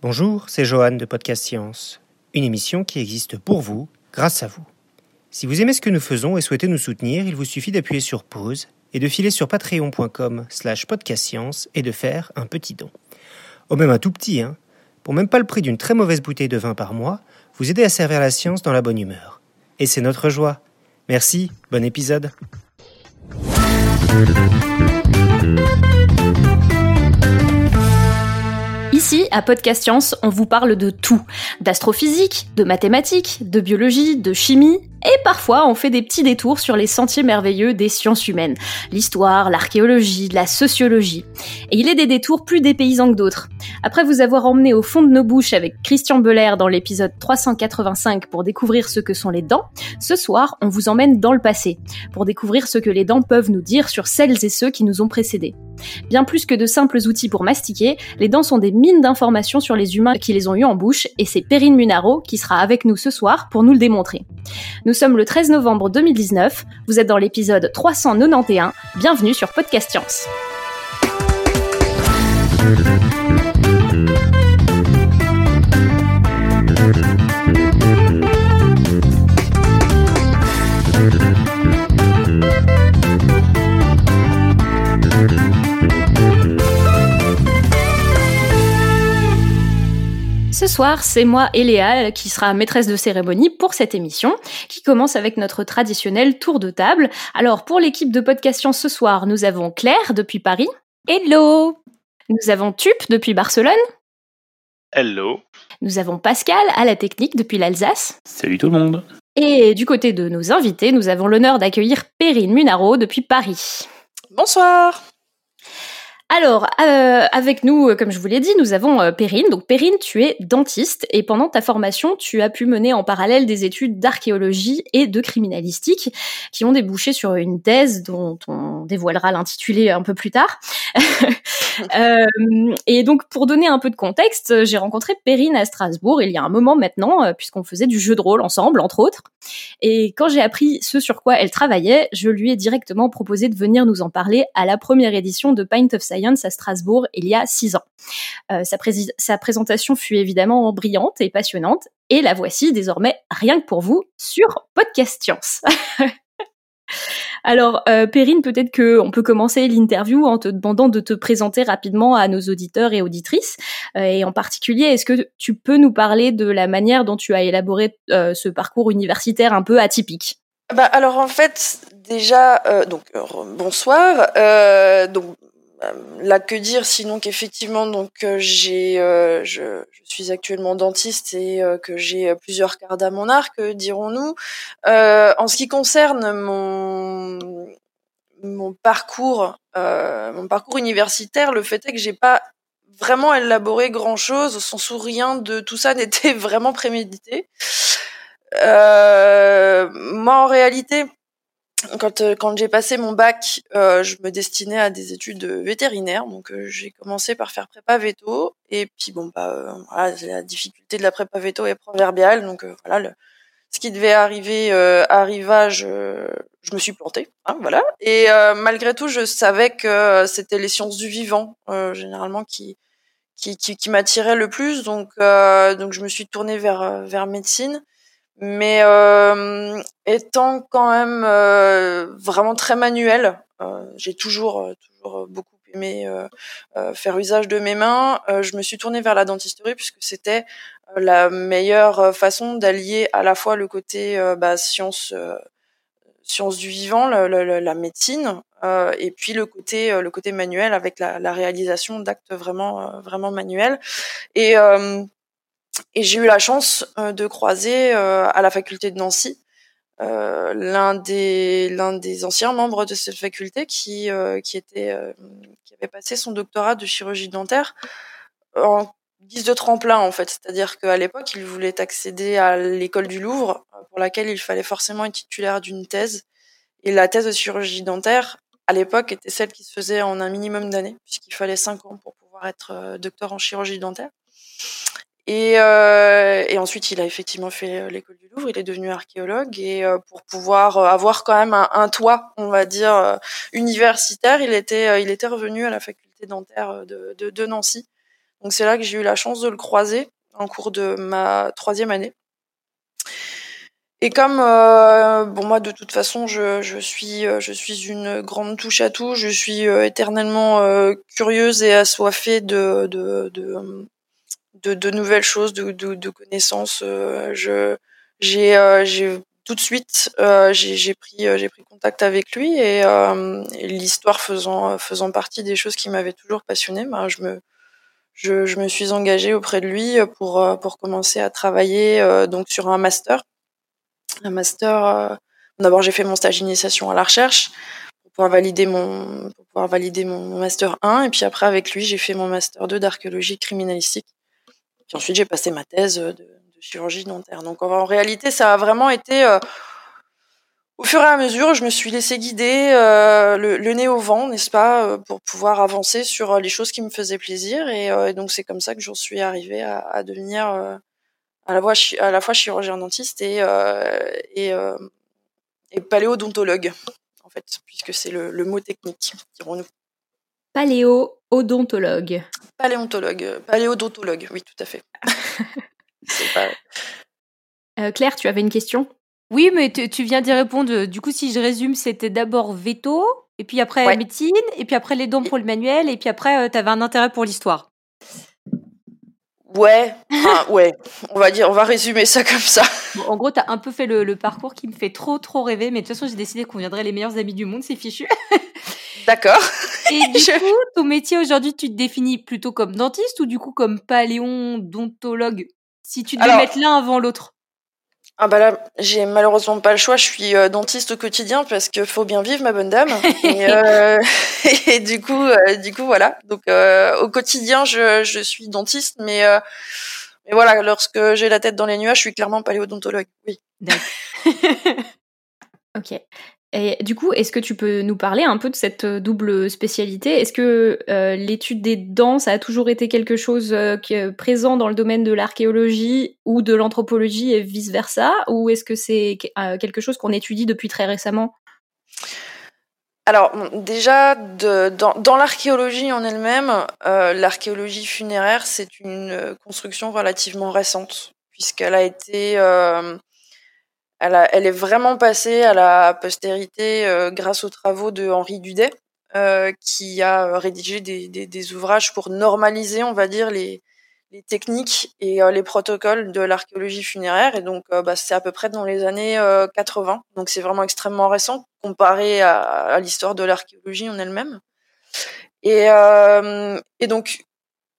Bonjour, c'est Johan de Podcast Science, une émission qui existe pour vous, grâce à vous. Si vous aimez ce que nous faisons et souhaitez nous soutenir, il vous suffit d'appuyer sur pause et de filer sur patreon.com slash podcastscience et de faire un petit don. Au même un tout petit, hein Pour même pas le prix d'une très mauvaise bouteille de vin par mois, vous aidez à servir la science dans la bonne humeur. Et c'est notre joie. Merci, bon épisode. Ici, à Podcast Science, on vous parle de tout. D'astrophysique, de mathématiques, de biologie, de chimie, et parfois on fait des petits détours sur les sentiers merveilleux des sciences humaines. L'histoire, l'archéologie, la sociologie. Et il est des détours plus dépaysants que d'autres. Après vous avoir emmené au fond de nos bouches avec Christian Belair dans l'épisode 385 pour découvrir ce que sont les dents, ce soir on vous emmène dans le passé, pour découvrir ce que les dents peuvent nous dire sur celles et ceux qui nous ont précédés. Bien plus que de simples outils pour mastiquer, les dents sont des mines d'informations sur les humains qui les ont eu en bouche, et c'est Perrine Munaro qui sera avec nous ce soir pour nous le démontrer. Nous sommes le 13 novembre 2019, vous êtes dans l'épisode 391, bienvenue sur Podcast Science. Soir, c'est moi et Léa qui sera maîtresse de cérémonie pour cette émission, qui commence avec notre traditionnel tour de table. Alors, pour l'équipe de Podcast Science ce soir, nous avons Claire depuis Paris. Hello Nous avons Tup depuis Barcelone. Hello Nous avons Pascal à la technique depuis l'Alsace. Salut tout le monde Et du côté de nos invités, nous avons l'honneur d'accueillir Perrine Munaro depuis Paris. Bonsoir alors, euh, avec nous, euh, comme je vous l'ai dit, nous avons euh, Perrine. Donc, Perrine, tu es dentiste et pendant ta formation, tu as pu mener en parallèle des études d'archéologie et de criminalistique qui ont débouché sur une thèse dont on dévoilera l'intitulé un peu plus tard. Euh, et donc, pour donner un peu de contexte, j'ai rencontré Perrine à Strasbourg il y a un moment maintenant, euh, puisqu'on faisait du jeu de rôle ensemble, entre autres. Et quand j'ai appris ce sur quoi elle travaillait, je lui ai directement proposé de venir nous en parler à la première édition de Pint of Science à Strasbourg il y a six ans. Euh, sa, sa présentation fut évidemment brillante et passionnante, et la voici désormais rien que pour vous sur Podcast Science. Alors, euh, Perrine, peut-être que on peut commencer l'interview en te demandant de te présenter rapidement à nos auditeurs et auditrices. Euh, et en particulier, est-ce que tu peux nous parler de la manière dont tu as élaboré euh, ce parcours universitaire un peu atypique? Bah, Alors en fait, déjà, euh, donc bonsoir. Donc là, que dire sinon qu'effectivement, donc j'ai, euh, je, je, suis actuellement dentiste et euh, que j'ai plusieurs cartes à mon arc, dirons-nous. Euh, en ce qui concerne mon mon parcours, euh, mon parcours universitaire, le fait est que j'ai pas vraiment élaboré grand chose, au sens où rien de tout ça n'était vraiment prémédité. Euh, moi, en réalité, quand, quand j'ai passé mon bac, euh, je me destinais à des études vétérinaires. Donc, euh, j'ai commencé par faire prépa veto. Et puis, bon, bah, euh, voilà, la difficulté de la prépa veto est proverbiale. Donc, euh, voilà, le, ce qui devait arriver arriva, je, je me suis plantée. Hein, voilà. Et malgré tout, je savais que c'était les sciences du vivant, généralement, qui, qui, qui, qui m'attiraient le plus. Donc, donc, je me suis tournée vers, vers médecine mais euh, étant quand même euh, vraiment très manuel, euh, j'ai toujours toujours beaucoup aimé faire usage de mes mains. je me suis tournée vers la dentisterie puisque c'était la meilleure façon d'allier à la fois le côté bah, science science du vivant, la, la, la médecine, et puis le côté le côté manuel avec la, la réalisation d'actes vraiment vraiment manuels et et j'ai eu la chance euh, de croiser euh, à la faculté de Nancy euh, l'un des l'un des anciens membres de cette faculté qui qui était qui avait passé son doctorat de chirurgie dentaire en guise de tremplin en fait, c'est-à-dire qu'à l'époque il voulait accéder à l'école du Louvre pour laquelle il fallait forcément être titulaire d'une thèse et la thèse de chirurgie dentaire à l'époque était celle qui se faisait en un minimum d'années puisqu'il fallait cinq ans pour pouvoir être docteur en chirurgie dentaire. Et, euh, et, ensuite, il a effectivement fait l'école du Louvre. Il est devenu archéologue et euh, pour pouvoir avoir quand même un, un toit, on va dire euh, universitaire, il était, il était revenu à la faculté dentaire de, de, de Nancy. Donc c'est là que j'ai eu la chance de le croiser en cours de ma troisième année. Et comme euh, bon moi de toute façon je, je suis euh, je suis une grande touche à tout, je suis euh, éternellement curieuse et assoiffée de de, de de, nouvelles choses, de, connaissances. je j'ai j'ai tout de suite j'ai pris j'ai pris contact avec lui et, l'histoire faisant faisant partie des choses qui m'avaient toujours passionnée, ben, je me je, me suis engagée auprès de lui pour pour commencer à travailler donc sur un master un master. Euh, d'abord, j'ai fait mon stage d'initiation à la recherche pour valider mon, pour pouvoir valider mon master 1. Et puis après, avec lui, j'ai fait mon master 2 d'archéologie criminalistique. Puis ensuite, j'ai passé ma thèse de, chirurgie dentaire. Donc, en, réalité, ça a vraiment été euh, au fur et à mesure, je me suis laissé guider euh, le, nez au vent, n'est-ce pas, pour pouvoir avancer sur les choses qui me faisaient plaisir. Et, donc c'est comme ça que j'en suis arrivée à, devenir à la fois, chirurgien dentiste et, euh, euh, paléodontologue, en fait, puisque c'est le, mot technique, dirons-nous. Paléo-odontologue. Paléontologue, paléodontologue, oui, tout à fait. Euh, Claire, tu avais une question? Oui, mais tu viens d'y répondre. Du coup, si je résume, c'était d'abord veto, et puis après médecine, et puis après les dents pour le manuel, et puis après, tu avais un intérêt pour l'histoire. Ouais, ouais, on va dire, on va résumer ça comme ça. en gros, t'as un peu fait le, parcours qui me fait trop, trop rêver, mais de toute façon, j'ai décidé qu'on viendrait les meilleurs amis du monde, c'est fichu. D'accord. Et du coup, ton métier aujourd'hui, tu te définis plutôt comme dentiste ou du coup comme paléodontologue Si tu devais mettre l'un avant l'autre? Ah bah là, j'ai malheureusement pas le choix. Je suis euh, dentiste au quotidien parce que faut bien vivre, ma bonne dame. et, euh, et, du coup, euh, du coup, voilà. Donc au quotidien, je, je suis dentiste, mais mais voilà, lorsque j'ai la tête dans les nuages, je suis clairement paléodontologue. Oui. ok. Et du coup, est-ce que tu peux nous parler un peu de cette euh, double spécialité? Est-ce que euh, l'étude des dents, ça a toujours été quelque chose euh, qui est présent dans le domaine de l'archéologie ou de l'anthropologie et vice-versa? Ou est-ce que c'est quelque chose qu'on étudie depuis très récemment? Alors déjà, dans l'archéologie en elle-même, l'archéologie funéraire, c'est une construction relativement récente, puisqu'elle a été elle, elle est vraiment passée à la postérité euh, grâce aux travaux de Henri Dudet, euh, qui a rédigé des, des, des, ouvrages pour normaliser, on va dire, les, les techniques et euh, les protocoles de l'archéologie funéraire. Et donc, bah, c'est à peu près dans les années 80. Donc, c'est vraiment extrêmement récent comparé à, à l'histoire de l'archéologie en elle-même. Et, et donc,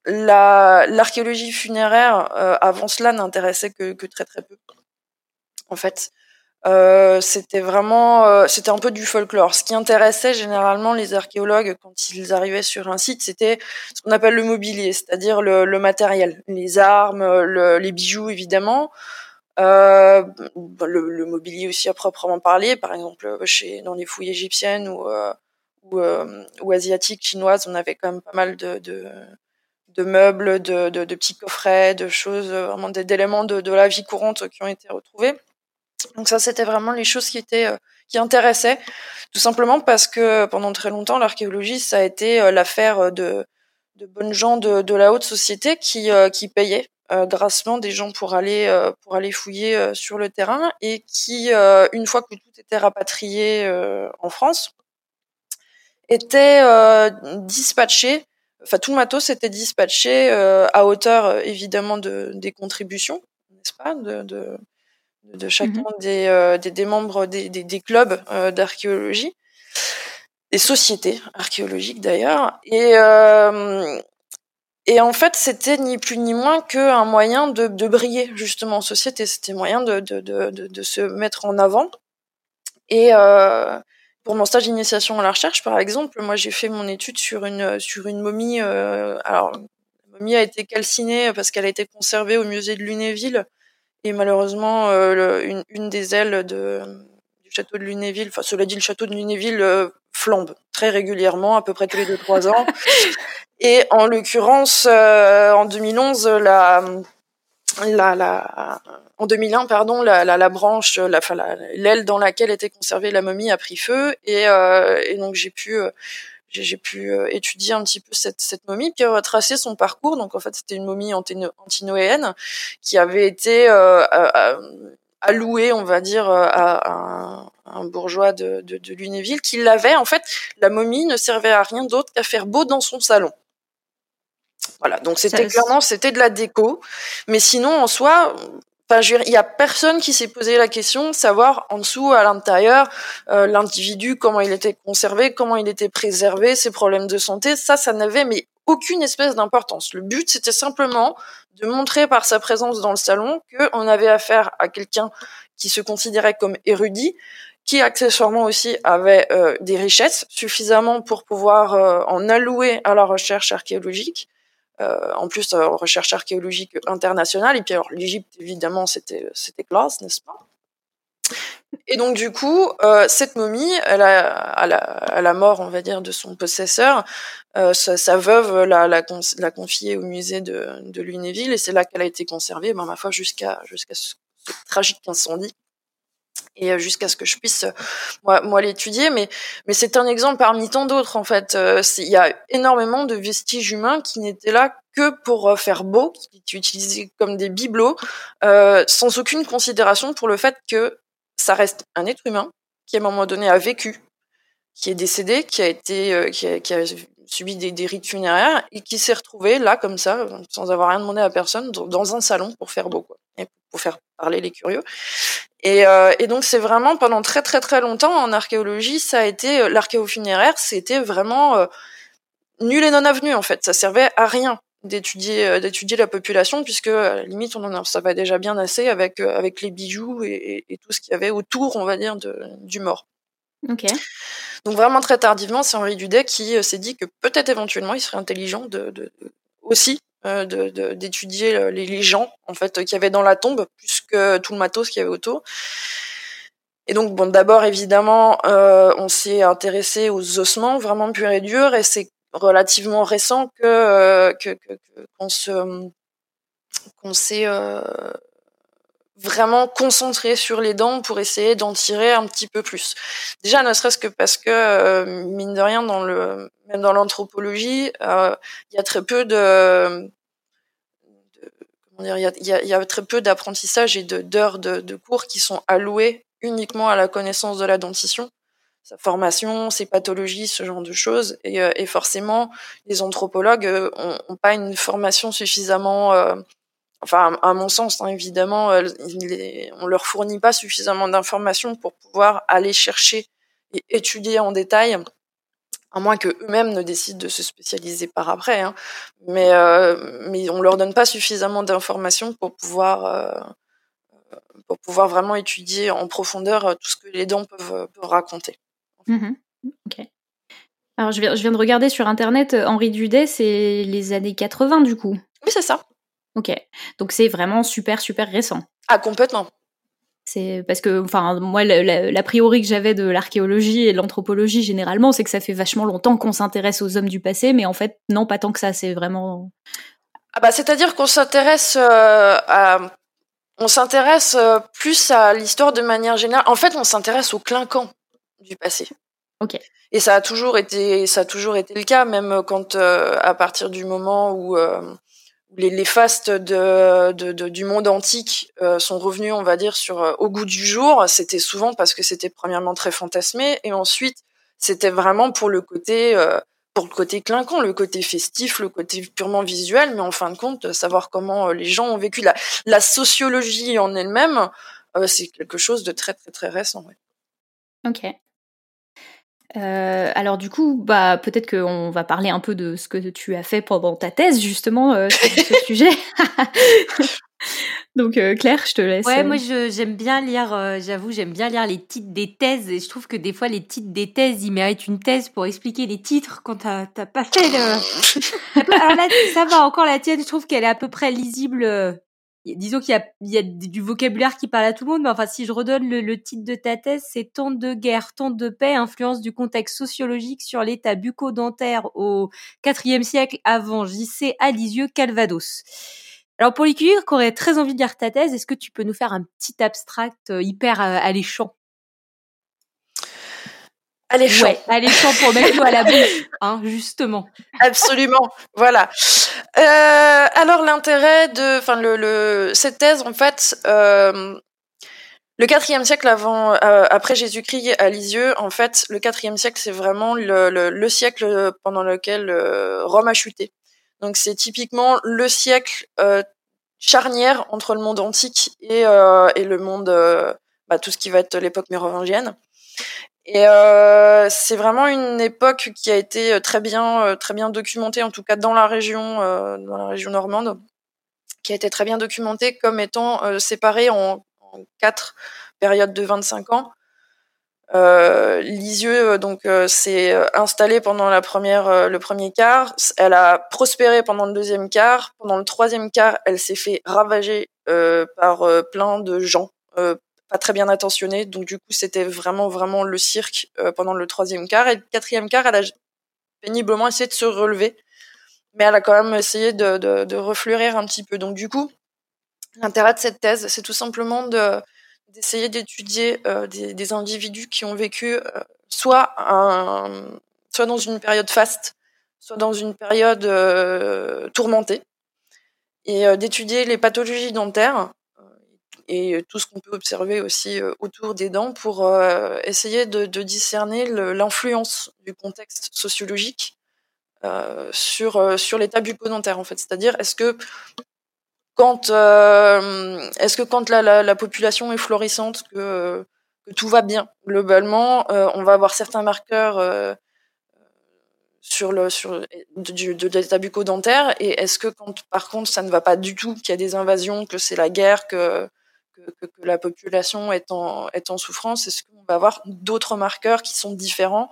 l'archéologie funéraire, avant cela, n'intéressait que, que très très peu en fait. Euh, c'était vraiment, euh, c'était un peu du folklore. Ce qui intéressait généralement les archéologues quand ils arrivaient sur un site, c'était ce qu'on appelle le mobilier, c'est-à-dire le, le, matériel, les armes, le, les bijoux évidemment, euh, le, le, mobilier aussi à proprement parler, par exemple chez dans les fouilles égyptiennes ou euh, ou, euh, ou, asiatiques, chinoises, on avait quand même pas mal de, de, de meubles, de, de, de, petits coffrets, de choses, vraiment d'éléments de, de la vie courante qui ont été retrouvés. Donc ça, c'était vraiment les choses qui étaient euh, qui intéressaient, tout simplement parce que pendant très longtemps, l'archéologie, ça a été euh, l'affaire euh, de, de bonnes gens de, de la haute société qui, qui payaient grassement des gens pour aller pour aller fouiller sur le terrain et qui, une fois que tout était rapatrié en France, était dispatché. Enfin, tout le matos était dispatché à hauteur évidemment de des contributions, n'est-ce pas, de chacun mmh des, euh, des, des, membres des, des, des clubs euh, d'archéologie, des sociétés archéologiques d'ailleurs. Et, euh, et en fait, c'était ni plus ni moins qu'un moyen de, de briller justement en société. C'était moyen de, de, de, se mettre en avant. Et pour mon stage d'initiation à la recherche, par exemple, moi j'ai fait mon étude sur une sur une momie. Alors, la momie a été calcinée parce qu'elle a été conservée au musée de Lunéville et malheureusement, euh, une, une, des ailes de, du château de Lunéville, enfin cela dit, le château de Lunéville euh, flambe très régulièrement, à peu près tous les deux trois ans. Et en l'occurrence, euh, en 2011, la, la, la, en 2001, pardon, la, la, la branche, la, enfin, l'aile dans laquelle était conservée la momie a pris feu, et, et donc j'ai pu j'ai pu étudier un petit peu cette, cette momie, puis retracer son parcours. Donc en fait, c'était une momie antinoéenne qui avait été allouée, on va dire, à, un, un, bourgeois de, de, de Lunéville, qui l'avait. En fait, la momie ne servait à rien d'autre qu'à faire beau dans son salon. Voilà, donc c'était clairement c'était de la déco, mais sinon en soi, Il y a personne qui s'est posé la question de savoir en dessous, à l'intérieur, euh, l'individu, comment il était conservé, comment il était préservé, ses problèmes de santé. Ça, ça n'avait mais aucune espèce d'importance. Le but, c'était simplement de montrer par sa présence dans le salon qu'on avait affaire à quelqu'un qui se considérait comme érudit, qui accessoirement aussi avait euh, des richesses suffisamment pour pouvoir euh, en allouer à la recherche archéologique euh, en plus euh, recherche archéologique internationale. Et puis alors l'Égypte évidemment c'était c'était classe, n'est-ce pas? Et donc du coup euh, cette momie, elle a, à, la, à la mort on va dire de son possesseur, euh, sa, sa, veuve l'a, la, la confiée au musée de, de Lunéville. Et c'est là qu'elle a été conservée, ben, ma foi jusqu'à jusqu'à ce tragique incendie et euh, jusqu'à ce que je puisse euh, moi, moi l'étudier. Mais mais c'est un exemple parmi tant d'autres en fait. Euh, il y a énormément de vestiges humains qui n'étaient là que pour faire beau qui étaient utilisés comme des bibelots sans aucune considération pour le fait que ça reste un être humain qui à un moment donné a vécu qui est décédé qui a été qui a subi des, rites funéraires et qui s'est retrouvé là comme ça sans avoir rien demandé à personne dans un salon pour faire beau quoi pour faire parler les curieux et, euh, et donc c'est vraiment pendant très très très longtemps en archéologie, ça a été euh, l'archéofunéraire, c'était vraiment euh, nul et non avenu en fait. Ça servait à rien d'étudier d'étudier la population puisque à la limite on en ça va déjà bien assez avec avec les bijoux et, tout ce qu'il y avait autour, on va dire, du mort. Ok. Donc vraiment très tardivement, c'est Henri Dudet qui s'est dit que peut-être éventuellement il serait intelligent de, de aussi euh, d'étudier de, les, les, gens en fait qu'il y avait dans la tombe plus que tout le matos qu'il y avait autour. Et donc bon, d'abord évidemment, euh, on s'est intéressé aux ossements vraiment purs et durs, et c'est relativement récent que euh, que qu'on se qu'on s'est euh, vraiment concentré sur les dents pour essayer d'en tirer un petit peu plus. Déjà, ne serait-ce que parce que, euh, mine de rien, dans le, même dans l'anthropologie, euh, il y a très peu de, de comment dire, il y a, très peu d'apprentissage et d'heures de, de, cours qui sont alloués uniquement à la connaissance de la dentition, sa formation, ses pathologies, ce genre de choses. Et, euh, forcément, les anthropologues ont, ont, pas une formation suffisamment enfin à mon sens hein, évidemment euh, il on leur fournit pas suffisamment d'informations pour pouvoir aller chercher et étudier en détail à moins que eux-mêmes ne décident de se spécialiser par après hein. mais euh, mais on leur donne pas suffisamment d'informations pour pouvoir euh, pour pouvoir vraiment étudier en profondeur euh, tout ce que les dents peuvent, peuvent raconter. Mmh ok. Alors je viens, je viens de regarder sur internet Henri Dudet c'est les années 80 du coup. Oui c'est ça Ok, donc c'est vraiment super super récent. Ah complètement. C'est parce que, enfin, moi, l'a priori que j'avais de l'archéologie et de l'anthropologie généralement, c'est que ça fait vachement longtemps qu'on s'intéresse aux hommes du passé, mais en fait, non, pas tant que ça. C'est vraiment. Ah bah, c'est-à-dire qu'on s'intéresse euh, à, on s'intéresse euh, plus à l'histoire de manière générale. En fait, on s'intéresse au clinquant du passé. Ok. Et ça a toujours été, ça a toujours été le cas, même quand, euh, à partir du moment où les, les fastes du monde antique euh, sont revenus, on va dire, sur euh, au goût du jour. C'était souvent parce que c'était premièrement très fantasmé, et ensuite c'était vraiment pour le côté euh, pour le côté clinquant, le côté festif, le côté purement visuel, mais en fin de compte, savoir comment les gens ont vécu la, la sociologie en elle-même, c'est quelque chose de très très très récent. Ouais. Ok. Euh, alors du coup, bah peut-être qu'on va parler un peu de ce que tu as fait pendant ta thèse justement euh, sur ce sujet. Donc euh, Claire, je te laisse. Ouais, moi j'aime bien lire, euh, j'avoue, j'aime bien lire les titres des thèses et je trouve que des fois les titres des thèses, ils méritent une thèse pour expliquer les titres quand t'as pas fait le. alors là, ça va encore la tienne, je trouve qu'elle est à peu près lisible euh, disons qu'il y a, du vocabulaire qui parle à tout le monde, mais enfin, si je redonne le, titre de ta thèse, c'est Temps de guerre, temps de paix, influence du contexte sociologique sur l'état bucco-dentaire au IVe siècle avant JC à Lisieux, Calvados. Alors, pour les qui auraient très envie de lire ta thèse, est-ce que tu peux nous faire un petit abstract euh, hyper euh, alléchant? Alléchant. Ouais, alléchant pour mettre l'eau à la bouche, hein, justement. Absolument, voilà. Euh, alors l'intérêt de, enfin le, le, cette thèse en fait, euh, le quatrième siècle avant, euh, après Jésus-Christ à Lisieux, en fait, le quatrième siècle c'est vraiment le, le, le, siècle pendant lequel Rome a chuté. Donc c'est typiquement le siècle charnière entre le monde antique et, et le monde, bah, tout ce qui va être l'époque mérovingienne. Et euh, c'est vraiment une époque qui a été euh, très bien, euh, très bien documentée, en tout cas dans la région, dans la région normande, qui a été très bien documentée comme étant séparée en, quatre périodes de 25 ans. Lisieux donc s'est installée pendant le premier quart. Elle a prospéré pendant le deuxième quart. Pendant le troisième quart, elle s'est fait ravager par plein de gens pas très bien attentionné. Donc du coup, c'était vraiment vraiment le cirque euh, pendant le troisième quart. Et le quatrième quart, elle a péniblement essayé de se relever, mais elle a quand même essayé de, de, de refleurir un petit peu. Donc du coup, l'intérêt de cette thèse, c'est tout simplement de d'essayer d'étudier euh, des, des, individus qui ont vécu euh, soit un, soit dans une période faste, soit dans une période euh, tourmentée, et euh, d'étudier les pathologies dentaires et tout ce qu'on peut observer aussi autour des dents pour euh, essayer de, discerner l'influence du contexte sociologique euh, sur euh, sur l'état bucco-dentaire en fait. C'est-à-dire est-ce que quand est-ce que quand la, la, la, population est florissante que, tout va bien? Globalement, on va avoir certains marqueurs sur le sur de, de l'état bucco-dentaire et est-ce que quand par contre ça ne va pas du tout qu'il y a des invasions que c'est la guerre que que, que, la population est en, est en souffrance, est-ce qu'on va avoir d'autres marqueurs qui sont différents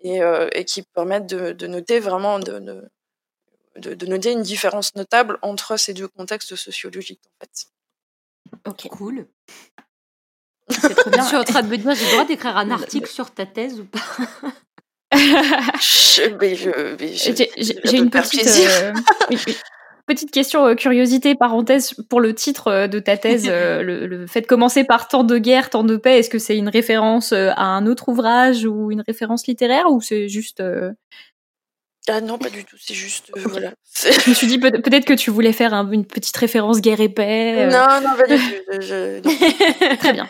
et, euh, et qui permettent de, de, noter vraiment de, de, de, noter une différence notable entre ces deux contextes sociologiques en fait? Ok, cool. C'est trop bien. Je suis en train de me dire, j'ai le droit d'écrire un article sur ta thèse ou pas? J'ai une petite. Euh, oui, oui petite question, euh, curiosité, parenthèse, pour le titre euh, de ta thèse, euh, le, le, fait de commencer par tant de guerre, tant de paix, est-ce que c'est une référence à un autre ouvrage ou une référence littéraire ou c'est juste... Euh... Ah non, pas du tout, c'est juste... Voilà. Je me suis dit peut- être que tu voulais faire un, une petite référence guerre et paix. Non, non, pas du tout. Je... Très bien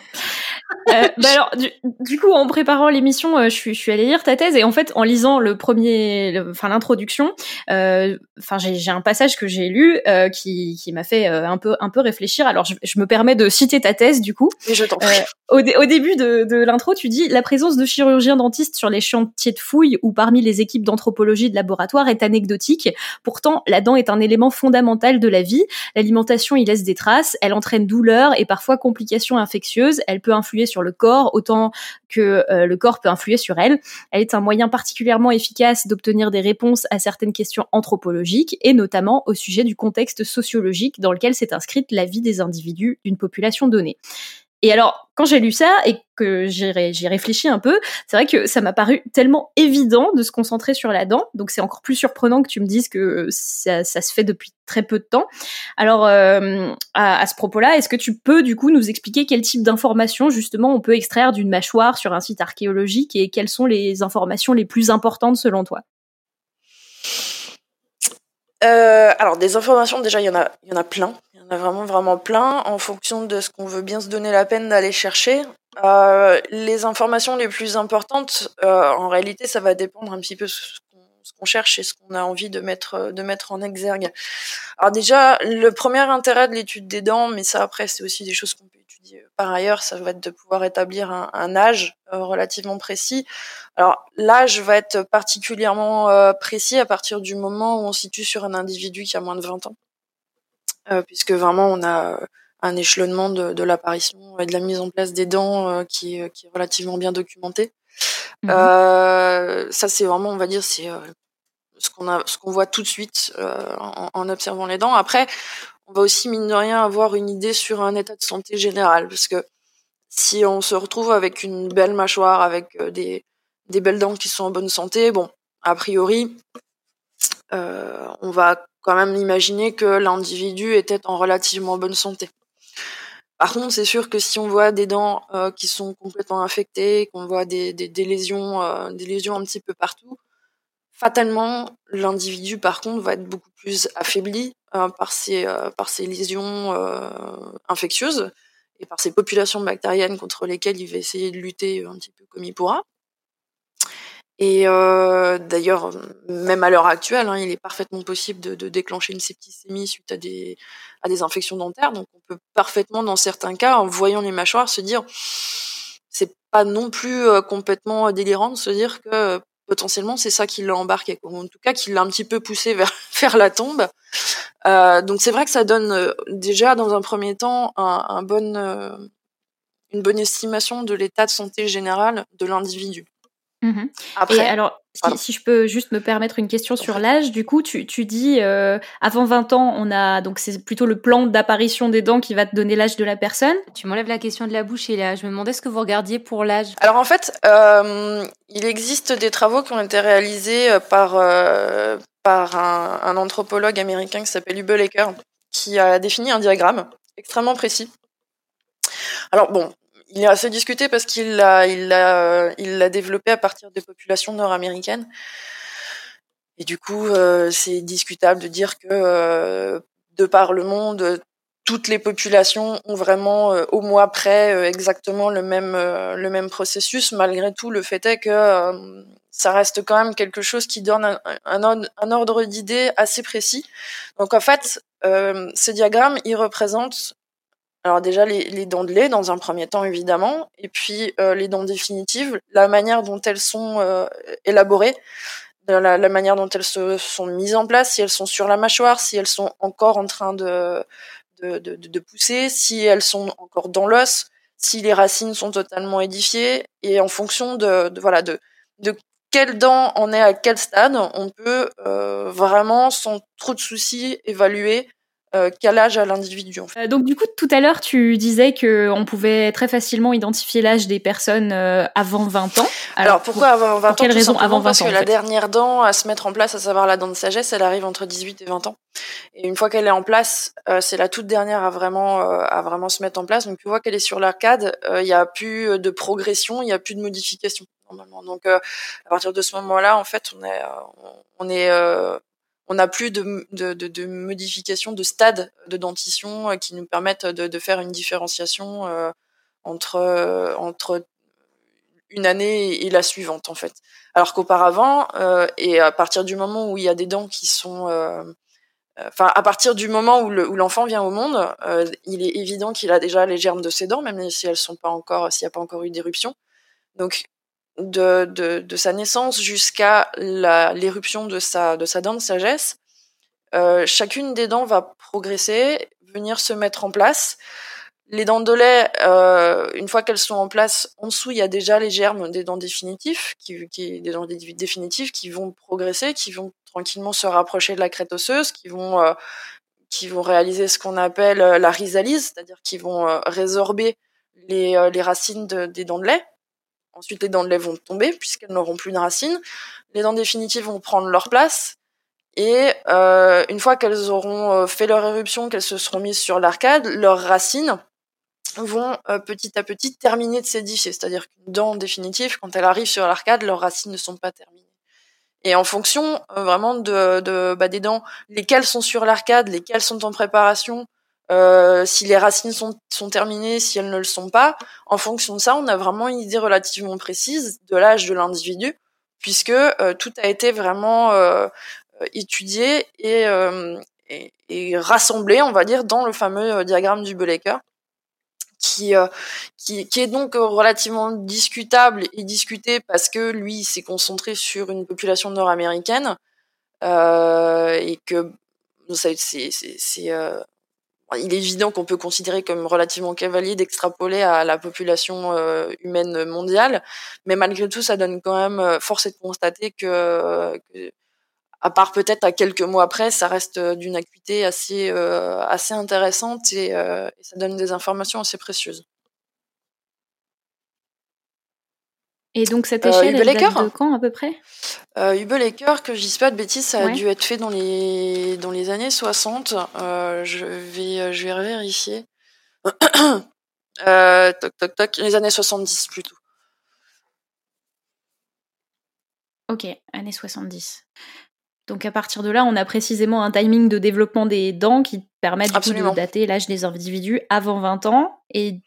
euh, bah alors, du, du, coup, en préparant l'émission, euh, je, suis, je suis allée lire ta thèse et en fait, en lisant le premier, enfin l'introduction, euh, enfin j'ai un passage que j'ai lu euh, qui, qui m'a fait euh, un peu un peu réfléchir. Alors, je, je, me permets de citer ta thèse du coup. Et je t'en prie. Au, début de, de l'intro, tu dis la présence de chirurgiens dentistes sur les chantiers de fouilles ou parmi les équipes d'anthropologie de laboratoire est anecdotique. Pourtant, la dent est un élément fondamental de la vie. L'alimentation y laisse des traces. Elle entraîne douleur et parfois complications infectieuses. Elle peut influer sur le corps autant que euh, le corps peut influer sur elle. Elle est un moyen particulièrement efficace d'obtenir des réponses à certaines questions anthropologiques et notamment au sujet du contexte sociologique dans lequel s'est inscrite la vie des individus d'une population donnée. Et alors, quand j'ai lu ça et que j'ai réfléchi un peu, c'est vrai que ça m'a paru tellement évident de se concentrer sur la dent. Donc c'est encore plus surprenant que tu me dises que ça, se fait depuis très peu de temps. Alors euh, à, à, ce propos-là, est-ce que tu peux du coup nous expliquer quel type d'informations justement on peut extraire d'une mâchoire sur un site archéologique et quelles sont les informations les plus importantes selon toi? Euh, alors des informations déjà il y en a il y en a plein il y en a vraiment vraiment plein. En fonction de ce qu'on veut bien se donner la peine d'aller chercher euh, les informations les plus importantes euh, en réalité ça va dépendre un petit peu ce qu'on cherche et ce qu'on a envie de mettre de mettre en exergue. Alors déjà le premier intérêt de l'étude des dents mais ça après c'est aussi des choses qu'on peut étudier par ailleurs ça va être de pouvoir établir un, âge relativement précis. Alors l'âge va être particulièrement euh, précis à partir du moment où on se situe sur un individu qui a moins de 20 ans, euh, puisque vraiment on a un échelonnement de, de l'apparition et de la mise en place des dents euh, qui, est, qui, est relativement bien documenté. Mmh. ça c'est vraiment, on va dire, c'est ce qu'on a, ce qu'on voit tout de suite en, en, observant les dents. Après, on va aussi mine de rien avoir une idée sur un état de santé général, parce que si on se retrouve avec une belle mâchoire, avec des des belles dents qui sont en bonne santé, bon, a priori, euh, on va quand même imaginer que l'individu était en relativement bonne santé. Par contre, c'est sûr que si on voit des dents qui sont complètement infectées, qu'on voit des, des, lésions, des lésions un petit peu partout, fatalement, l'individu, par contre, va être beaucoup plus affaibli par ces par ces lésions infectieuses et par ces populations bactériennes contre lesquelles il va essayer de lutter un petit peu comme il pourra. Et euh, d'ailleurs, même à l'heure actuelle, hein, il est parfaitement possible de, de, déclencher une septicémie suite à des, à des infections dentaires. Donc on peut parfaitement, dans certains cas, en voyant les mâchoires, se dire c'est pas non plus euh, complètement délirant de se dire que euh, potentiellement c'est ça qui l'a embarqué, ou en tout cas qui l'a un petit peu poussé vers, vers la tombe. Euh, donc c'est vrai que ça donne euh, déjà dans un premier temps un, un bon, une bonne estimation de l'état de santé général de l'individu. Mmh et alors, si, je peux juste me permettre une question sur l'âge, du coup, tu, tu dis euh, avant 20 ans, on a donc c'est plutôt le plan d'apparition des dents qui va te donner l'âge de la personne. Tu m'enlèves la question de la bouche et là, je me demandais ce que vous regardiez pour l'âge. Alors en fait, euh, il existe des travaux qui ont été réalisés euh, par par un, un, anthropologue américain qui s'appelle Hubelaker, qui a défini un diagramme extrêmement précis. Alors bon, il est assez discuté parce qu'il l'a, il l'a, il développé à partir des populations nord-américaines. Et du coup, euh, c'est discutable de dire que euh, de par le monde, toutes les populations ont vraiment euh, au mois près exactement le même le même processus. Malgré tout, le fait est que ça reste quand même quelque chose qui donne un, un, un ordre d'idée assez précis. Donc en fait, ce diagramme, il représente alors déjà les, les, dents de lait dans un premier temps évidemment, et puis euh, les dents définitives, la manière dont elles sont euh, élaborées, la, la, manière dont elles se sont mises en place, si elles sont sur la mâchoire, si elles sont encore en train de, de, de, de pousser, si elles sont encore dans l'os, si les racines sont totalement édifiées, et en fonction de, de voilà de, de quelle dent en est à quel stade, on peut euh, vraiment sans trop de soucis évaluer euh, quel âge a l'individu. En fait. Euh, donc du coup, tout à l'heure, tu disais que on pouvait très facilement identifier l'âge des personnes euh, avant 20 ans. Alors, pourquoi avant 20 ans quelle raison avant 20 Parce ans, que en la dernière dent à se mettre en place, à savoir la dent de sagesse, elle arrive entre 18 et 20 ans. Et une fois qu'elle est en place, euh, c'est la toute dernière à vraiment à vraiment se mettre en place. Donc tu vois qu'elle est sur l'arcade, il n'y a plus de progression, il n'y a plus de modification normalement. Donc à partir de ce moment-là, en fait, on est on est on n'a plus de, de, de, de modification de stade de dentition euh, qui nous permettent de, faire une différenciation euh, entre, euh, entre une année et la suivante en fait. Alors qu'auparavant, et à partir du moment où il y a des dents qui sont, enfin à partir du moment où l'enfant vient au monde, il est évident qu'il a déjà les germes de ses dents, même si elles sont pas encore, s'il n'y a pas encore eu d'éruption. Donc de, de, de sa naissance jusqu'à l'éruption de sa, de sa dent de sagesse, euh, chacune des dents va progresser, venir se mettre en place. Les dents de lait, euh, une fois qu'elles sont en place, en dessous, il y a déjà les germes des dents définitifs, qui, qui, des dents définitives qui vont progresser, qui vont tranquillement se rapprocher de la crête osseuse, qui vont, euh, qui vont réaliser ce qu'on appelle euh, la rhizalyse, c'est-à-dire qui vont euh, résorber les, euh, les racines de, des dents de lait. Ensuite, les dents de lait vont tomber puisqu'elles n'auront plus de racines. Les dents définitives vont prendre leur place. Et euh, une fois qu'elles auront euh, fait leur éruption, qu'elles se seront mises sur l'arcade, leurs racines vont euh, petit à petit terminer de s'édifier. C'est-à-dire qu'une dent définitive, quand elle arrive sur l'arcade, leurs racines ne sont pas terminées. Et en fonction euh, vraiment de, de bah, des dents, lesquelles sont sur l'arcade, lesquelles sont en préparation, euh, si les racines sont, terminées, si elles ne le sont pas. En fonction de ça, on a vraiment une idée relativement précise de l'âge de l'individu, puisque euh, tout a été vraiment euh, étudié et, rassemblé, on va dire, dans le fameux diagramme du euh, qui, qui, est donc relativement discutable et discuté parce que lui s'est concentré sur une population nord-américaine et que c'est il est évident qu'on peut considérer comme relativement cavalier d'extrapoler à la population euh, humaine mondiale, mais malgré tout, ça donne quand même euh, force est de constater que, à part peut-être à quelques mois après, ça reste d'une acuité assez euh, assez intéressante et, et, ça donne des informations assez précieuses. Et donc cette échelle, euh, elle date de quand à peu près? Euh, Hubelaker, que je dise pas de bêtises, ça a ouais. dû être fait dans les dans les années 60. Euh, je vais je vais vérifier. toc, toc, toc, les années 70 plutôt. Ok, années 70. Donc à partir de là, on a précisément un timing de développement des dents qui permet du coup de dater l'âge des individus avant 20 ans. Et, du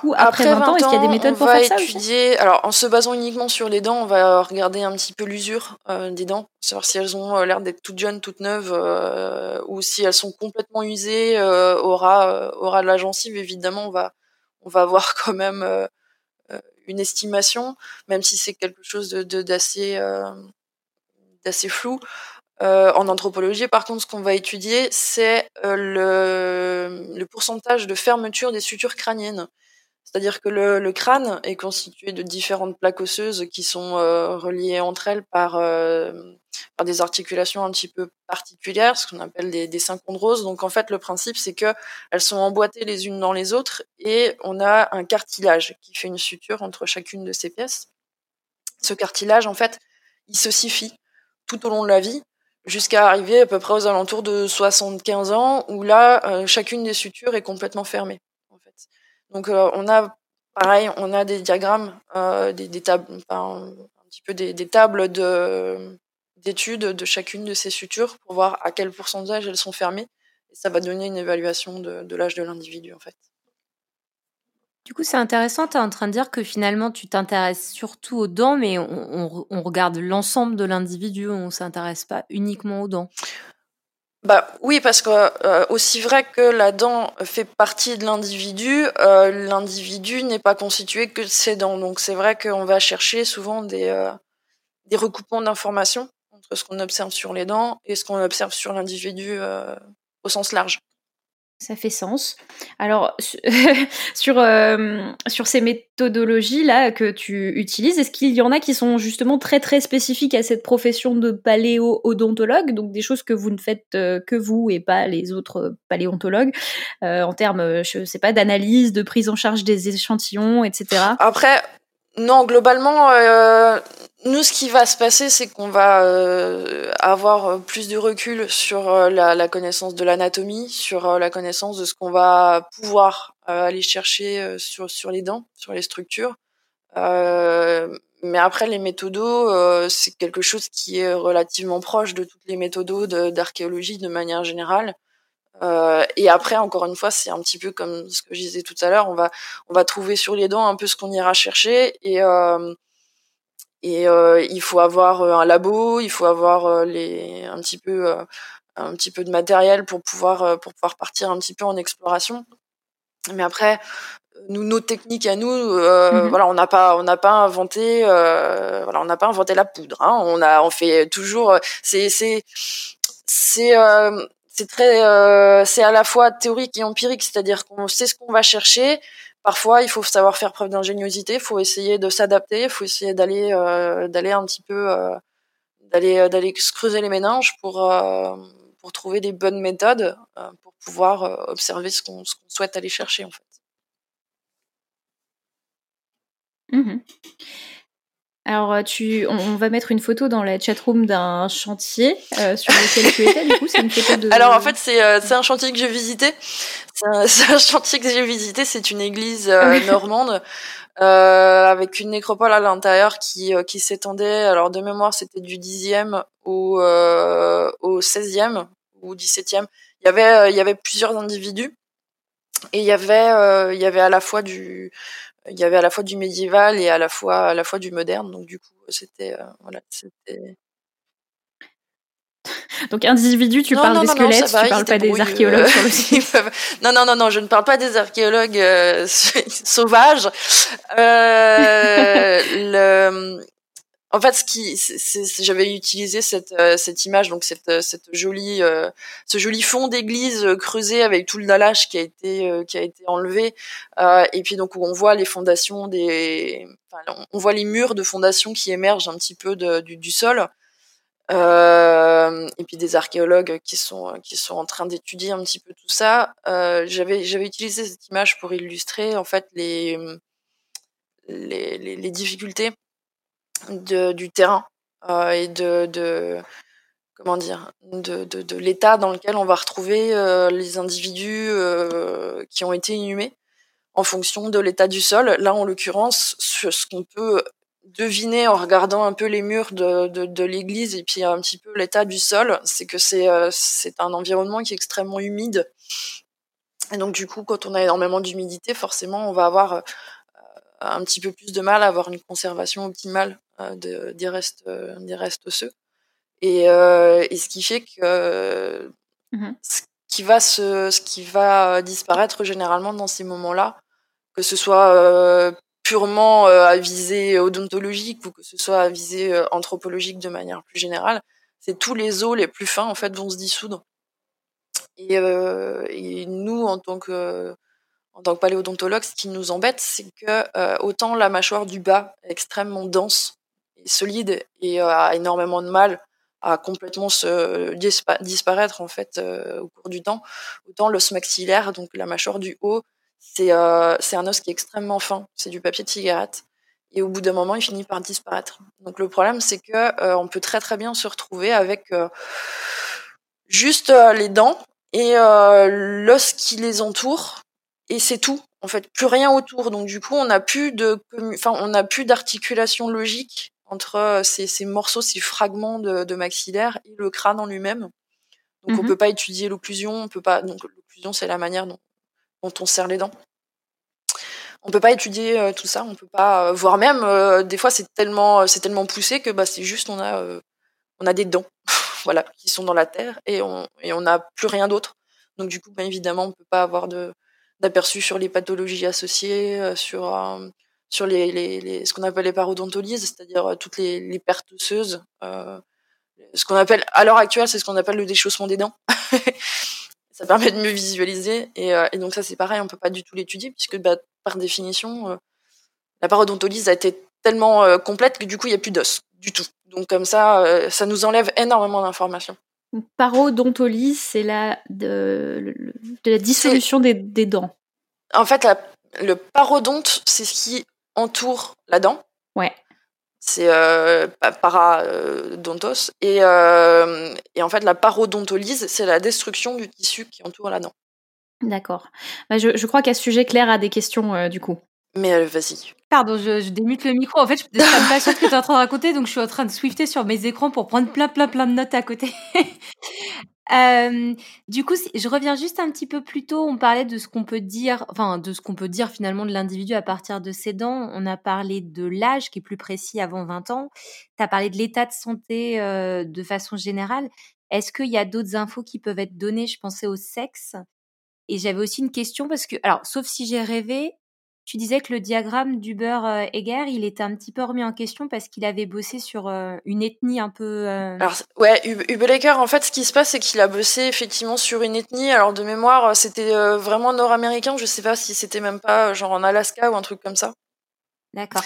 coup, après, 20, ans, est-ce qu'il y a des méthodes pour faire ça étudier, Alors en se basant uniquement sur les dents, on va regarder un petit peu l'usure euh, des dents, savoir si elles ont euh, l'air d'être toutes jeunes, toutes neuves, euh, ou si elles sont complètement usées, aura, aura de la gencive. Évidemment, on va, on va avoir quand même une estimation, même si c'est quelque chose de d'assez assez flou. Euh, en anthropologie, par contre, ce qu'on va étudier, c'est euh, le, pourcentage de fermeture des sutures crâniennes. C'est-à-dire que le, crâne est constitué de différentes plaques osseuses qui sont euh, reliées entre elles par, des articulations un petit peu particulières, ce qu'on appelle des, des synchondroses. Donc en fait, le principe, c'est que elles sont emboîtées les unes dans les autres et on a un cartilage qui fait une suture entre chacune de ces pièces. Ce cartilage, en fait, il s'ossifie tout au long de la vie jusqu'à arriver à peu près aux alentours de 75 ans où là euh, chacune des sutures est complètement fermée. Donc euh, on a pareil, on a des diagrammes, euh, des, tables, un petit peu des, tables de d'études de chacune de ces sutures pour voir à quel pourcentage elles sont fermées et ça va donner une évaluation de, de l'âge de l'individu en fait. Du coup, c'est intéressant, tu es en train de dire que finalement, tu t'intéresses surtout aux dents, mais on, regarde l'ensemble de l'individu, on s'intéresse pas uniquement aux dents. Bah oui, parce que euh, aussi vrai que la dent fait partie de l'individu, euh, l'individu n'est pas constitué que de ses dents. Donc c'est vrai qu'on va chercher souvent des, euh, des recoupements d'informations entre ce qu'on observe sur les dents et ce qu'on observe sur l'individu au sens large ça fait sens. Alors, sur, euh, sur ces méthodologies-là que tu utilises, est-ce qu'il y en a qui sont justement très très spécifiques à cette profession de paléo-odontologue, donc des choses que vous ne faites euh, que vous et pas les autres paléontologues, euh, en termes, je sais pas, d'analyse, de prise en charge des échantillons, etc. Après, non, globalement, euh, nous, ce qui va se passer, c'est qu'on va euh, avoir plus de recul sur euh, la, connaissance de l'anatomie, sur euh, la connaissance de ce qu'on va pouvoir aller chercher sur, sur les dents, sur les structures. mais après, les méthodos, c'est quelque chose qui est relativement proche de toutes les méthodos d'archéologie de manière générale. Euh, et après, encore une fois, c'est un petit peu comme ce que je disais tout à l'heure. On va, on va trouver sur les dents un peu ce qu'on ira chercher. Et, euh, et euh, il faut avoir un labo, il faut avoir les, un petit peu, un petit peu de matériel pour pouvoir, pour pouvoir partir un petit peu en exploration. Mais après, nous, nos techniques à nous, mmh voilà, on n'a pas, on n'a pas inventé, voilà, on n'a pas inventé la poudre. Hein. On a, on fait toujours, c'est, c'est, c'est c'est très, euh, c'est à la fois théorique et empirique, c'est-à-dire qu'on sait ce qu'on va chercher. Parfois, il faut savoir faire preuve d'ingéniosité, il faut essayer de s'adapter, il faut essayer d'aller, euh, d'aller un petit peu, euh, d'aller, d'aller se creuser les méninges pour, pour trouver des bonnes méthodes pour pouvoir observer ce qu'on, ce qu'on souhaite aller chercher en fait. Mmh alors, euh, tu, on, va mettre une photo dans la chatroom d'un chantier euh, sur lequel tu étais. Du coup, c'est une photo de. Alors, en fait, c'est euh, c'est un chantier que j'ai visité. C'est un, chantier que j'ai visité. C'est une église normande avec une nécropole à l'intérieur qui qui s'étendait. Alors, de mémoire, c'était du 10e au au 16e ou 17e. Il y avait il y avait plusieurs individus et il y avait il y avait à la fois du il y avait à la fois du médiéval et à la fois à la fois du moderne donc du coup c'était euh, voilà c'était donc individu, tu parles des squelettes, tu parles pas des archéologues sur le site. non, non, non, non, je ne parle pas des archéologues euh, sauvages. Euh, le, en fait, ce qui, j'avais utilisé cette euh, cette image, donc cette euh, cette jolie euh, ce joli fond d'église creusé avec tout le dallage qui a été qui a été enlevé, et puis donc où on voit les fondations des, enfin, on voit les murs de fondation qui émergent un petit peu du, sol, et puis des archéologues qui sont qui sont en train d'étudier un petit peu tout ça. j'avais j'avais utilisé cette image pour illustrer en fait les, les, les difficultés du terrain euh, et de, comment dire de, l'état dans lequel on va retrouver euh, les individus euh, qui ont été inhumés. en fonction de l'état du sol. Là, en l'occurrence, ce qu'on peut deviner en regardant un peu les murs de, l'église et puis un petit peu l'état du sol, c'est que c'est un environnement qui est extrêmement humide. Et donc du coup, quand on a énormément d'humidité, forcément, on va avoir un petit peu plus de mal à avoir une conservation optimale euh, de, des restes des restes osseux. Et, et ce qui fait que mmh ce qui va se, ce qui va disparaître généralement dans ces moments-là, que ce soit purement euh, à visée odontologique ou que ce soit à visée euh, anthropologique de manière plus générale, c'est tous les os les plus fins en fait vont se dissoudre. Et, euh, et nous, en tant que en tant que paléodontologue, ce qui nous embête, c'est que euh, autant la mâchoire du bas est extrêmement dense solide et euh, a énormément de mal à complètement se disparaître en fait euh, au cours du temps, autant l'os maxillaire, donc la mâchoire du haut, c'est euh, c'est un os qui est extrêmement fin, c'est du papier de cigarette. Et au bout d'un moment, il finit par disparaître. Donc le problème, c'est que on peut très très bien se retrouver avec juste les dents et l'os qui les entoure, et c'est tout. En fait, plus rien autour. Donc du coup, on n'a plus de, enfin, on n'a plus d'articulation logique entre ces, ces, morceaux, ces fragments de, de, maxillaire et le crâne en lui-même. Donc mmh on peut pas étudier l'occlusion, on peut pas. Donc l'occlusion, c'est la manière dont dont on serre les dents. On peut pas étudier euh, tout ça, on peut pas euh, voir même euh, des fois c'est tellement c'est tellement poussé que bah c'est juste on a on a des dents voilà qui sont dans la terre et on et on n'a plus rien d'autre. Donc du coup bah, évidemment on peut pas avoir de d'aperçu sur les pathologies associées, sur sur les, les, les, ce qu'on appelle les parodontolises, c'est-à-dire toutes les, les pertes osseuses. ce qu'on appelle à l'heure actuelle, c'est ce qu'on appelle le déchaussement des dents. ça permet de mieux visualiser. Et, euh, et donc ça, c'est pareil, on peut pas du tout l'étudier puisque bah, par définition, euh, la parodontolyse a été tellement euh, complète que du coup, il n'y a plus d'os du tout. Donc comme ça, ça nous enlève énormément d'informations. Parodontolyse, c'est la de, de, la dissolution des, des, dents. En fait, la, le parodonte, c'est ce qui entoure la dent. Ouais c'est euh, paradontos. Et, euh, et en fait, la parodontolyse, c'est la destruction du tissu qui entoure la dent. D'accord. Bah, je, je, crois qu'à ce sujet, Claire a des questions euh, du coup. Mais euh, vas-y. Pardon, je, je, démute le micro. En fait, je suis pas sûre ce que tu es en train de raconter, donc je suis en train de swifter sur mes écrans pour prendre plein, plein, plein de notes à côté. Euh, du coup, je reviens juste un petit peu plus tôt. On parlait de ce qu'on peut dire, enfin de ce qu'on peut dire finalement de l'individu à partir de ses dents. On a parlé de l'âge qui est plus précis avant 20 ans. Tu as parlé de l'état de santé euh, de façon générale. Est-ce qu'il y a d'autres infos qui peuvent être données? Je pensais au sexe. Et j'avais aussi une question parce que, alors, sauf si j'ai rêvé, tu disais que le diagramme d'Huber-Heger, il était un petit peu remis en question parce qu'il avait bossé sur euh, une ethnie un peu. Euh... Alors, ouais, Huber-Heger, en fait, ce qui se passe, c'est qu'il a bossé effectivement sur une ethnie. Alors, de mémoire, c'était euh, vraiment nord-américain. Je sais pas si c'était même pas genre en Alaska ou un truc comme ça. D'accord.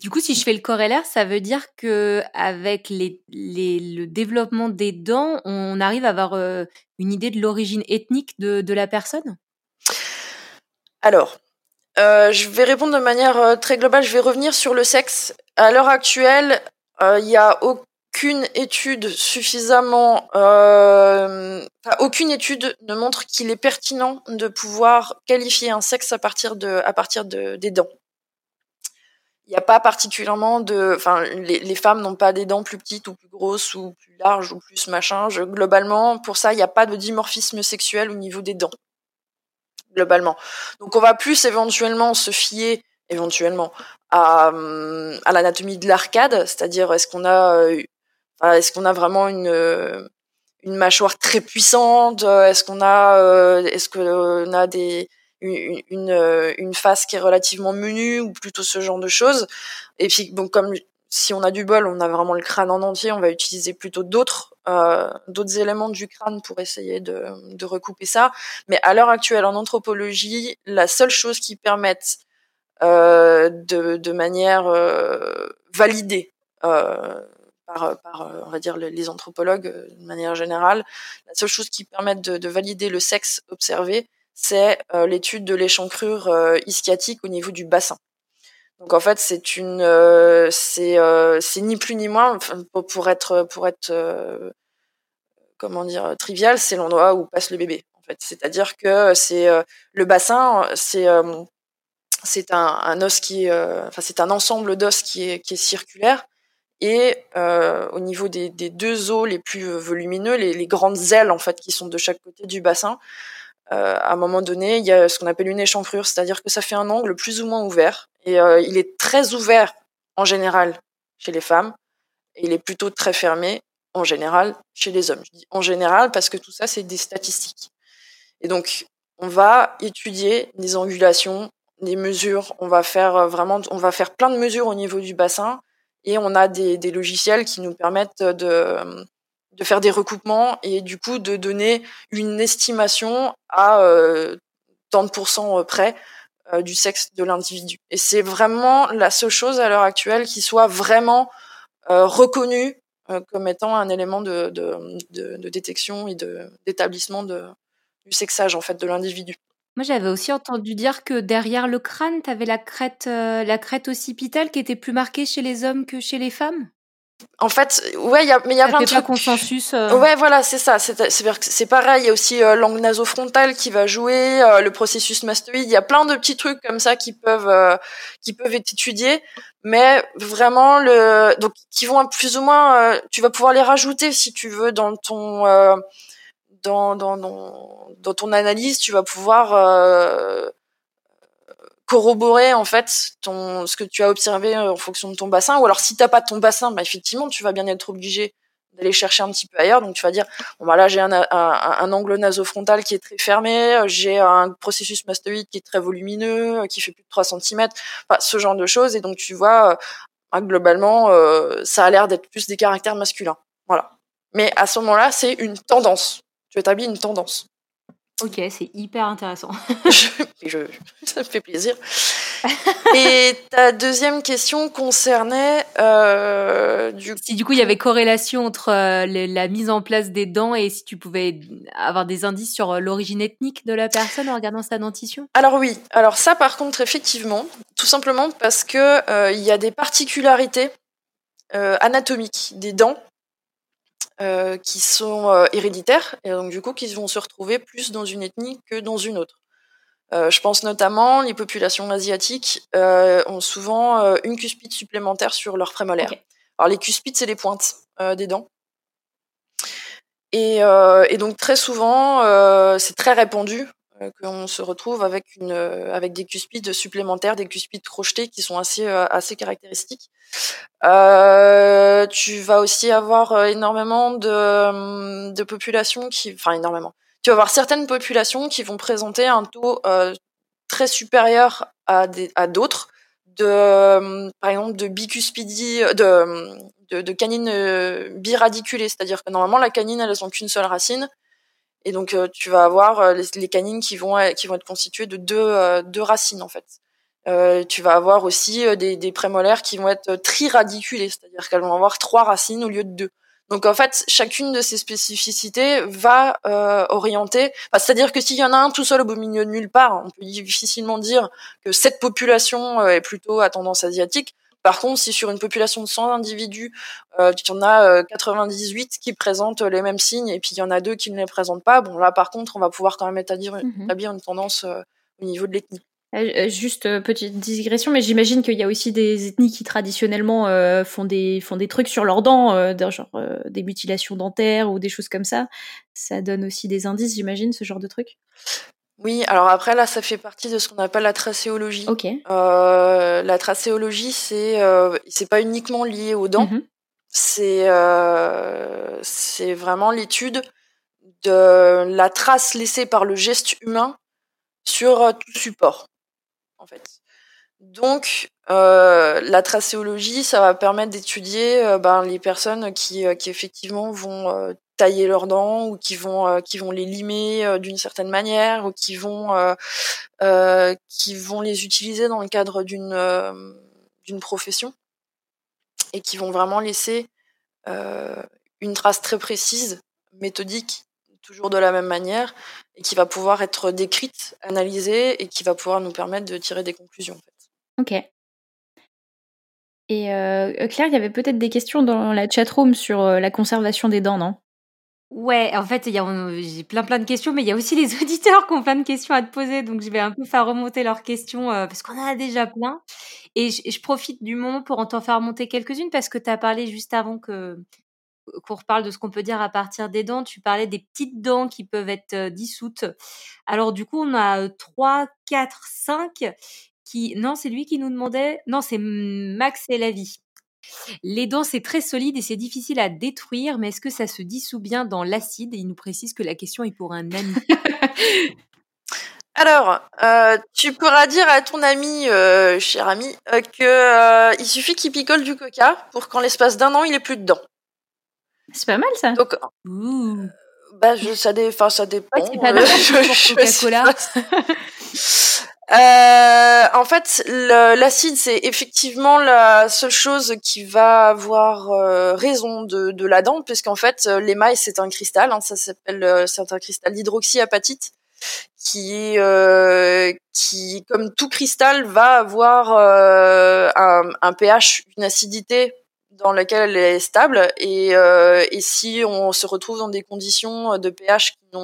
Du coup, si je fais le corrélaire, ça veut dire que avec les, les, le développement des dents, on arrive à avoir euh, une idée de l'origine ethnique de, de la personne? Alors, euh, je vais répondre de manière euh, très globale. Je vais revenir sur le sexe. À l'heure actuelle, euh, il n'y a aucune étude suffisamment, euh, aucune étude ne montre qu'il est pertinent de pouvoir qualifier un sexe à partir de, à partir de, des dents. Il n'y a pas particulièrement de, enfin, les, les femmes n'ont pas des dents plus petites ou plus grosses ou plus larges ou plus machin. Globalement, pour ça, il n'y a pas de dimorphisme sexuel au niveau des dents globalement. Donc on va plus éventuellement se fier éventuellement à, hum, l'anatomie de l'arcade, c'est-à-dire est-ce qu'on a euh, vraiment une une mâchoire très puissante, est-ce qu'on a euh, est-ce qu'on a une, face qui est relativement menue ou plutôt ce genre de choses. Et puis comme si on a du bol, on a vraiment le crâne en entier, on va utiliser plutôt d'autres euh, d'autres éléments du crâne pour essayer de, de recouper ça. Mais à l'heure actuelle, en anthropologie, la seule chose qui permette euh, de, de manière euh, validée euh, par, par, on va dire, les anthropologues de manière générale, la seule chose qui permette de, de valider le sexe observé, c'est l'étude de l'échancrure ischiatique au niveau du bassin. Donc en fait, c'est une, euh, c'est, euh, c'est ni plus ni moins pour, être, pour être, euh, comment dire, trivial, c'est l'endroit où passe le bébé. En fait, c'est-à-dire que c'est le bassin, c'est c'est un, os qui est, enfin c'est un ensemble d'os qui est, qui est circulaire et euh, au niveau des, deux os les plus volumineux, les, les, grandes ailes en fait qui sont de chaque côté du bassin, euh, à un moment donné, il y a ce qu'on appelle une échancrure, c'est-à-dire que ça fait un angle plus ou moins ouvert. Et euh, il est très ouvert en général chez les femmes, et il est plutôt très fermé en général chez les hommes. Je dis en général parce que tout ça, c'est des statistiques. Et donc, on va étudier des angulations, des mesures. On va faire euh, vraiment, on va faire plein de mesures au niveau du bassin, et on a des, des logiciels qui nous permettent de de faire des recoupements et du coup de donner une estimation à euh, tant de pourcents euh, près euh, du sexe de l'individu. Et c'est vraiment la seule chose à l'heure actuelle qui soit vraiment euh, reconnue euh, comme étant un élément de, de, de, détection et d'établissement du sexage en fait de l'individu. Moi, j'avais aussi entendu dire que derrière le crâne, tu avais la crête, la crête occipitale qui était plus marquée chez les hommes que chez les femmes en fait, ouais, y a, mais il y a ça plein de trucs. consensus. euh. Ouais, voilà, c'est ça. C'est pareil. Il y a aussi euh, l'angle nasofrontal qui va jouer, euh, le processus mastoïde. Il y a plein de petits trucs comme ça qui peuvent euh, qui peuvent être étudiés, mais vraiment le donc qui vont plus ou moins. euh, tu vas pouvoir les rajouter si tu veux dans ton euh, dans, dans dans dans ton analyse. Tu vas pouvoir euh, corroborer en fait ton ce que tu as observé euh, en fonction de ton bassin. Ou alors si t'as pas ton bassin bah effectivement tu vas bien être obligé d'aller chercher un petit peu ailleurs. Donc tu vas dire bon bah là j'ai un, un, un angle nasofrontal qui est très fermé. J'ai un processus mastoïde qui est très volumineux qui fait plus de 3 cm ce genre de choses. Et donc tu vois euh, bah, globalement euh, ça a l'air d'être plus des caractères masculins. Voilà. Mais à ce moment-là c'est une tendance. Tu établis une tendance Ok, c'est hyper intéressant. je, je- ça me fait plaisir. Et ta deuxième question concernait euh, du Si du coup il y avait corrélation entre euh, la mise en place des dents et si tu pouvais avoir des indices sur euh, l'origine ethnique de la personne en regardant sa dentition? Alors oui, alors ça par contre effectivement, tout simplement parce que euh, il y a des particularités euh, anatomiques des dents euh, qui sont euh, héréditaires et donc du coup qui vont se retrouver plus dans une ethnie que dans une autre. Euh, je pense notamment les populations asiatiques euh, ont souvent euh, une cuspide supplémentaire sur leur prémolaire. Alors les cuspides c'est les pointes euh, des dents. Et, euh, et donc très souvent, euh, c'est très répandu qu'on se retrouve avec une euh, avec des cuspides supplémentaires, des cuspides crochetés qui sont assez euh, assez caractéristiques. Euh, tu vas aussi avoir euh, énormément de hum, de populations qui, enfin énormément. Tu vas avoir certaines populations qui vont présenter un taux euh, très supérieur à des à d'autres de hum, par exemple de bicuspidie de hum, de, de canines euh, biradiculées, c'est-à-dire que normalement la canine elles ont qu'une seule racine et donc euh, tu vas avoir euh, les, canines qui vont être- qui vont être constituées de deux euh, deux racines en fait. Euh, tu vas avoir aussi euh, des, prémolaires qui vont être triradiculées, c'est-à-dire qu'elles vont avoir trois racines au lieu de deux. Donc en fait, chacune de ces spécificités va euh, orienter. c'est-à-dire que s'il y en a un tout seul au beau milieu de nulle part, on peut difficilement dire que cette population euh, est plutôt à tendance asiatique. Par contre, si sur une population de 100 individus, euh, tu en as euh, 98 qui présentent les mêmes signes et puis il y en a deux qui ne les présentent pas, bon là par contre, on va pouvoir quand même établir, Mhm. établir une tendance euh, au niveau de l'ethnie. Euh, euh, Juste euh, petite digression, mais j'imagine qu'il y a aussi des ethnies qui traditionnellement euh, font des font des trucs sur leurs dents, euh, genre euh, des mutilations dentaires ou des choses comme ça. Ça donne aussi des indices, j'imagine, ce genre de truc. Oui, alors après là, ça fait partie de ce qu'on appelle la tracéologie. Ok. Euh, la tracéologie, c'est euh, c'est pas uniquement lié aux dents, Mhm. c'est euh, c'est vraiment l'étude de la trace laissée par le geste humain sur euh, tout support, en fait. Donc, euh, la tracéologie, ça va permettre d'étudier euh, ben, les personnes qui, qui effectivement vont euh, tailler leurs dents ou qui vont euh, qui vont les limer euh, d'une certaine manière ou qui vont euh, qui vont les utiliser dans le cadre d'une profession et qui vont vraiment laisser une trace très précise, méthodique, toujours de la même manière, et qui va pouvoir être décrite, analysée, et qui va pouvoir nous permettre de tirer des conclusions. Ok. Et Claire, il y avait peut-être des questions dans la chatroom sur la conservation des dents, non? Ouais, en fait, il y a, j'ai plein plein de questions, mais il y a aussi les auditeurs qui ont plein de questions à te poser, donc je vais un peu faire remonter leurs questions euh, parce qu'on en a déjà plein. Et je, profite du moment pour en t'en faire remonter quelques-unes parce que tu as parlé juste avant que qu'on reparle de ce qu'on peut dire à partir des dents. Tu parlais des petites dents qui peuvent être euh, dissoutes. Alors du coup, on a 3, 4, 5 qui... Non, c'est lui qui nous demandait... Non, c'est Max et la vie. Les dents, c'est très solide et c'est difficile à détruire, mais est-ce que ça se dissout bien dans l'acide? Et il nous précise que la question est pour un ami. Alors, euh, tu pourras dire à ton ami, euh, cher ami, euh, que il suffit qu'il picole du coca pour qu'en l'espace d'un an, il ait plus de dents. C'est pas mal ça. Donc, bah, je, ça, dé, ça dépend. c'est pas Coca-Cola. Euh, en fait, l'acide, c'est effectivement la seule chose qui va avoir euh, raison de, de, la dent, puisqu'en fait, euh, l'émail, c'est un cristal, hein, ça s'appelle, c'est un cristal d'hydroxyapatite, qui, qui, comme tout cristal, va avoir un, un, pH, une acidité dans laquelle elle est stable, et, et si on se retrouve dans des conditions de pH qui,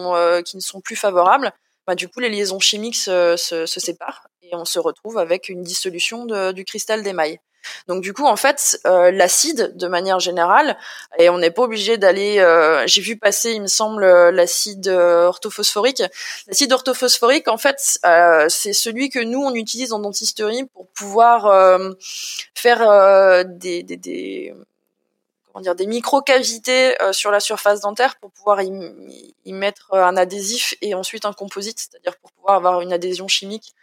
qui ne sont plus favorables, bah, du coup, les liaisons chimiques se, se, se, séparent et on se retrouve avec une dissolution de, du cristal d'émail. Donc du coup, en fait, euh, l'acide, de manière générale, et on n'est pas obligé d'aller. Euh, j'ai vu passer, il me semble, l'acide orthophosphorique. L'acide orthophosphorique, en fait, euh, c'est celui que nous on utilise en dentisterie pour pouvoir faire des, des, des dire des micro-cavités euh, sur la surface dentaire pour pouvoir y, mettre euh, un adhésif et ensuite un composite, c'est-à-dire pour pouvoir avoir une adhésion chimique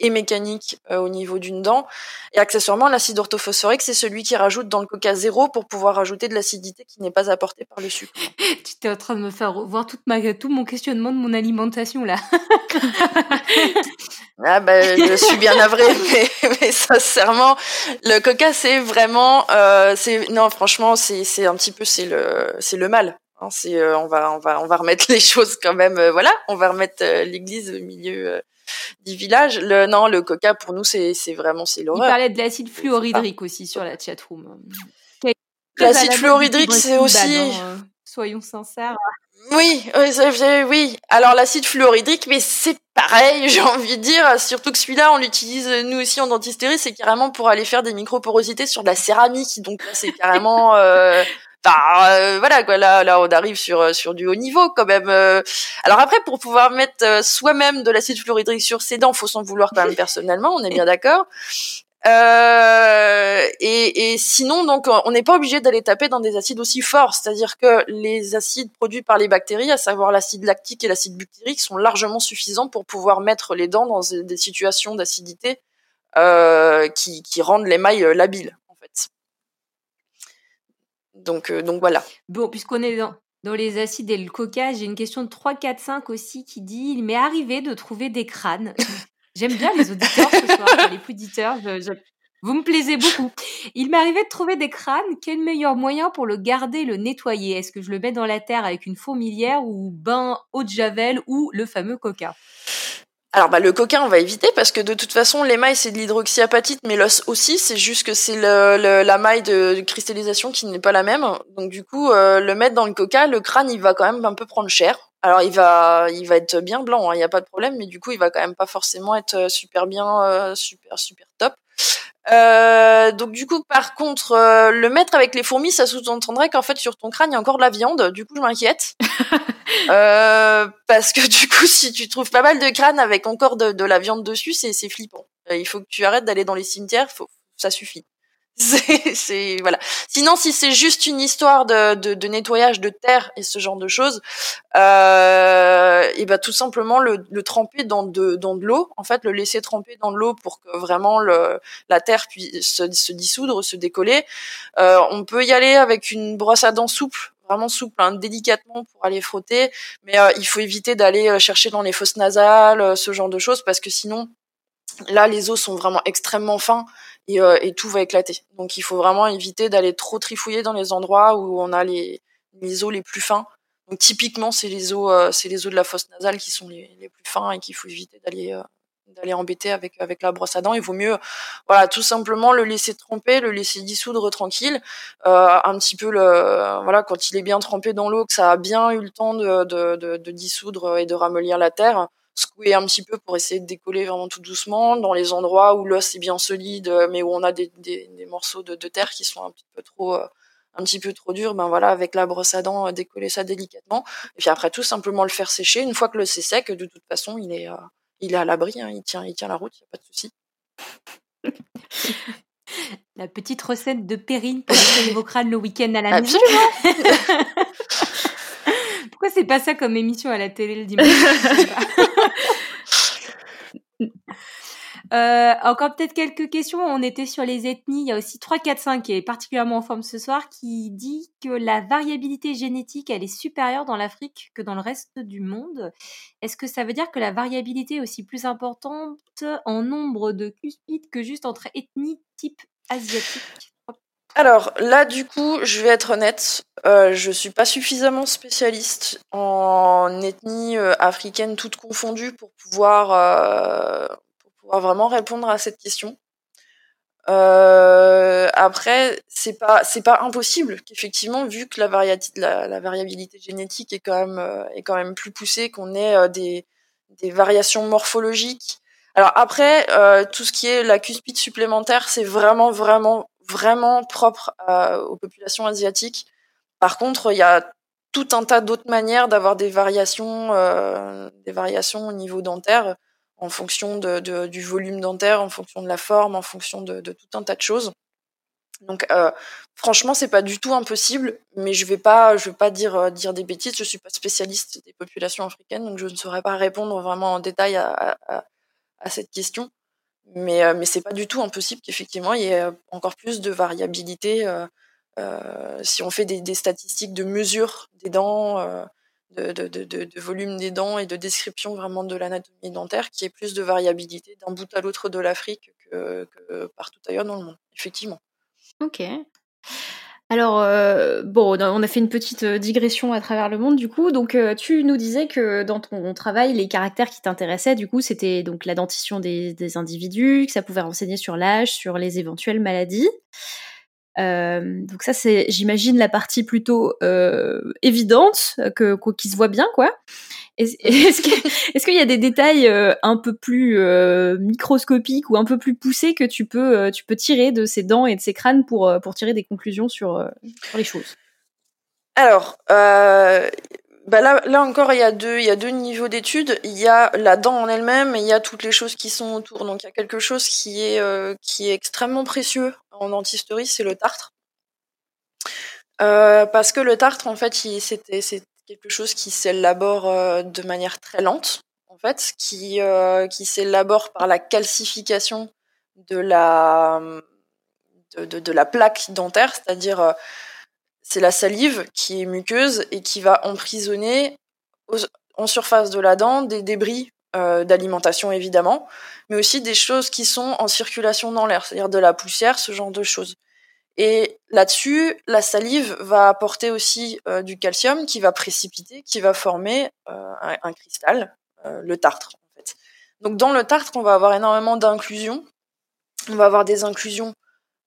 et mécanique euh, au niveau d'une dent. Et accessoirement, l'acide orthophosphorique, c'est celui qui rajoute dans le coca zéro pour pouvoir ajouter de l'acidité qui n'est pas apportée par le sucre. tu t'es en train de me faire voir toute ma, tout mon questionnement de mon alimentation là. ah ben, je suis bien navrée, mais, mais sincèrement, le coca, c'est vraiment, euh, c'est non, franchement, c'est c'est un petit peu c'est le c'est le mal. Hein, c'est euh, on va on va on va remettre les choses quand même. Euh, voilà, on va remettre euh, l'église au milieu du village. Le, non, le coca pour nous c'est vraiment c'est l'horreur. Il parlait de l'acide fluorhydrique aussi sur la chatroom. L'acide fluorhydrique c'est aussi. Hein, soyons sincères. Oui, oui. Alors l'acide fluorhydrique, mais c'est pareil, j'ai envie de dire. Surtout que celui-là, on l'utilise nous aussi en dentisterie, c'est carrément pour aller faire des microporosités sur de la céramique. Donc c'est carrément euh, Enfin, euh, voilà quoi. Là, là, on arrive sur euh, sur du haut niveau quand même. Euh. Alors après, pour pouvoir mettre soi-même de l'acide fluorhydrique sur ses dents, faut s'en vouloir quand même personnellement. On est bien d'accord. Euh, et, et, sinon, donc, on n'est pas obligé d'aller taper dans des acides aussi forts. C'est-à-dire que les acides produits par les bactéries, à savoir l'acide lactique et l'acide butyrique, sont largement suffisants pour pouvoir mettre les dents dans des situations d'acidité euh, qui, qui rendent l'émail labile. Donc, euh, donc voilà. Bon, puisqu'on est dans, dans les acides et le coca, j'ai une question de 3, 4, 5 aussi qui dit Il m'est arrivé de trouver des crânes. J'aime bien les auditeurs ce soir, les auditeurs. Vous me plaisez beaucoup. Il m'est arrivé de trouver des crânes. Quel meilleur moyen pour le garder, le nettoyer? Est-ce que je le mets dans la terre avec une fourmilière ou bain eau de javel ou le fameux coca? Alors bah, le coca on va éviter parce que de toute façon l'émail c'est de l'hydroxyapatite mais l'os aussi c'est juste que c'est la maille de, cristallisation qui n'est pas la même. Donc du coup euh, le mettre dans le coca le crâne il va quand même un peu prendre cher. Alors il va il va être bien blanc hein, il n'y a pas de problème mais du coup il va quand même pas forcément être euh, super bien euh, super super euh, donc du coup, par contre, euh, le mettre avec les fourmis, ça sous-entendrait qu'en fait sur ton crâne il y a encore de la viande. Du coup, je m'inquiète euh, parce que du coup, si tu trouves pas mal de crânes avec encore de, de la viande dessus, c'est flippant. il faut que tu arrêtes d'aller dans les cimetières. Faut, ça suffit. C'est voilà. Sinon, si c'est juste une histoire de, de, de, nettoyage de terre et ce genre de choses, euh, et ben tout simplement le, le tremper dans de dans de l'eau. En fait, le laisser tremper dans de l'eau pour que vraiment le la terre puisse se, se dissoudre, se décoller. Euh, on peut y aller avec une brosse à dents souple vraiment souple, hein, délicatement pour aller frotter, mais euh, il faut éviter d'aller euh, chercher dans les fosses nasales, euh, ce genre de choses, parce que sinon, là, les os sont vraiment extrêmement fins euh, et, tout va éclater. Donc il faut vraiment éviter d'aller trop trifouiller dans les endroits où on a les, les os les plus fins. Donc typiquement c'est les os euh, c'est les os de la fosse nasale qui sont les, les plus fins et qu'il faut éviter d'aller euh, d'aller embêter avec avec la brosse à dents. Il vaut mieux, voilà, tout simplement le laisser tremper, le laisser dissoudre tranquille, euh, un petit peu le, voilà, quand il est bien trempé dans l'eau, que ça a bien eu le temps de, de, de, de dissoudre et de ramollir la terre, secouer un petit peu pour essayer de décoller vraiment tout doucement dans les endroits où l'os est bien solide, mais où on a des, des, des morceaux de, de, terre qui sont un petit peu trop euh, un petit peu trop dur, ben voilà, avec la brosse à dents, décoller ça délicatement. Et puis après, tout simplement le faire sécher. Une fois que le c'est sec, de toute façon, il est, il est à l'abri, hein, il, tient, il tient la route, il n'y a pas de souci. La petite recette de Perrine pour vos crânes le week-end à la maison. Pourquoi c'est pas ça comme émission à la télé le dimanche euh, encore peut-être quelques questions. On était sur les ethnies. Il y a aussi 3, 4, 5 qui est particulièrement en forme ce soir, qui dit que la variabilité génétique, elle est supérieure dans l'Afrique que dans le reste du monde. Est-ce que ça veut dire que la variabilité est aussi plus importante en nombre de cuspides que juste entre ethnies type asiatique? Alors là, du coup, je vais être honnête, euh, je suis pas suffisamment spécialiste en ethnie euh, africaine toute confondue pour pouvoir euh, vraiment répondre à cette question. Euh, après, c'est pas pas impossible qu'effectivement, vu que la, variabilité génétique est quand même euh, est quand même plus poussée, qu'on ait des, des variations morphologiques. Alors après, euh, tout ce qui est la cuspide supplémentaire, c'est vraiment vraiment vraiment propre aux populations asiatiques. Par contre, il y a tout un tas d'autres manières d'avoir des variations des variations au niveau dentaire en fonction de, du volume dentaire, en fonction de la forme, en fonction de, tout un tas de choses. Donc euh, franchement, c'est pas du tout impossible, mais je vais pas, je vais pas dire euh, dire des bêtises. Je suis pas spécialiste des populations africaines, donc je ne saurais pas répondre vraiment en détail à, à cette question. Mais euh, mais pas du tout impossible qu'effectivement il y ait encore plus de variabilité euh, euh si on fait des, statistiques de mesure des dents euh, de, de, de, volume des dents et de description vraiment de l'anatomie dentaire, qui est plus de variabilité d'un bout à l'autre de l'Afrique que, que, partout ailleurs dans le monde, effectivement. Ok. Alors, euh, bon, on a fait une petite euh, digression à travers le monde, du coup. Donc, euh, tu nous disais que dans ton travail, les caractères qui t'intéressaient, du coup, c'était donc la dentition des, individus, que ça pouvait renseigner sur l'âge, sur les éventuelles maladies. Donc ça, c'est, j'imagine, la partie plutôt évidente, que, qui se voit bien, quoi. Est-ce, qu'il y a des détails euh, un peu plus euh, microscopiques ou un peu plus poussés que tu peux, euh, tu peux tirer de ces dents et de ces crânes pour, tirer des conclusions sur, les choses? Alors, bah là, encore, il y a deux, niveaux d'études. Il y a la dent en elle-même et il y a toutes les choses qui sont autour. Donc, il y a quelque chose qui est, extrêmement précieux en dentisterie, c'est le tartre. Parce que le tartre, en fait, c'était, quelque chose qui s'élabore euh, de manière très lente, en fait, qui, euh, qui s'élabore par la calcification de la, plaque dentaire, c'est-à-dire euh, c'est la salive qui est muqueuse et qui va emprisonner en surface de la dent des débris d'alimentation évidemment, mais aussi des choses qui sont en circulation dans l'air, c'est-à-dire de la poussière, ce genre de choses. Et là-dessus, la salive va apporter aussi euh, du calcium qui va précipiter, qui va former euh, un, cristal, euh, le tartre en fait. Donc dans le tartre, on va avoir énormément d'inclusions. On va avoir des inclusions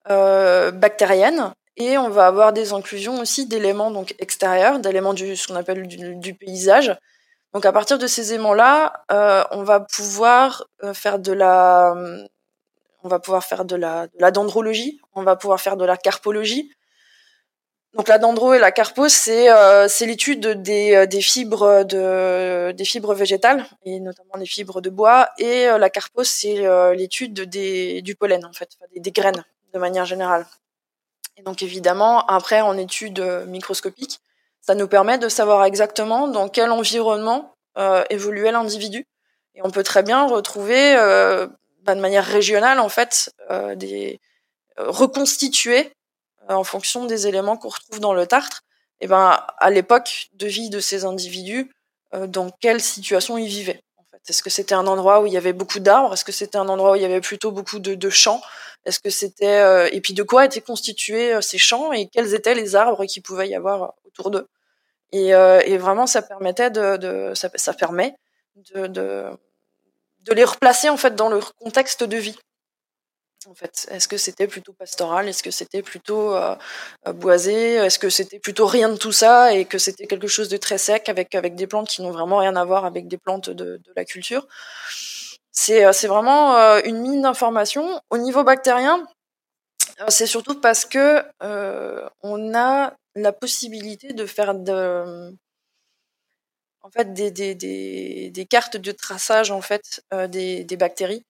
bactériennes et on va avoir des inclusions aussi d'éléments donc extérieurs, d'éléments du ce qu'on appelle du, du, paysage. Donc à partir de ces éléments-là, on va pouvoir faire de la, on va pouvoir faire de la, de la dendrologie, on va pouvoir faire de la carpologie. Donc la dendro et la carpo, c'est euh, l'étude des, euh, des fibres végétales et notamment des fibres de bois et euh, la carpo c'est l'étude du pollen en fait, des, des graines de manière générale. Et donc évidemment, après en études euh, microscopiques, ça nous permet de savoir exactement dans quel environnement évoluait l'individu. Et on peut très bien retrouver bah, de manière régionale en fait euh, des euh, reconstituer euh, en fonction des éléments qu'on retrouve dans le tartre. Et ben à l'époque de vie de ces individus, dans quelle situation ils vivaient. Est-ce que c'était un endroit où il y avait beaucoup d'arbres? Est-ce que c'était un endroit où il y avait plutôt beaucoup de, de champs? Est-ce que c'était euh, et puis de quoi étaient constitués euh, ces champs et quels étaient les arbres qui pouvaient y avoir autour d'eux? Et, euh, et, vraiment, ça permettait de, de ça, ça, permet de, de, de les replacer en fait dans leur contexte de vie. En fait, est-ce que c'était plutôt pastoral? Est-ce que c'était plutôt euh, boisé? Est-ce que c'était plutôt rien de tout ça et que c'était quelque chose de très sec avec avec des plantes qui n'ont vraiment rien à voir avec des plantes de, de la culture? C'est c'est vraiment une mine d'informations. Au niveau bactérien, c'est surtout parce que on a la possibilité de faire de, en fait des, des, des, des, cartes de traçage en fait euh, des, des, bactéries.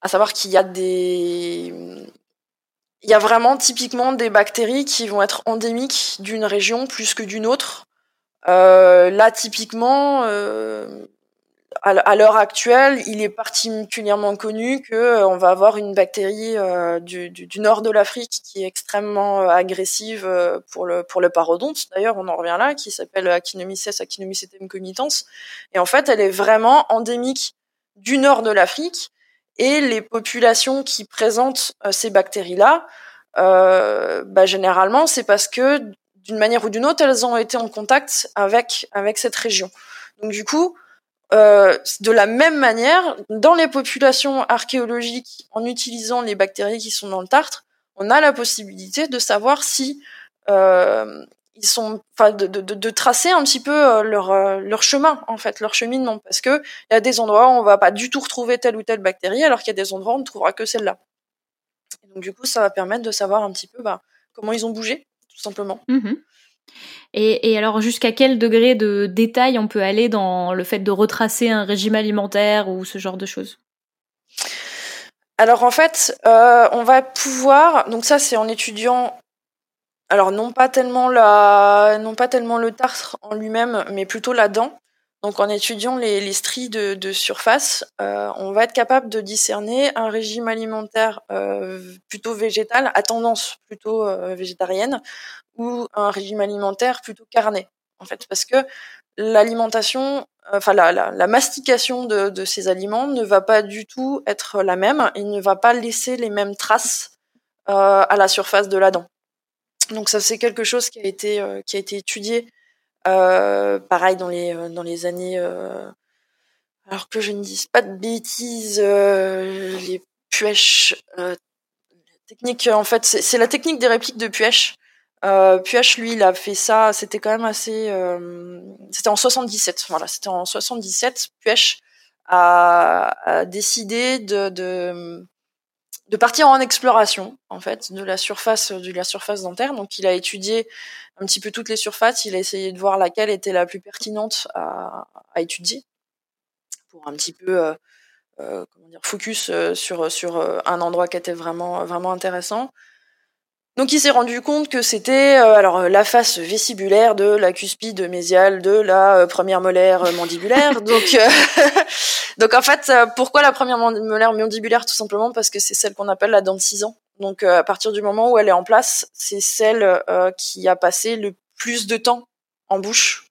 À savoir qu'il y a des il y a vraiment typiquement des bactéries qui vont être endémiques d'une région plus que d'une autre. Euh, là, typiquement, euh, à l'heure actuelle, il est particulièrement connu que euh, on va avoir une bactérie euh, du, du, du, nord de l'Afrique qui est extrêmement euh, agressive euh, pour le pour le parodonte. D'ailleurs, on en revient là, qui s'appelle Actinomyces actinomycetum comitans. Et en fait, elle est vraiment endémique du nord de l'Afrique. Et les populations qui présentent ces bactéries-là, bah, généralement, c'est parce que d'une manière ou d'une autre, elles ont été en contact avec avec cette région. Donc du coup, euh, de la même manière, dans les populations archéologiques, en utilisant les bactéries qui sont dans le tartre, on a la possibilité de savoir si euh, ils sont, enfin, de, tracer un petit peu euh, leur leur chemin en fait, leur cheminement, parce que il y a des endroits où on va pas du tout retrouver telle ou telle bactérie, alors qu'il y a des endroits où on ne trouvera que celle-là. Donc du coup, ça va permettre de savoir un petit peu bah, comment ils ont bougé, tout simplement. Mmh et, alors, jusqu'à quel degré de détail on peut aller dans le fait de retracer un régime alimentaire ou ce genre de choses? Alors, en fait, euh, on va pouvoir. Donc, ça, c'est en étudiant. Alors, non pas tellement la, non pas tellement le tartre en lui-même, mais plutôt la dent. Donc, en étudiant les, stries de, surface, euh, on va être capable de discerner un régime alimentaire euh, plutôt végétal, à tendance plutôt euh, végétarienne, ou un régime alimentaire plutôt carné, en fait, parce que l'alimentation, enfin la, mastication de, de, ces aliments ne va pas du tout être la même, il ne va pas laisser les mêmes traces à la surface de la dent. Donc ça c'est quelque chose qui a été qui a été étudié, pareil dans les euh, dans les années, euh, alors que je ne dise pas de bêtises, euh, les Puech, technique en fait c'est la technique des répliques de Puech euh, lui, il a fait ça, c'était quand même assez... Euh, c'était en 77, voilà, c'était en 77. Puech a, a décidé de, de, partir en exploration, en fait, de la surface, de la surface dentaire. Donc, il a étudié un petit peu toutes les surfaces, il a essayé de voir laquelle était la plus pertinente à, étudier, pour un petit peu... Euh, euh comment dire, focus euh, sur sur euh, un endroit qui était vraiment vraiment intéressant. Donc il s'est rendu compte que c'était euh, alors la face vestibulaire de la cuspide mésiale de la euh, première molaire euh, mandibulaire. donc donc en fait pourquoi la première molaire mandibulaire? Tout simplement parce que c'est celle qu'on appelle la dent de 6 ans. Donc à partir du moment où elle est en place, c'est celle qui a passé le plus de temps en bouche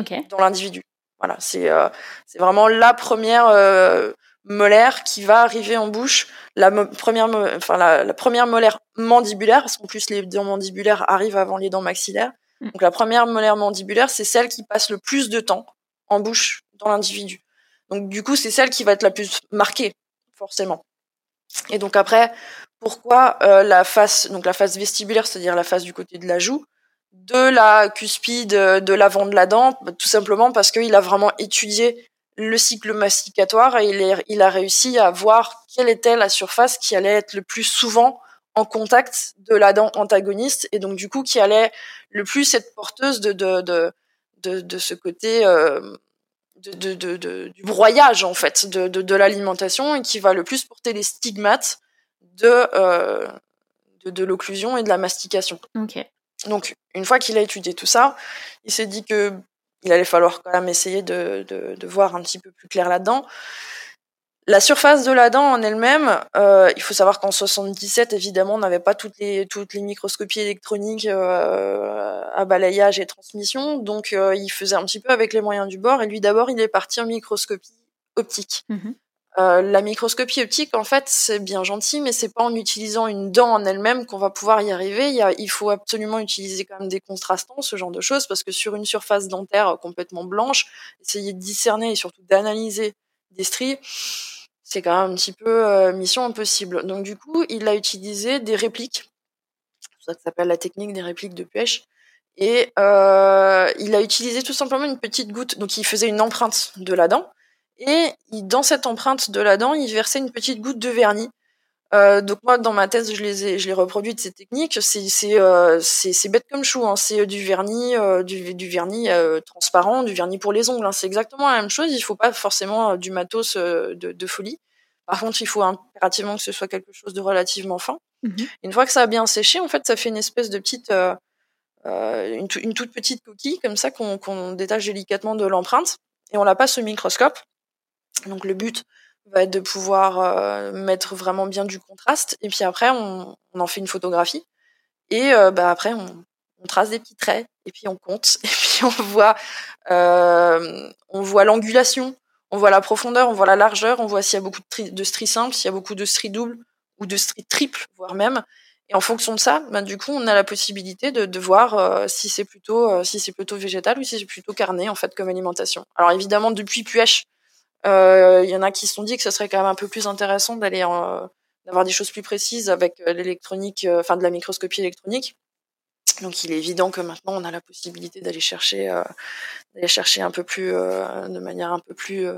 okay. dans l'individu. Voilà, c'est c'est vraiment la première molaire qui va arriver en bouche, la première, enfin la, la, première molaire mandibulaire, parce qu'en plus les dents mandibulaires arrivent avant les dents maxillaires. Mm. Donc la première molaire mandibulaire, c'est celle qui passe le plus de temps en bouche dans l'individu. Donc du coup, c'est celle qui va être la plus marquée, forcément. Et donc après, pourquoi euh, la face, donc la face vestibulaire, c'est-à-dire la face du côté de la joue, de la cuspide, de l'avant de la dent, bah, tout simplement parce qu'il a vraiment étudié le cycle masticatoire et il, est, il, a réussi à voir quelle était la surface qui allait être le plus souvent en contact de la dent antagoniste et donc du coup qui allait le plus être porteuse de, de, de, de, de ce côté euh, de, de, du broyage en fait de, de, de l'alimentation et qui va le plus porter les stigmates de, euh, de, de l'occlusion et de la mastication. Okay. Donc une fois qu'il a étudié tout ça, il s'est dit que il allait falloir quand même essayer de, de, voir un petit peu plus clair là-dedans. La surface de la dent en elle-même, euh, il faut savoir qu'en 77, évidemment, on n'avait pas toutes les toutes les microscopies électroniques euh, à balayage et transmission, donc euh, il faisait un petit peu avec les moyens du bord. Et lui, d'abord, il est parti en microscopie optique. -hmm. Euh, la microscopie optique, en fait, c'est bien gentil, mais c'est pas en utilisant une dent en elle-même qu'on va pouvoir y arriver. Il, y a, il, faut absolument utiliser quand même des contrastants, ce genre de choses, parce que sur une surface dentaire complètement blanche, essayer de discerner et surtout d'analyser des stries, c'est quand même un petit peu mission impossible. Donc du coup, il a utilisé des répliques. Ça s'appelle la technique des répliques de pêche. Et euh, il a utilisé tout simplement une petite goutte. Donc il faisait une empreinte de la dent. Et dans cette empreinte de la dent, il versait une petite goutte de vernis. Euh, donc moi, dans ma thèse, je les ai, je les reproduis de ces techniques. C'est c'est euh, c'est bête comme chou. Hein. C'est du vernis, euh, du, du vernis euh, transparent, du vernis pour les ongles. Hein. C'est exactement la même chose. Il faut pas forcément euh, du matos de, de, folie. Par contre, il faut impérativement que ce soit quelque chose de relativement fin. Mmh une fois que ça a bien séché, en fait, ça fait une espèce de petite euh, une, une, toute petite coquille comme ça qu'on qu'on détache délicatement de l'empreinte et on la passe au microscope. Donc le but va être de pouvoir euh, mettre vraiment bien du contraste et puis après on, en fait une photographie et euh, bah après on, trace des petits traits et puis on compte et puis on voit euh, voit l'angulation, on voit la profondeur, on voit la largeur, on voit s'il y a beaucoup de, de stries simples, s'il y a beaucoup de stries doubles ou de stries triples voire même et en fonction de ça, ben, du coup, on a la possibilité de, voir si c'est plutôt si plutôt végétal ou si c'est plutôt carné en fait comme alimentation. Alors évidemment, depuis Puech, il y en a qui se sont dit que ce serait quand même un peu plus intéressant d'aller d'avoir des choses plus précises avec l'électronique, enfin de la microscopie électronique. Donc il est évident que maintenant on a la possibilité d'aller chercher d'aller chercher un peu plus de manière un peu plus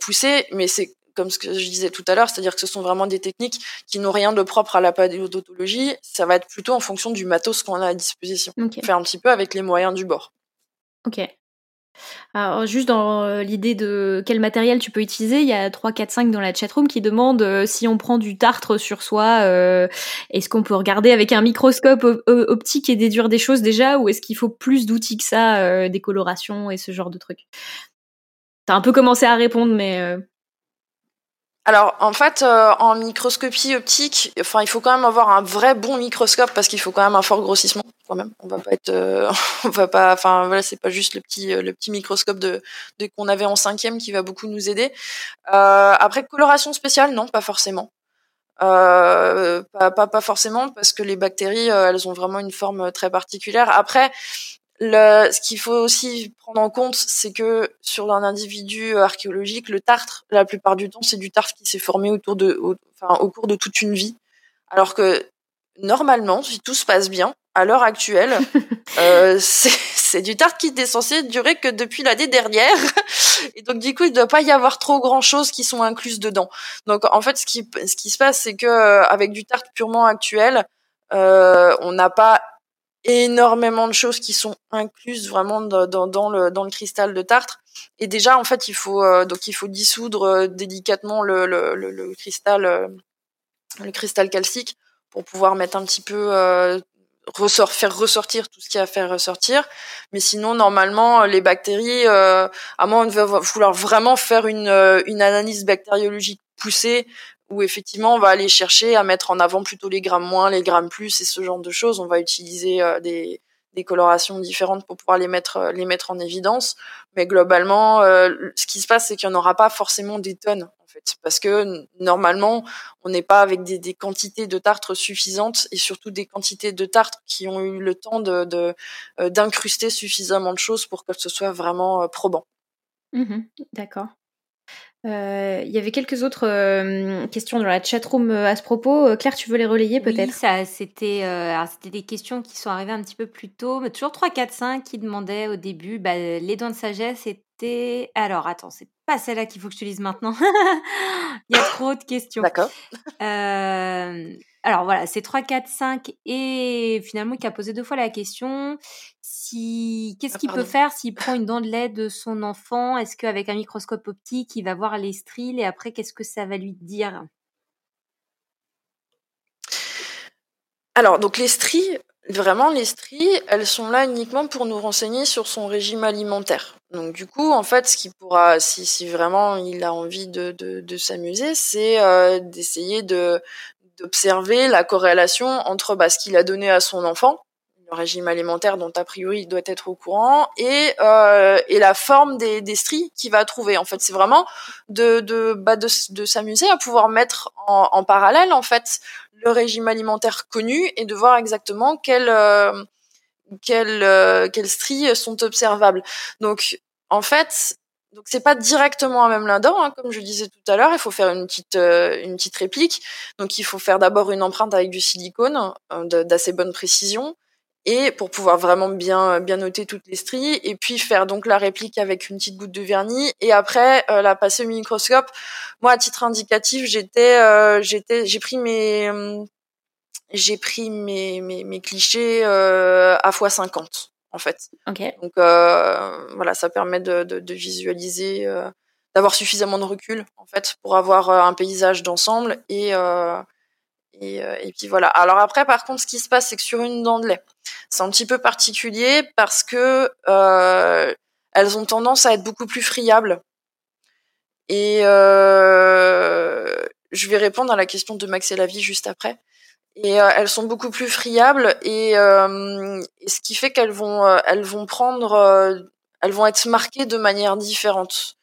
poussée, mais c'est comme ce que je disais tout à l'heure, c'est-à-dire que ce sont vraiment des techniques qui n'ont rien de propre à la paléodontologie. Ça va être plutôt en fonction du matos qu'on a à disposition. Okay. Faire un petit peu avec les moyens du bord. Ok. Alors, juste dans euh, l'idée de quel matériel tu peux utiliser, il y a 3, 4, 5 dans la chatroom qui demandent euh, si on prend du tartre sur soi, euh, est-ce qu'on peut regarder avec un microscope optique et déduire des choses déjà, ou est-ce qu'il faut plus d'outils que ça, euh, des colorations et ce genre de trucs? T'as un peu commencé à répondre, mais alors en fait, euh, en microscopie optique, enfin il faut quand même avoir un vrai bon microscope parce qu'il faut quand même un fort grossissement quand même. On va pas être, euh, on va pas, enfin voilà, c'est pas juste le petit euh, le petit microscope de, qu'on avait en cinquième qui va beaucoup nous aider. après coloration spéciale, non, pas forcément. Pas, pas, pas forcément parce que les bactéries elles ont vraiment une forme très particulière. Après le, ce qu'il faut aussi prendre en compte, c'est que sur un individu archéologique, le tartre, la plupart du temps, c'est du tartre qui s'est formé autour de, au, enfin, au cours de toute une vie. Alors que normalement, si tout se passe bien, à l'heure actuelle, euh, c'est du tartre qui est censé durer que depuis l'année dernière. Et donc, du coup, il ne doit pas y avoir trop grand chose qui sont incluses dedans. Donc, en fait, ce qui, ce qui se passe, c'est que euh, avec du tartre purement actuel, euh, on n'a pas énormément de choses qui sont incluses vraiment dans, le, dans le cristal de tartre. Et déjà, en fait, il faut euh, donc il faut dissoudre euh, délicatement le, le, le, cristal euh, le cristal calcique pour pouvoir mettre un petit peu ressort, faire ressortir tout ce qu'il y a à faire ressortir. Mais sinon, normalement, les bactéries, à moins de vouloir vraiment faire une, une analyse bactériologique poussée où effectivement on va aller chercher à mettre en avant plutôt les grammes moins, les grammes plus et ce genre de choses. On va utiliser euh, des, colorations différentes pour pouvoir les mettre euh, les mettre en évidence. Mais globalement, euh, ce qui se passe, c'est qu'il n'y en aura pas forcément des tonnes parce que normalement, on n'est pas avec des, quantités de tartre suffisantes et surtout des quantités de tartre qui ont eu le temps d'incruster suffisamment de choses pour que ce soit vraiment probant. Mmh D'accord. Euh, il y avait quelques autres euh, questions dans la chatroom euh, à ce propos. Claire, tu veux les relayer peut-être? Oui, ça, c'était, euh, c'était des questions qui sont arrivées un petit peu plus tôt, mais toujours 3, 4, 5 qui demandaient au début bah, les dents de sagesse étaient. Alors, attends, c'est pas celle-là qu'il faut que je te lise maintenant. il y a trop de questions. D'accord. alors voilà, c'est 3, 4, 5 et finalement qui a posé deux fois la question qu'est-ce ah, qu'il peut faire s'il prend une dent de lait de son enfant? Est-ce qu'avec un microscope optique, il va voir les stries? Et après, qu'est-ce que ça va lui dire? Alors, donc les stries, vraiment les stries, elles sont là uniquement pour nous renseigner sur son régime alimentaire. Donc du coup, en fait, ce qui pourra, si, si vraiment il a envie de, de, de s'amuser, c'est euh, d'essayer de d'observer la corrélation entre bah, ce qu'il a donné à son enfant le régime alimentaire dont a priori il doit être au courant et euh, et la forme des, des stries qu'il va trouver en fait c'est vraiment de de bah de, s'amuser à pouvoir mettre en, en, parallèle en fait le régime alimentaire connu et de voir exactement quelles euh, quelles euh, stries sont observables donc en fait Donc c'est pas directement à même la dent, hein, comme je disais tout à l'heure. Il faut faire une petite euh, une petite réplique. Donc il faut faire d'abord une empreinte avec du silicone euh, d'assez bonne précision et pour pouvoir vraiment bien bien noter toutes les stries et puis faire donc la réplique avec une petite goutte de vernis et après euh, la passer au microscope. Moi à titre indicatif, j'étais j'étais j'ai pris mes j'ai pris mes mes, mes clichés à x50 en fait. Okay. Donc euh, voilà, ça permet de, de, de visualiser, euh, d'avoir suffisamment de recul en fait pour avoir euh, un paysage d'ensemble et euh, et, euh, puis voilà. Alors après, par contre, ce qui se passe, c'est que sur une dent de lait, c'est un petit peu particulier parce que elles ont tendance à être beaucoup plus friables. Et je vais répondre à la question de Max et la vie juste après et euh, elles sont beaucoup plus friables et, euh, ce qui fait qu'elles vont euh, elles vont prendre elles vont être marquées de manière différente.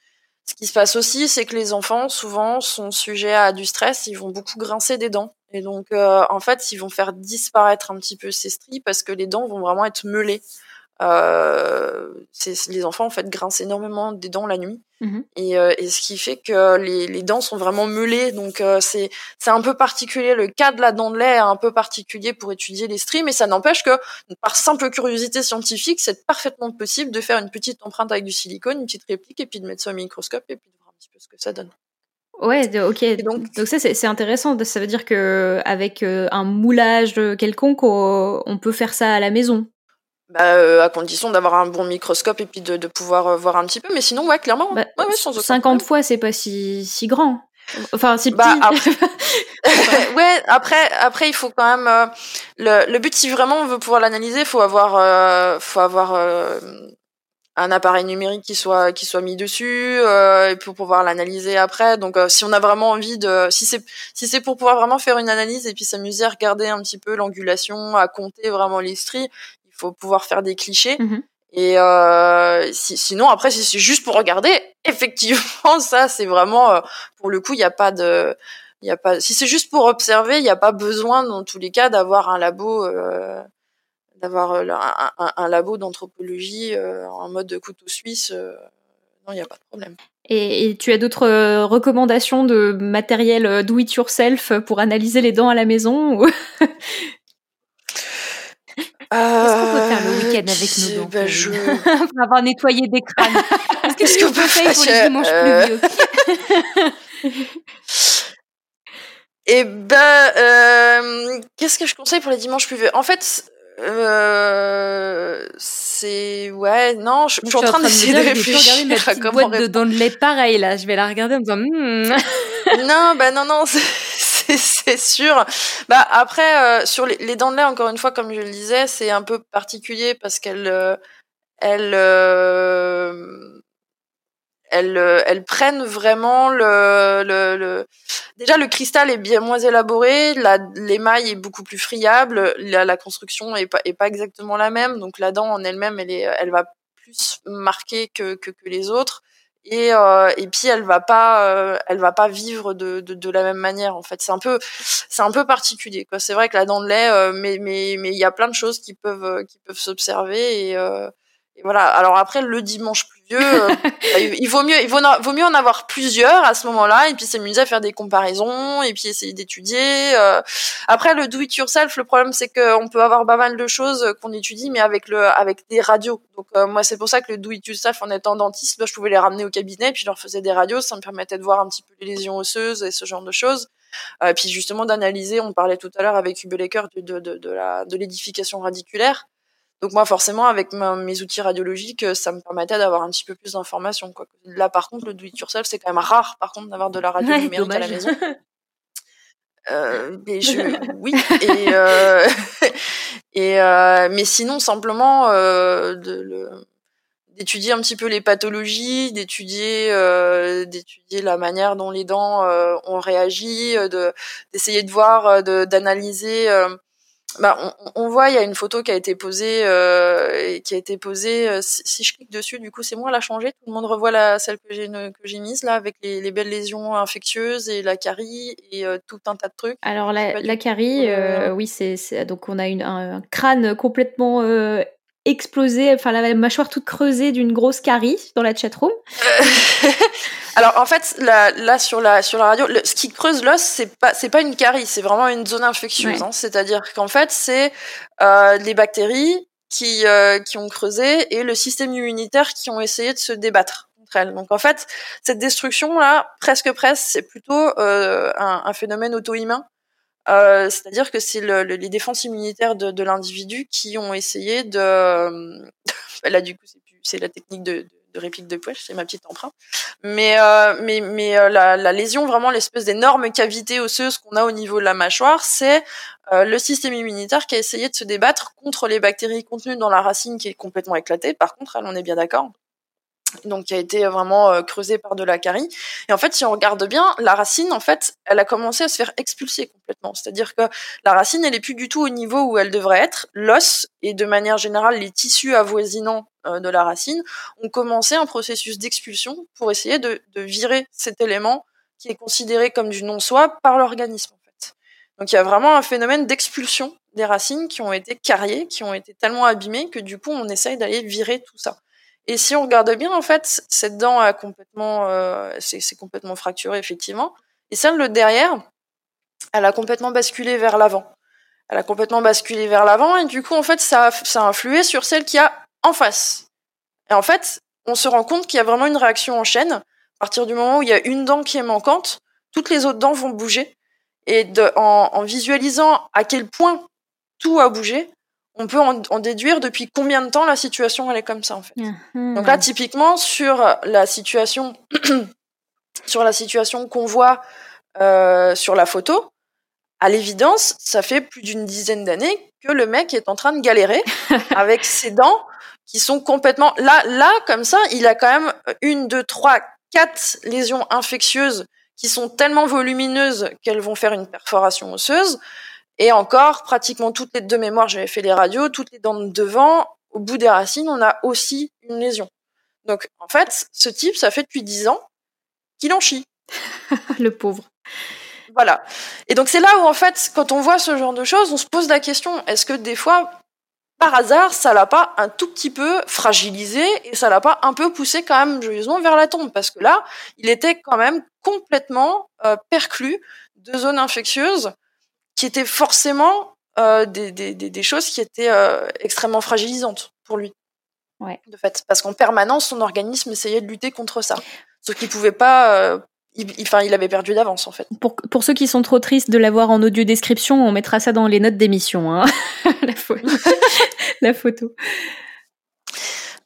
Ce qui se passe aussi, c'est que les enfants souvent sont sujets à du stress, ils vont beaucoup grincer des dents et donc en fait ils vont faire disparaître un petit peu ces stries parce que les dents vont vraiment être meulées. Euh, les enfants en fait grincent énormément des dents la nuit. Et, euh, et, ce qui fait que les, les dents sont vraiment meulées. Donc euh, c'est c'est un peu particulier. Le cas de la dent de lait est un peu particulier pour étudier les stries mais ça n'empêche que par simple curiosité scientifique c'est parfaitement possible de faire une petite empreinte avec du silicone une petite réplique et puis de mettre ça au microscope et puis de voir un petit peu ce que ça donne Ouais, ok. donc, donc ça c'est intéressant. Ça veut dire que avec un moulage quelconque, on peut faire ça à la maison. Bah, euh, à condition d'avoir un bon microscope et puis de, de pouvoir euh, voir un petit peu. Mais sinon, ouais, clairement. Bah, ouais, ouais, 50 fois, c'est pas si, si grand. Enfin, si petit. Bah, après... ouais, après, après, il faut quand même. Euh, le, le but, si vraiment on veut pouvoir l'analyser, faut avoir, euh, faut avoir un appareil numérique qui soit qui soit mis dessus et pour pouvoir l'analyser après. Donc, si on a vraiment envie de, si c'est si c'est pour pouvoir vraiment faire une analyse et puis s'amuser à regarder un petit peu l'angulation, à compter vraiment les stries, faut pouvoir faire des clichés. Mmh Et euh, si, sinon, après, si c'est juste pour regarder, effectivement, ça, c'est vraiment, euh, pour le coup, il n'y a pas de, il y a pas. Si c'est juste pour observer, il n'y a pas besoin, dans tous les cas, d'avoir un labo, euh, d'avoir euh, un, un, un, labo d'anthropologie euh, en mode couteau suisse. Euh, non, il n'y a pas de problème. Et, et tu as d'autres recommandations de matériel do it yourself pour analyser les dents à la maison ou... Est-ce qu'on peut faire le week-end avec nos dents bah, je... Pour avoir nettoyé des crânes. Est-ce que ce qu'on peut faire pour les dimanches euh... pluvieux Eh ben, euh, qu'est-ce que je conseille pour les dimanches pluvieux? En fait, euh, c'est ouais, non, je, je suis en train d'essayer de, réfléchir à comment boîte de dents de lait pareil là. Je vais la regarder en me disant. Mmm. non, bah non, non c'est sûr. Bah après, euh, sur les, les, dents de lait, encore une fois, comme je le disais, c'est un peu particulier parce qu'elles, euh, elles, euh, elles, elles prennent vraiment le, le, le, Déjà, le cristal est bien moins élaboré, l'émail est beaucoup plus friable, la, la, construction est pas, est pas exactement la même, donc la dent en elle-même, elle, est, elle va plus marquer que, que, que les autres. Et euh, et puis elle va pas euh, elle va pas vivre de, de, de la même manière en fait. C'est un peu c'est un peu particulier quoi. C'est vrai que la dent de lait euh, mais mais mais il y a plein de choses qui peuvent euh, qui peuvent s'observer et, euh, et voilà. Alors après le dimanche pluvieux bah, il vaut mieux il vaut, vaut mieux en avoir plusieurs à ce moment-là et puis s'amuser à faire des comparaisons et puis essayer d'étudier après le do it yourself le problème c'est qu'on peut avoir pas mal de choses qu'on étudie mais avec le avec des radios. Donc moi c'est pour ça que le do it yourself en étant dentiste bah, je pouvais les ramener au cabinet puis je leur faisais des radios ça me permettait de voir un petit peu les lésions osseuses et ce genre de choses. Euh, puis justement d'analyser on parlait tout à l'heure avec Hubel de, de, de, de la de l'édification radiculaire donc moi forcément avec ma, mes outils radiologiques ça me permettait d'avoir un petit peu plus d'informations quoi là par contre le do it yourself c'est quand même rare par contre d'avoir de la radio ouais, numérique dommage. à la maison euh, je, oui et euh, et euh, mais sinon simplement euh, de le d'étudier un petit peu les pathologies, d'étudier euh, d'étudier la manière dont les dents euh, ont réagi, de d'essayer de voir, de d'analyser. Euh, bah, on, on, voit, il y a une photo qui a été posée, euh, qui a été posée. Euh, si, si, je clique dessus, du coup, c'est moi, elle a changé. Tout le monde revoit la celle que j'ai que j'ai mise là, avec les, les, belles lésions infectieuses et la carie et euh, tout un tas de trucs. Alors la, la carie, oui, c'est donc on a une, un, un crâne complètement explosé, enfin la mâchoire toute creusée d'une grosse carie dans la chatroom. Alors en fait, là, sur la sur la radio, ce qui creuse l'os, c'est pas c'est pas une carie, c'est vraiment une zone infectieuse. Hein. C'est-à-dire qu'en fait, c'est euh, les bactéries qui euh, qui ont creusé et le système immunitaire qui ont essayé de se débattre contre elles. Donc en fait, cette destruction là, presque presque, c'est plutôt euh, un, un, phénomène auto-immun. Euh, c'est-à-dire que c'est le, les défenses immunitaires de, l'individu qui ont essayé de là du coup c'est la technique de, de réplique de poche, c'est ma petite empreinte. Mais euh, mais mais euh, la, lésion, vraiment l'espèce d'énorme cavité osseuse qu'on a au niveau de la mâchoire, c'est le système immunitaire qui a essayé de se débattre contre les bactéries contenues dans la racine qui est complètement éclatée. Par contre, on est bien d'accord donc qui a été vraiment euh, creusée par de la carie. Et en fait, si on regarde bien, la racine, en fait, elle a commencé à se faire expulser complètement. C'est-à-dire que la racine, elle est plus du tout au niveau où elle devrait être. L'os et de manière générale les tissus avoisinants euh, de la racine ont commencé un processus d'expulsion pour essayer de, de, virer cet élément qui est considéré comme du non-soi par l'organisme. En fait. Donc il y a vraiment un phénomène d'expulsion des racines qui ont été carriées, qui ont été tellement abîmées que du coup on essaye d'aller virer tout ça. Et si on regarde bien, en fait, cette dent a complètement, euh, c'est complètement fracturé effectivement. Et celle de derrière, elle a complètement basculé vers l'avant. Elle a complètement basculé vers l'avant et du coup, en fait, ça a, influé sur celle qui a en face. Et en fait, on se rend compte qu'il y a vraiment une réaction en chaîne. À partir du moment où il y a une dent qui est manquante, toutes les autres dents vont bouger. Et en visualisant à quel point tout a bougé, on peut en, déduire depuis combien de temps la situation elle est comme ça en fait. Mhm. Donc là typiquement sur la situation sur la situation qu'on voit euh, sur la photo, à l'évidence, ça fait plus d'une dizaine d'années que le mec est en train de galérer avec ses dents qui sont complètement là là comme ça, il a quand même une, deux, trois, quatre lésions infectieuses qui sont tellement volumineuses qu'elles vont faire une perforation osseuse. Et encore, pratiquement toutes les deux mémoires, j'avais fait les radios, toutes les dents de devant, au bout des racines, on a aussi une lésion. Donc, en fait, ce type, ça fait depuis dix ans qu'il en chie. Le pauvre. Voilà. Et donc, c'est là où, en fait, quand on voit ce genre de choses, on se pose la question, est-ce que des fois, par hasard, ça l'a pas un tout petit peu fragilisé et ça l'a pas un peu poussé quand même joyeusement vers la tombe? Parce que là, il était quand même complètement euh, perclus de zones infectieuses qui étaient forcément euh, des, des, des, choses qui étaient euh, extrêmement fragilisantes pour lui. Ouais. De fait, parce qu'en permanence, son organisme essayait de lutter contre ça. Sauf qu'il pouvait pas. Euh, il, enfin, il avait perdu d'avance en fait. Pour, pour ceux qui sont trop tristes de l'avoir en audio description, on mettra ça dans les notes d'émission, hein. la, photo. la photo.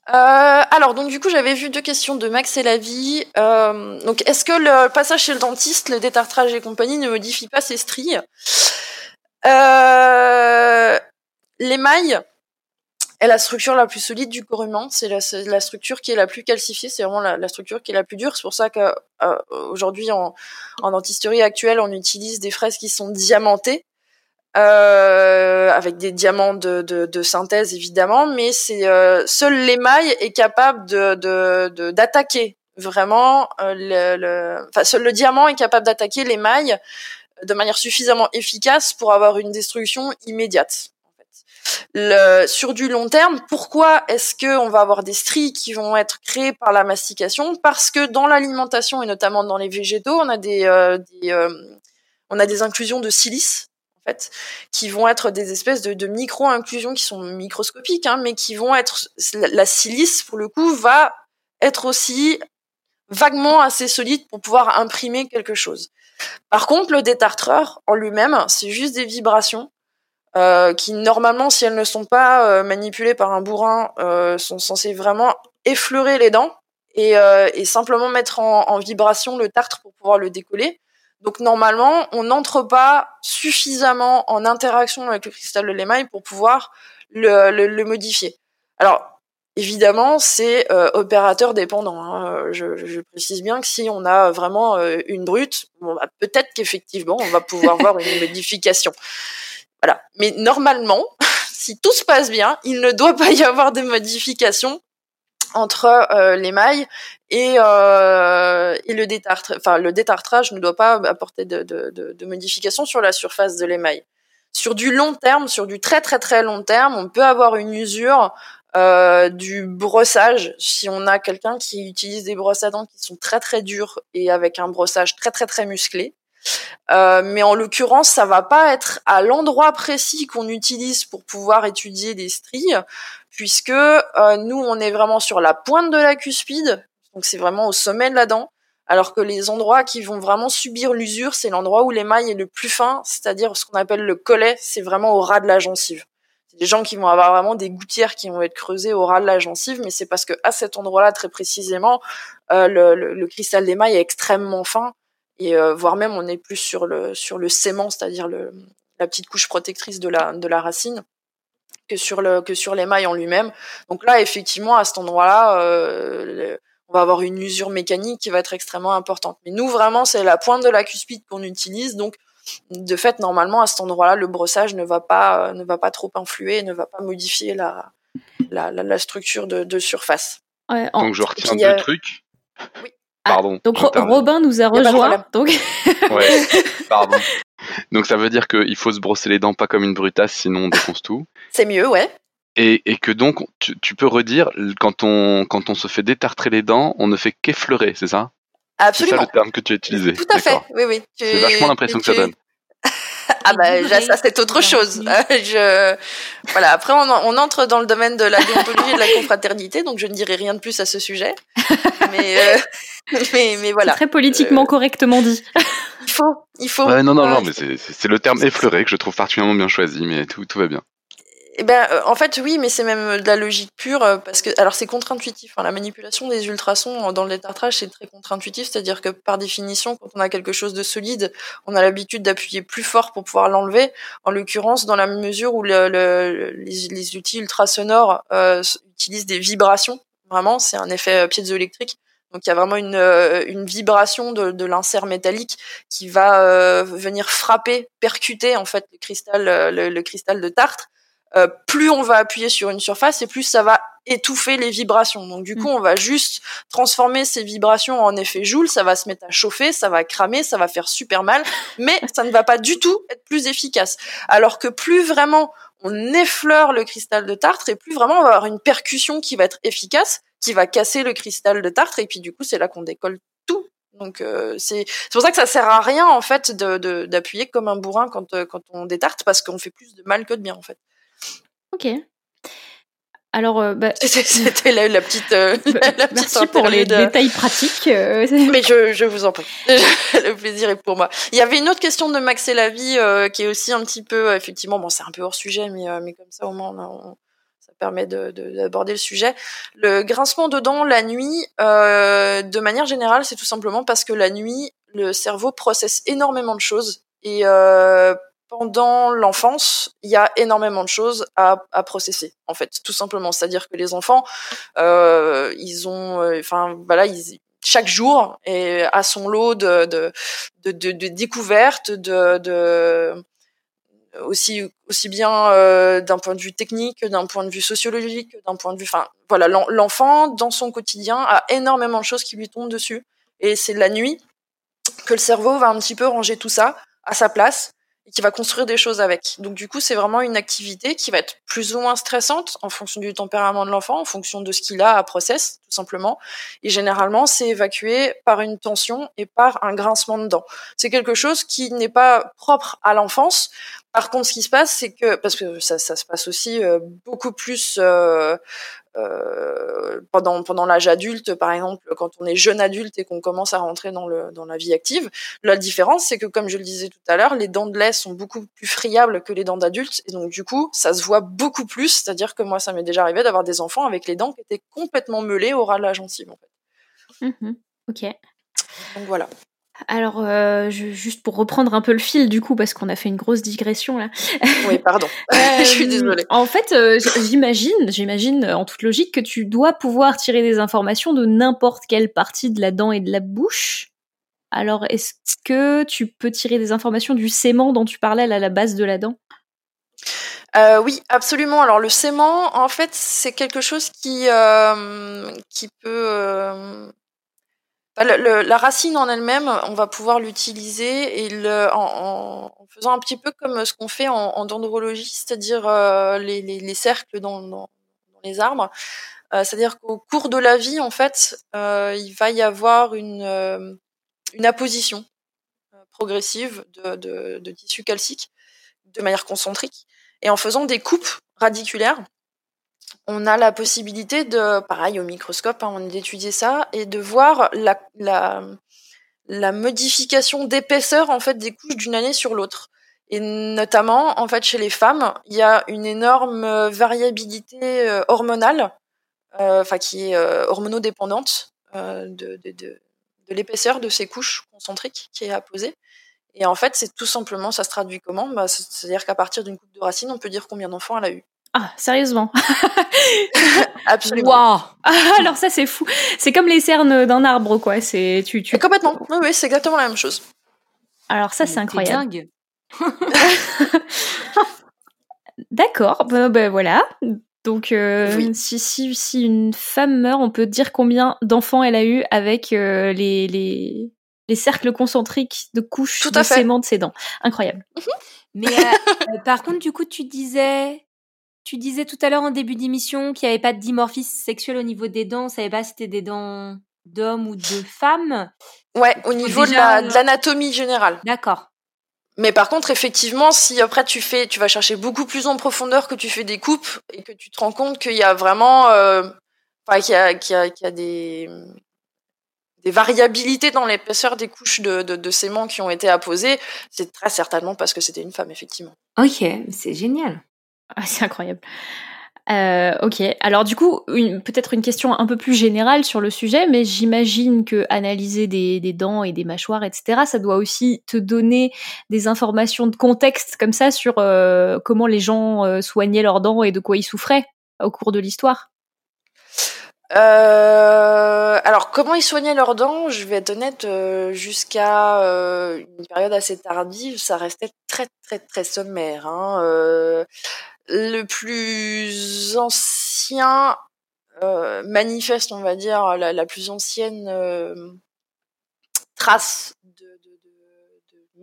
Euh, alors donc du coup j'avais vu deux questions de Max et la vie. Euh, donc est-ce que le passage chez le dentiste, le détartrage et compagnie ne modifie pas ses stries? Euh, L'émail est la structure la plus solide du corps humain. C'est la, structure qui est la plus calcifiée. C'est vraiment la, structure qui est la plus dure. C'est pour ça qu'aujourd'hui euh, en, en dentisterie actuelle on utilise des fraises qui sont diamantées euh, avec des diamants de, synthèse évidemment, mais c'est euh, seul l'émail est capable de d'attaquer vraiment euh, le, le, enfin seul le diamant est capable d'attaquer l'émail de manière suffisamment efficace pour avoir une destruction immédiate. Sur du long terme, pourquoi est-ce que on va avoir des stries qui vont être créées par la mastication? Parce que dans l'alimentation et notamment dans les végétaux, on a des, euh, euh, on a des inclusions de silice fait, qui vont être des espèces de, de micro-inclusions qui sont microscopiques, hein, mais qui vont être la silice pour le coup va être aussi vaguement assez solide pour pouvoir imprimer quelque chose. Par contre, le détartreur en lui-même, c'est juste des vibrations euh, qui normalement, si elles ne sont pas euh, manipulées par un bourrin, euh, sont censées vraiment effleurer les dents et, simplement mettre en, vibration le tartre pour pouvoir le décoller. Donc normalement, on n'entre pas suffisamment en interaction avec le cristal de l'émail pour pouvoir le, le, le modifier. Alors évidemment, c'est euh, opérateur dépendant. Hein. Je, je, précise bien que si on a vraiment euh, une brute, bon, bah, peut-être qu'effectivement, on va pouvoir voir une modification. Voilà. Mais normalement, si tout se passe bien, il ne doit pas y avoir de modification entre euh, l'émail et, euh, et le détartrage. Enfin, le détartrage ne doit pas apporter de, de, de, de modifications sur la surface de l'émail. Sur du long terme, sur du très très très long terme, on peut avoir une usure euh, du brossage. Si on a quelqu'un qui utilise des brosses à dents qui sont très très dures et avec un brossage très très très musclé. Euh, mais en l'occurrence, ça va pas être à l'endroit précis qu'on utilise pour pouvoir étudier des stries, puisque euh, nous, on est vraiment sur la pointe de la cuspide, donc c'est vraiment au sommet de la dent, alors que les endroits qui vont vraiment subir l'usure, c'est l'endroit où l'émail est le plus fin, c'est-à-dire ce qu'on appelle le collet, c'est vraiment au ras de la gencive. Des gens qui vont avoir vraiment des gouttières qui vont être creusées au ras de la gencive, mais c'est parce que à cet endroit-là, très précisément, euh, le, le, le, cristal d'émail est extrêmement fin, et euh, voire même on est plus sur le sur le sément, c'est-à-dire la petite couche protectrice de la de la racine que sur le que sur l'émail en lui-même. Donc là, effectivement, à cet endroit-là, euh, on va avoir une usure mécanique qui va être extrêmement importante. Mais nous, vraiment, c'est la pointe de la cuspide qu'on utilise. Donc, de fait, normalement, à cet endroit-là, le brossage ne va pas, euh, ne va pas trop influer, ne va pas modifier la, la, la, la structure de, de surface. Ouais, en... Donc, je retiens deux trucs. Oui. Pardon. Ah, donc, Robin nous a rejoint. Donc... ouais, pardon. Donc, ça veut dire qu'il faut se brosser les dents pas comme une brutasse, sinon on défonce tout. C'est mieux, ouais. Et, et, que donc, tu, tu, peux redire, quand on, quand on se fait détartrer les dents, on ne fait qu'effleurer, c'est ça? Absolument. C'est ça le terme que tu as utilisé. Tout à fait, oui, oui. C'est vachement l'impression que ça donne. ah bah ça c'est autre chose. je voilà après on, on, entre dans le domaine de la déontologie et de la confraternité donc je ne dirai rien de plus à ce sujet. mais euh, mais mais voilà. Très politiquement euh... correctement dit. il faut il faut. Ouais, non non non mais c'est le terme effleuré que je trouve particulièrement bien choisi mais tout tout va bien. Eh ben, en fait, oui, mais c'est même de la logique pure parce que, alors, c'est contre-intuitif. Hein, la manipulation des ultrasons dans le détartrage, c'est très contre-intuitif, c'est-à-dire que par définition, quand on a quelque chose de solide, on a l'habitude d'appuyer plus fort pour pouvoir l'enlever. En l'occurrence, dans la mesure où le, le, les, les, outils ultrasonores euh, utilisent des vibrations, vraiment, c'est un effet piézoélectrique. Donc il y a vraiment une, une vibration de, de l'insert métallique qui va euh, venir frapper, percuter en fait le cristal, le, le cristal de tartre. Euh, plus on va appuyer sur une surface et plus ça va étouffer les vibrations. Donc du coup, on va juste transformer ces vibrations en effet joule, ça va se mettre à chauffer, ça va cramer, ça va faire super mal, mais ça ne va pas du tout être plus efficace. Alors que plus vraiment on effleure le cristal de tartre et plus vraiment on va avoir une percussion qui va être efficace, qui va casser le cristal de tartre et puis du coup, c'est là qu'on décolle tout donc euh, c'est pour ça que ça sert à rien en fait d'appuyer de, comme un bourrin quand, euh, quand on détarte parce qu'on fait plus de mal que de bien en fait. Ok. Alors, euh, bah... c'était la, la, petite, euh, bah, la petite merci pour les de... détails pratiques. Euh, Mais je, je, vous en prie, le plaisir est pour moi. Il y avait une autre question de Max et la vie euh, qui est aussi un petit peu, effectivement, bon, c'est un peu hors sujet, mais, mais comme ça au moins, on, ça permet d'aborder le sujet. Le grincement de dents la nuit, de manière générale, c'est tout simplement parce que la nuit, le cerveau processe énormément de choses et pendant l'enfance, il y a énormément de choses à, à processer, en fait, tout simplement. C'est-à-dire que les enfants, euh, ils ont, enfin, voilà, ils, chaque jour est à son lot de, de, de, de, de découvertes, de, de aussi aussi bien euh, d'un point de vue technique, d'un point de vue sociologique, d'un point de vue, enfin, voilà, l'enfant dans son quotidien a énormément de choses qui lui tombent dessus, et c'est la nuit que le cerveau va un petit peu ranger tout ça à sa place et qui va construire des choses avec. Donc du coup, c'est vraiment une activité qui va être plus ou moins stressante en fonction du tempérament de l'enfant, en fonction de ce qu'il a à process, tout simplement. Et généralement, c'est évacué par une tension et par un grincement de dents. C'est quelque chose qui n'est pas propre à l'enfance. Par contre, ce qui se passe, c'est que parce que ça, ça se passe aussi euh, beaucoup plus euh, euh, pendant pendant l'âge adulte, par exemple, quand on est jeune adulte et qu'on commence à rentrer dans le dans la vie active. La différence, c'est que comme je le disais tout à l'heure, les dents de lait sont beaucoup plus friables que les dents d'adultes, et donc du coup, ça se voit beaucoup plus. C'est-à-dire que moi, ça m'est déjà arrivé d'avoir des enfants avec les dents qui étaient complètement meulées au ras de la gencive, en fait. Mmh ok. Donc voilà. Alors, euh, je, juste pour reprendre un peu le fil du coup, parce qu'on a fait une grosse digression là. Oui, pardon. euh, je suis désolée. En fait, euh, j'imagine, j'imagine en toute logique que tu dois pouvoir tirer des informations de n'importe quelle partie de la dent et de la bouche. Alors, est-ce que tu peux tirer des informations du sément dont tu parlais à la base de la dent? Euh, oui, absolument. Alors le sément, en fait, c'est quelque chose qui euh, qui peut la racine en elle-même, on va pouvoir l'utiliser en, faisant un petit peu comme ce qu'on fait en, en dendrologie, c'est-à-dire euh, les, les, les, cercles dans, les arbres. C'est-à-dire qu'au cours de la vie, en fait, il va y avoir une, apposition progressive de, de, de de manière concentrique. Et en faisant des coupes radiculaires, on a la possibilité de, pareil au microscope, hein, d'étudier ça et de voir la, modification d'épaisseur en fait des couches d'une année sur l'autre. Et notamment, en fait, chez les femmes, il y a une énorme variabilité euh, hormonale, euh, qui est euh, hormonodépendante de l'épaisseur de ces couches concentriques qui est apposée. Et en fait, c'est tout simplement, ça se traduit comment? Bah, C'est-à-dire qu'à partir d'une coupe de racine, on peut dire combien d'enfants elle a eu. Ah, sérieusement Absolument. Wow. Alors ça, c'est fou. C'est comme les cernes d'un arbre, quoi. C'est tu, tu... complètement. Oui, oui, c'est exactement la même chose. Alors ça, c'est incroyable. dingue. D'accord. Ben, ben, voilà. Donc, euh, oui. si, si, si une femme meurt, on peut dire combien d'enfants elle a eu avec euh, les, les, les cercles concentriques de couches Tout de à fait. sément de ses dents. Incroyable. Mais euh, par contre, du coup, tu disais, tu disais tout à l'heure en début d'émission qu'il n'y avait pas de dimorphisme sexuel au niveau des dents. On savait pas si c'était des dents d'hommes ou de femmes. Ouais, au niveau déjà, de la- de l'anatomie générale. D'accord. Mais par contre, effectivement, si après tu fais, tu vas chercher beaucoup plus en profondeur que tu fais des coupes et que tu te rends compte qu'il y a vraiment, euh, enfin, qu'il y a, qu'il y a, qu'il y a des, des variabilités dans l'épaisseur des couches de, de, de séments qui ont été apposées, c'est très certainement parce que c'était une femme, effectivement. Ok, c'est génial. Ah, c'est incroyable. Euh, ok. Alors du coup, peut-être une question un peu plus générale sur le sujet, mais j'imagine que analyser des, des dents et des mâchoires, etc., ça doit aussi te donner des informations de contexte comme ça sur euh, comment les gens euh, soignaient leurs dents et de quoi ils souffraient au cours de l'histoire. Euh, alors, comment ils soignaient leurs dents Je vais être honnête, euh, jusqu'à euh, une période assez tardive, ça restait très très très sommaire. Hein. Le plus ancien manifeste, on va dire, la, plus ancienne trace de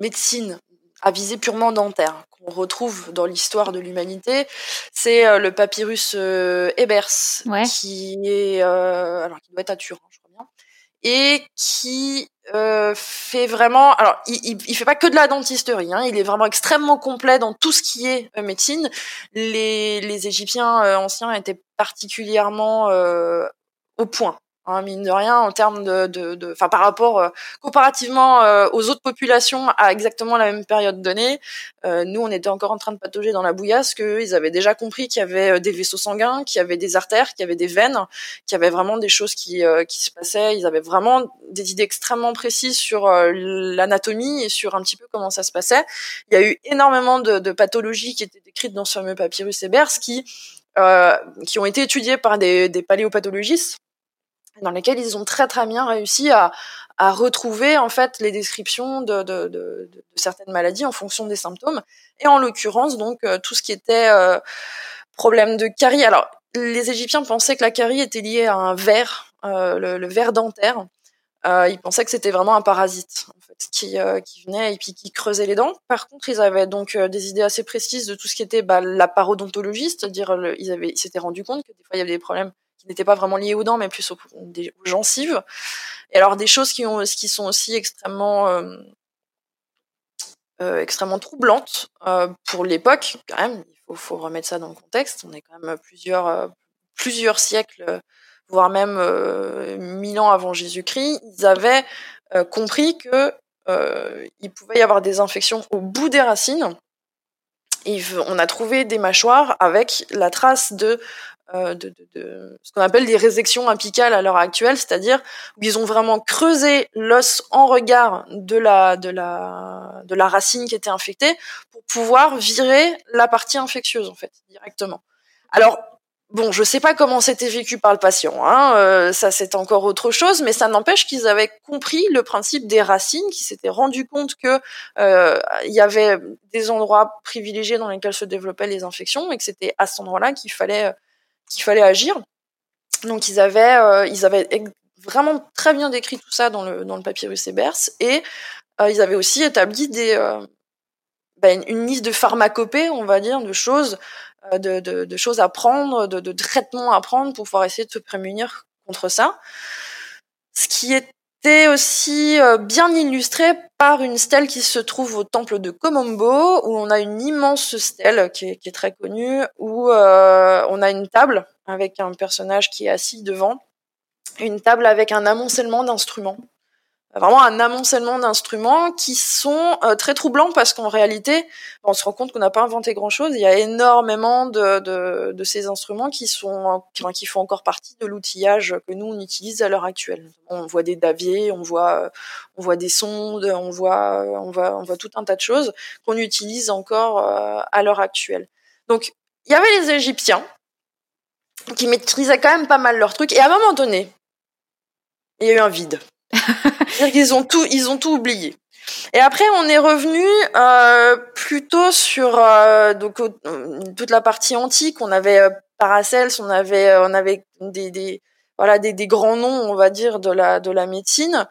médecine à visée purement dentaire qu'on retrouve dans l'histoire de l'humanité, c'est euh, le papyrus euh, Ebers, Ouais. qui est euh, alors qui doit être à Turin, je crois bien, et qui euh, fait vraiment. Alors, il, il, il fait pas que de la dentisterie, hein, il est vraiment extrêmement complet dans tout ce qui est euh, médecine. Les, les Égyptiens euh, anciens étaient particulièrement euh, au point. Hein, mine de rien, en termes de, de, de, enfin par rapport euh, comparativement euh, aux autres populations à exactement la même période donnée, euh, nous on était encore en train de patauger dans la bouillasse, qu'eux ils avaient déjà compris qu'il y avait des vaisseaux sanguins, qu'il y avait des artères, qu'il y avait des veines, qu'il y avait vraiment des choses qui qui se passaient. Ils avaient vraiment des idées extrêmement précises sur l'anatomie et sur un petit peu comment ça se passait. Il y a eu énormément de, de pathologies qui étaient décrites dans ce fameux papyrus Ebers qui qui ont été étudiées par des, des paléopathologistes dans lesquels ils ont très très bien réussi à, retrouver en fait les descriptions de, certaines maladies en fonction des symptômes et en l'occurrence donc euh, tout ce qui était euh, problème de carie. Alors les Égyptiens pensaient que la carie était liée à un ver, euh, le, le ver dentaire. Ils pensaient que c'était vraiment un parasite qui, venait et puis qui creusait les dents. Par contre, ils avaient donc des idées assez précises de tout ce qui était bah, la parodontologie, c'est-à-dire ils s'étaient rendu compte que des fois il y avait des problèmes qui n'étaient pas vraiment liés aux dents, mais plus aux, gencives. Et alors des choses qui, ont, qui sont aussi extrêmement, euh, euh, extrêmement troublantes euh, pour l'époque, quand même. Il faut, remettre ça dans le contexte. On est quand même plusieurs, euh, plusieurs siècles, voire même euh, mille ans avant Jésus-Christ. Ils avaient compris que il pouvait y avoir des infections au bout des racines. Et on a trouvé des mâchoires avec la trace de de, de, de, ce qu'on appelle des résections apicales à l'heure actuelle, c'est-à-dire où ils ont vraiment creusé l'os en regard de la, de, la, de la racine qui était infectée pour pouvoir virer la partie infectieuse, en fait, directement. Alors, bon, je sais pas comment c'était vécu par le patient, hein, euh, ça c'est encore autre chose, mais ça n'empêche qu'ils avaient compris le principe des racines, qu'ils s'étaient rendu compte que euh, il y avait des endroits privilégiés dans lesquels se développaient les infections et que c'était à cet endroit-là qu'il fallait qu'il fallait agir. Donc ils avaient, euh, ils avaient vraiment très bien décrit tout ça dans le, dans le papyrus Ebers et euh, ils avaient aussi établi des, euh, ben, une liste de pharmacopées, on va dire, de choses de, de, de, choses à prendre, de, de traitements à prendre pour pouvoir essayer de se prémunir contre ça. Ce qui était aussi bien illustré par une stèle qui se trouve au temple de Komombo, où on a une immense stèle qui est, qui est très connue, où euh, on a une table avec un personnage qui est assis devant, une table avec un amoncellement d'instruments vraiment un amoncellement d'instruments qui sont euh, très troublants parce qu'en réalité, on se rend compte qu'on n'a pas inventé grand-chose. Il y a énormément de, ces instruments qui sont qui, font encore partie de l'outillage que nous on utilise à l'heure actuelle. On voit des daviers, on voit on voit des sondes, on voit on voit on voit tout un tas de choses qu'on utilise encore euh, à l'heure actuelle. Donc il y avait les Égyptiens qui maîtrisaient quand même pas mal leurs trucs et à un moment donné, il y a eu un vide. Ils ont tout, ils ont tout oublié. Et après, on est revenu euh, plutôt sur euh, donc toute la partie antique. On avait euh, Paracels, on avait on avait des, voilà des, grands noms, on va dire, de la de la médecine.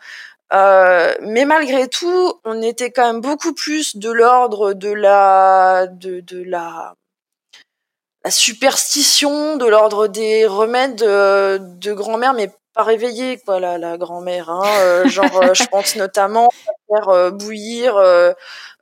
Mais malgré tout, on était quand même beaucoup plus de l'ordre de la de, la superstition, de l'ordre des remèdes de, de grand-mère, mais pas réveiller quoi la, la grand-mère hein, euh, genre euh, je pense notamment faire euh, bouillir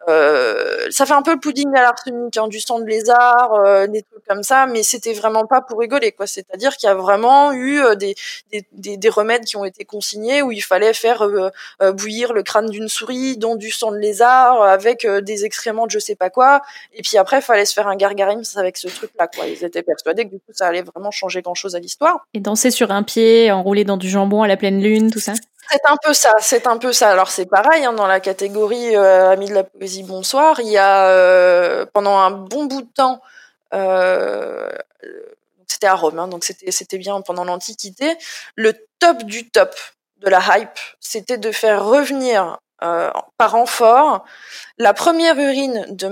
euh, ça fait un peu le pudding à l'arsenic, hein, du sang de lézard, euh, des trucs comme ça, mais c'était vraiment pas pour rigoler, quoi. C'est-à-dire qu'il y a vraiment eu euh, des, des, des, remèdes qui ont été consignés où il fallait faire euh, bouillir le crâne d'une souris dans du sang de lézard avec des excréments de je sais pas quoi, et puis après fallait se faire un gargarims avec ce truc-là, quoi. Ils étaient persuadés que du coup ça allait vraiment changer grand-chose à l'histoire. Et danser sur un pied, enrouler dans du jambon à la pleine lune, tout ça? C'est un peu ça, c'est un peu ça. Alors c'est pareil hein, dans la catégorie euh, amis de la poésie bonsoir, il y a euh, pendant un bon bout de temps, euh, c'était à Rome, hein, donc c'était c'était bien pendant l'Antiquité, le top du top de la hype, c'était de faire revenir par renfort la première urine du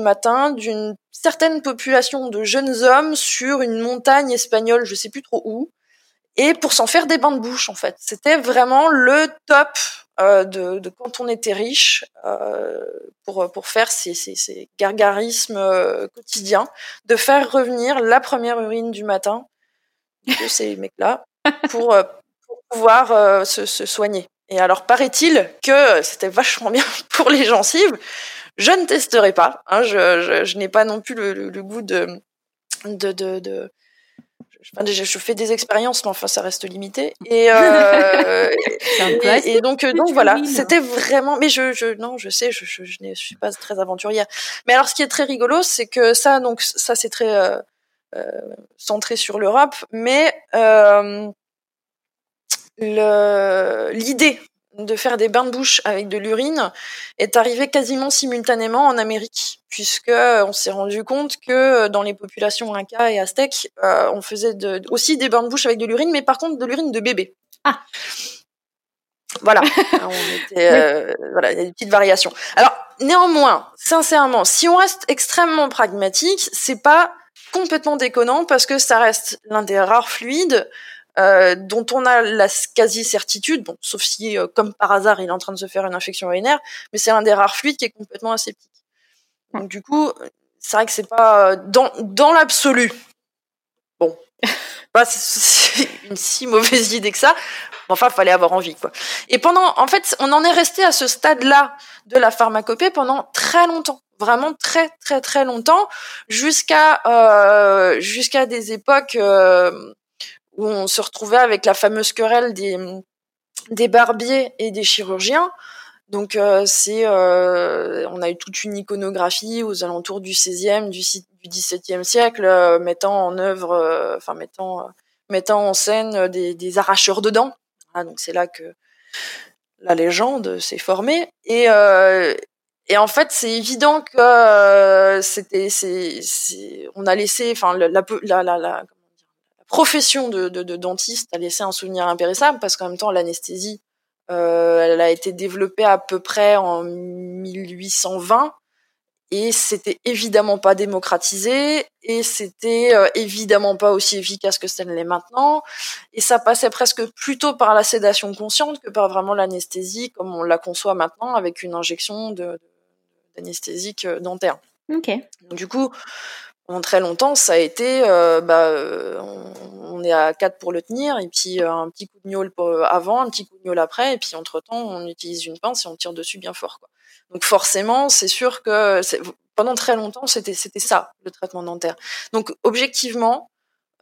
matin d'une certaine population de jeunes hommes sur une montagne espagnole, je sais plus trop où et pour s'en faire des bains de bouche en fait. C'était vraiment le top euh, de, quand on était riche euh, pour pour faire ces, gargarismes euh, quotidiens, de faire revenir la première urine du matin de ces mecs-là pour, pouvoir se, soigner. Et alors paraît-il que c'était vachement bien pour les gencives. Je ne testerai pas. Hein, je, n'ai pas non plus le, goût de, de, de je fais des expériences, mais enfin, ça reste limité. Et, euh, et, et, donc, donc voilà, c'était vraiment. Mais je, je, non, je sais, je, je, je ne suis pas très aventurière. Mais alors, ce qui est très rigolo, c'est que ça, donc, ça, c'est très euh, euh, centré sur l'Europe, mais euh, l'idée de faire des bains de bouche avec de l'urine est arrivé quasiment simultanément en Amérique, puisque euh, on s'est rendu compte que euh, dans les populations Inca et Aztèques, euh, on faisait de, aussi des bains de bouche avec de l'urine, mais par contre de l'urine de bébé. Ah. Voilà, on était, euh, voilà, il y a des petites variations. Alors néanmoins, sincèrement, si on reste extrêmement pragmatique, c'est pas complètement déconnant parce que ça reste l'un des rares fluides euh, dont on a la quasi-certitude, bon, sauf si, euh, comme par hasard, il est en train de se faire une infection urinaire, mais c'est un des rares fluides qui est complètement aseptique. Donc du coup, c'est vrai que c'est pas euh, dans dans l'absolu. Bon, pas c'est une si mauvaise idée que ça. Enfin, fallait avoir envie, quoi. Et pendant, en fait, on en est resté à ce stade-là de la pharmacopée pendant très longtemps vraiment très très très longtemps jusqu'à euh, jusqu'à des époques euh, où on se retrouvait avec la fameuse querelle des, barbiers et des chirurgiens. Donc euh, c'est, euh, on a eu toute une iconographie aux alentours du 16e, du, du 17e siècle, euh, mettant en œuvre, enfin mettant, mettant en scène des, arracheurs de dents. Ah, donc c'est là que la légende s'est formée. Et, en fait, c'est évident que c'était, on a laissé, enfin la, la, la, la profession de, de, de, dentiste a laissé un souvenir impérissable parce qu'en même temps l'anesthésie euh, elle a été développée à peu près en 1820 et c'était évidemment pas démocratisé et c'était euh, évidemment pas aussi efficace que ça ne l'est maintenant et ça passait presque plutôt par la sédation consciente que par vraiment l'anesthésie comme on la conçoit maintenant avec une injection de d'anesthésique dentaire. Ok. Donc, du coup, pendant très longtemps, ça a été, bah, on, est à 4 pour le tenir, et puis un petit coup de gnôle avant, un petit coup de gnôle après, et puis entre-temps, on utilise une pince et on tire dessus bien fort. Donc forcément, c'est sûr que pendant très longtemps, c'était ça le traitement dentaire. Donc objectivement,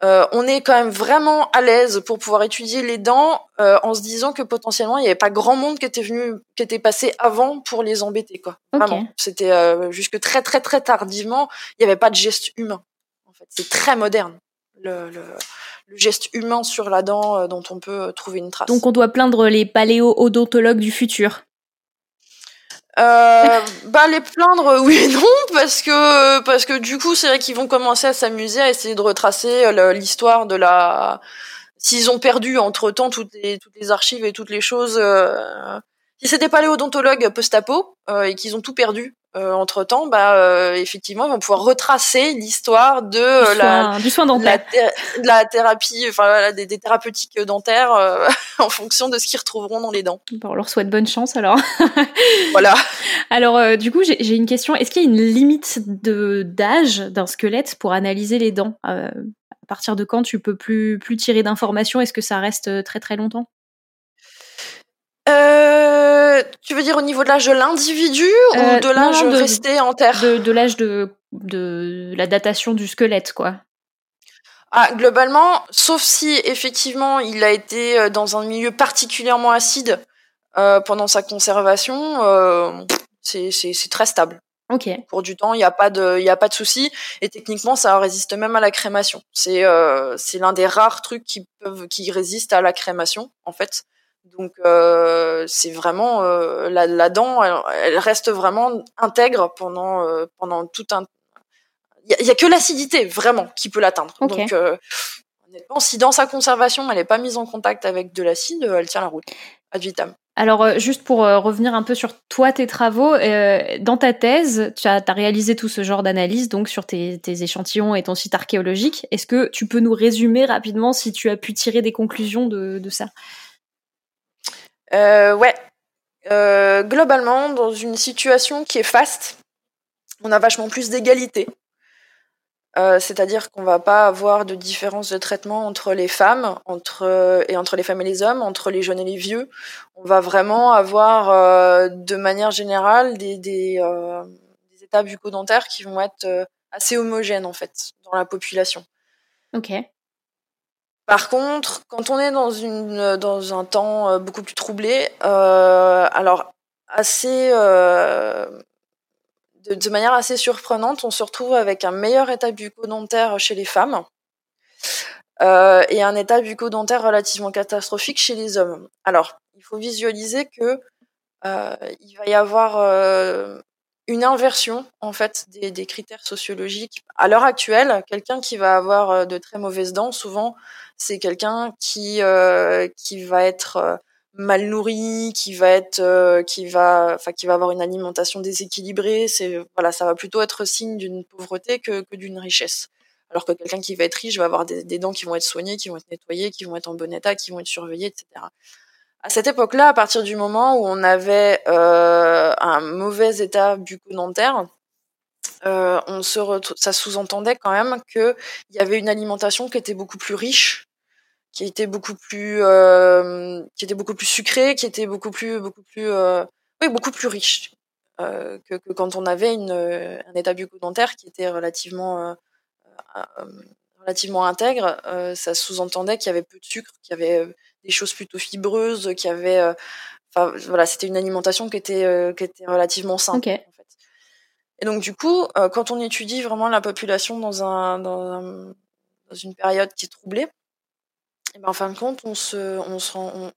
euh, on est quand même vraiment à l'aise pour pouvoir étudier les dents euh, en se disant que potentiellement il n'y avait pas grand monde qui était venu, qui était passé avant pour les embêter quoi. Vraiment, c'était euh, jusque très très très tardivement, il n'y avait pas de geste humain. En fait, c'est très moderne le, le, le, geste humain sur la dent euh, dont on peut trouver une trace. Donc on doit plaindre les paléo-odontologues du futur euh, bah les plaindre oui et non parce que parce que du coup c'est vrai qu'ils vont commencer à s'amuser à essayer de retracer euh, l'histoire de la s'ils ont perdu entre temps toutes les archives et toutes les choses euh... si c'était pas les odontologues post-apo euh, et qu'ils ont tout perdu euh, entre temps, bah euh, effectivement, ils vont pouvoir retracer l'histoire de du la du soin dentaire, la, la, thérapie, enfin des, des, thérapeutiques dentaires en fonction de ce qu'ils retrouveront dans les dents. Bon, on leur souhaite bonne chance alors. voilà. Alors du coup, j'ai une question. Est-ce qu'il y a une limite de d'âge d'un squelette pour analyser les dents? À partir de quand tu peux plus plus tirer d'informations? Est-ce que ça reste très très longtemps? Euh, tu veux dire au niveau de l'âge de l'individu ou euh, de l'âge resté en terre De, de l'âge de, de la datation du squelette, quoi. Ah, globalement, sauf si effectivement il a été euh, dans un milieu particulièrement acide euh, pendant sa conservation, euh, c'est très stable. Ok. Pour du temps, il n'y a pas de, il a pas de souci. Et techniquement, ça résiste même à la crémation. C'est, euh, c'est l'un des rares trucs qui peuvent, qui résistent à la crémation, en fait. Donc euh, c'est vraiment euh, la, la, dent, elle, reste vraiment intègre pendant euh, pendant tout un. Il y, a que l'acidité vraiment qui peut l'atteindre. Donc euh, honnêtement, si dans sa conservation elle n'est pas mise en contact avec de l'acide, elle tient la route ad vitam. Alors, juste pour revenir un peu sur toi, tes travaux, euh, dans ta thèse, tu as, as, réalisé tout ce genre d'analyse, donc sur tes, tes, échantillons et ton site archéologique. Est-ce que tu peux nous résumer rapidement si tu as pu tirer des conclusions de, de ça? Euh, ouais. Euh, globalement, dans une situation qui est faste, on a vachement plus d'égalité. Euh, C'est-à-dire qu'on va pas avoir de différence de traitement entre les femmes, entre et entre les femmes et les hommes, entre les jeunes et les vieux. On va vraiment avoir, euh, de manière générale, des, des, euh, des états bucco-dentaires qui vont être euh, assez homogènes en fait dans la population. Ok. Par contre, quand on est dans une dans un temps euh, beaucoup plus troublé, euh, alors assez euh, de, manière assez surprenante, on se retrouve avec un meilleur état bucco-dentaire chez les femmes et un état bucco-dentaire relativement catastrophique chez les hommes. Alors, il faut visualiser que il va y avoir une inversion en fait des, critères sociologiques. À l'heure actuelle, quelqu'un qui va avoir de très mauvaises dents, souvent c'est quelqu'un qui euh, qui va être euh, mal nourri, qui va être euh, qui va enfin qui va avoir une alimentation déséquilibrée, c'est voilà, ça va plutôt être signe d'une pauvreté que, que d'une richesse. Alors que quelqu'un qui va être riche va avoir des, des, dents qui vont être soignées, qui vont être nettoyées, qui vont être en bon état, qui vont être surveillées, etc. À cette époque-là, à partir du moment où on avait euh, un mauvais état bucco-dentaire, euh, on se ça sous-entendait quand même qu'il y avait une alimentation qui était beaucoup plus riche, qui était beaucoup plus, euh, qui était beaucoup plus sucrée, qui était beaucoup plus, beaucoup plus, oui, beaucoup plus riche que, quand on avait une, un état bucco-dentaire qui était relativement, relativement intègre. ça sous-entendait qu'il y avait peu de sucre, qu'il y avait des choses plutôt fibreuses, qu'il y avait, enfin voilà, c'était une alimentation qui était, qui était relativement saine. Okay. Et donc du coup, euh, quand on étudie vraiment la population dans, un, dans, un, dans une période qui est troublée, et eh ben, en fin de compte, on, se, on, se rend, on,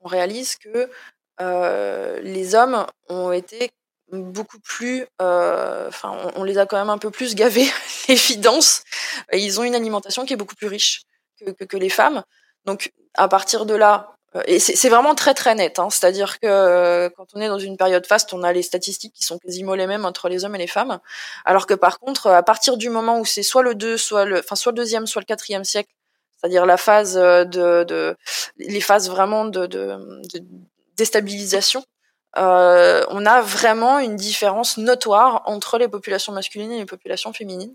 on réalise que euh, les hommes ont été beaucoup plus, euh, enfin, on, on, les a quand même un peu plus gavés, l'évidence. Ils ont une alimentation qui est beaucoup plus riche que, que, que les femmes. Donc, à partir de là, euh, et c'est vraiment très très net, hein. c'est-à-dire que euh, quand on est dans une période faste, on a les statistiques qui sont quasiment les mêmes entre les hommes et les femmes, alors que par contre, à partir du moment où c'est soit le 2, soit le, enfin soit le deuxième, soit le quatrième siècle, c'est-à-dire la phase euh, de, de, les phases vraiment de, de, de déstabilisation, euh, on a vraiment une différence notoire entre les populations masculines et les populations féminines.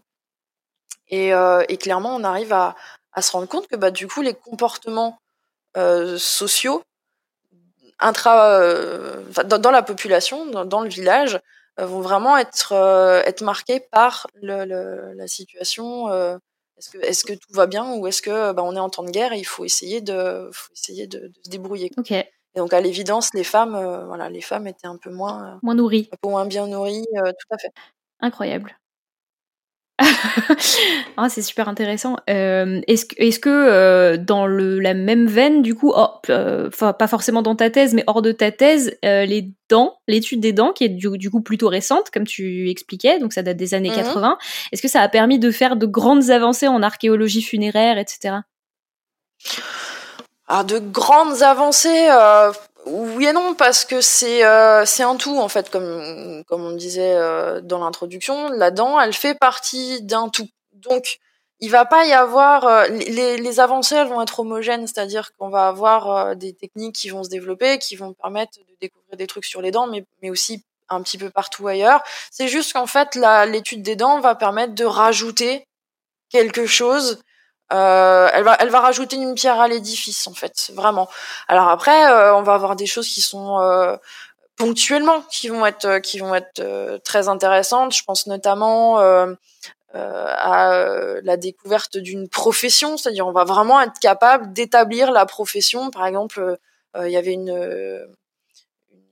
Et, euh, et clairement, on arrive à, à, se rendre compte que bah, du coup, les comportements euh, sociaux intra, euh, dans, dans, la population, dans, dans le village, euh, vont vraiment être, être marqués par le, le, la situation. est-ce que, est-ce que tout va bien ou est-ce que bah, on est en temps de guerre et il faut essayer de, faut essayer de, de se débrouiller. Okay. Et donc à l'évidence, les femmes, voilà, les femmes étaient un peu moins, moins nourries, un peu moins bien nourries, tout à fait. Incroyable. Ah, c'est super intéressant. Euh, est-ce que, euh, dans le, la même veine, du coup, oh, euh, pas forcément dans ta thèse, mais hors de ta thèse, les dents, l'étude des dents, qui est du, du, coup plutôt récente, comme tu expliquais, donc ça date des années mmh. 80, est-ce que ça a permis de faire de grandes avancées en archéologie funéraire, etc. Alors, de grandes avancées, oui et non, parce que c'est euh, un tout en fait, comme comme on disait euh, dans l'introduction. La dent, elle fait partie d'un tout. Donc il va pas y avoir euh, les, les avancées, elles vont être homogènes, c'est-à-dire qu'on va avoir euh, des techniques qui vont se développer, qui vont permettre de découvrir des trucs sur les dents, mais mais aussi un petit peu partout ailleurs. C'est juste qu'en fait, l'étude des dents va permettre de rajouter quelque chose euh, elle va, elle va rajouter une pierre à l'édifice en fait, vraiment. Alors après, euh, on va avoir des choses qui sont euh, ponctuellement, qui vont être, euh, qui vont être euh, très intéressantes. Je pense notamment à la découverte d'une profession, c'est-à-dire on va vraiment être capable d'établir la profession. Par exemple, il y avait une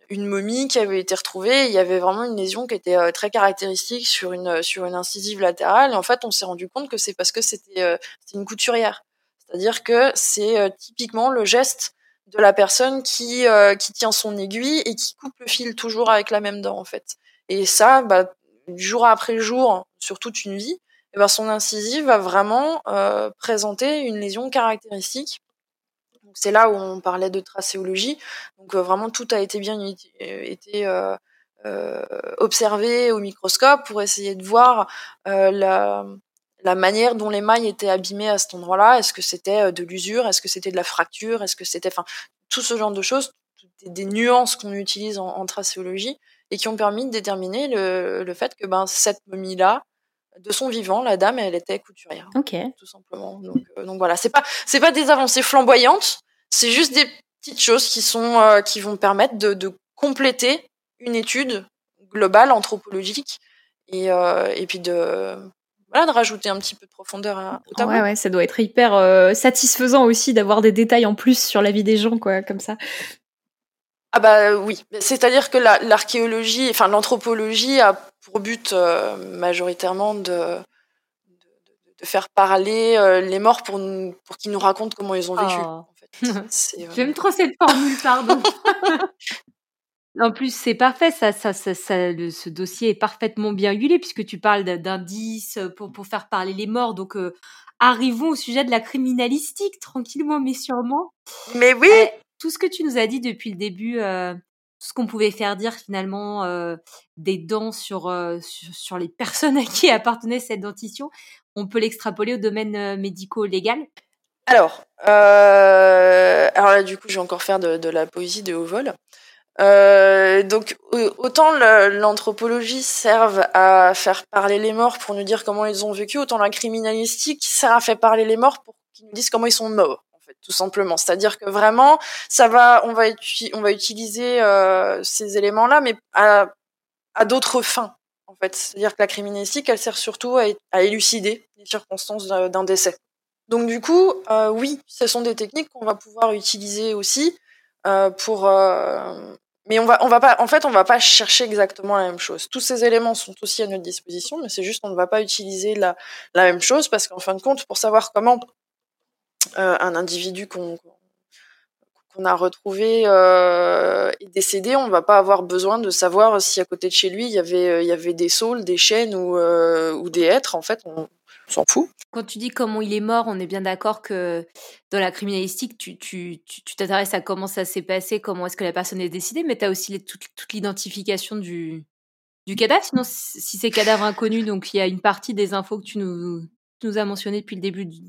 une momie qui avait été retrouvée. Il y avait vraiment une lésion qui était euh, très caractéristique sur une sur une incisive latérale. Et en fait, on s'est rendu compte que c'est parce que c'était euh, une couturière. C'est-à-dire que c'est euh, typiquement le geste de la personne qui qui tient son aiguille et qui coupe le fil toujours avec la même dent en fait. Et ça, bah, jour après jour, sur toute une vie, eh ben son incisive va vraiment présenter une lésion caractéristique c'est là où on parlait de tracéologie. Donc euh, vraiment tout a été bien euh, été euh, observé au microscope pour essayer de voir la, la manière dont les mailles étaient abîmées à cet endroit-là. Est-ce que c'était de l'usure? Est-ce que c'était de la fracture? Est-ce que c'était, enfin, tout ce genre de choses, des, des nuances qu'on utilise en, en, tracéologie et qui ont permis de déterminer le, le fait que ben cette momie-là, de son vivant, la dame, elle était couturière. Ok. Tout simplement. Donc, euh, donc voilà, c'est pas c'est pas des avancées flamboyantes, c'est juste des petites choses qui sont euh, qui vont permettre de, de, compléter une étude globale anthropologique et euh, et puis de voilà de rajouter un petit peu de profondeur à, au tableau. Ouais ouais, ça doit être hyper euh, satisfaisant aussi d'avoir des détails en plus sur la vie des gens quoi, comme ça. Ah bah oui, c'est-à-dire que l'archéologie, la, enfin l'anthropologie a pour but euh, majoritairement de, de, de, faire parler euh, les morts pour, nous, pour qu'ils nous racontent comment ils ont vécu. Oh. En fait. euh... J'aime trop cette formule, pardon. en plus, c'est parfait, ça, ça, ça, ça le, ce dossier est parfaitement bien huilé puisque tu parles d'indices pour, pour faire parler les morts. Donc, euh, arrivons au sujet de la criminalistique, tranquillement mais sûrement. Mais oui tout ce que tu nous as dit depuis le début, euh, tout ce qu'on pouvait faire dire finalement euh, des dents sur, euh, sur, sur les personnes à qui appartenait cette dentition, on peut l'extrapoler au domaine euh, médico-légal Alors, euh, alors là du coup je vais encore faire de, la poésie de haut vol. Euh, donc autant l'anthropologie serve à faire parler les morts pour nous dire comment ils ont vécu, autant la criminalistique sert à faire parler les morts pour qu'ils nous disent comment ils sont morts tout simplement. C'est-à-dire que vraiment, ça va, on va, utiliser euh, ces éléments-là, mais à, d'autres fins, en fait. C'est-à-dire que la criminalistique, elle sert surtout à élucider les circonstances d'un décès. Donc du coup, euh, oui, ce sont des techniques qu'on va pouvoir utiliser aussi euh, pour. Euh, mais on va, on va pas, en fait, on va pas chercher exactement la même chose. Tous ces éléments sont aussi à notre disposition, mais c'est juste qu'on ne va pas utiliser la, même chose parce qu'en fin de compte, pour savoir comment un individu qu'on a retrouvé est décédé, on va pas avoir besoin de savoir si à côté de chez lui il y avait des saules, des chênes ou des hêtres. En fait, s'en fout. Quand tu dis comment il est mort, on est bien d'accord que dans la criminalistique, tu tu tu t'intéresses à comment ça s'est passé, comment est-ce que la personne est décédée, mais tu as aussi les, toute, toute l'identification du du cadavre. Sinon, si c'est cadavre inconnu, donc il y a une partie des infos que tu nous tu nous as mentionné depuis le début du,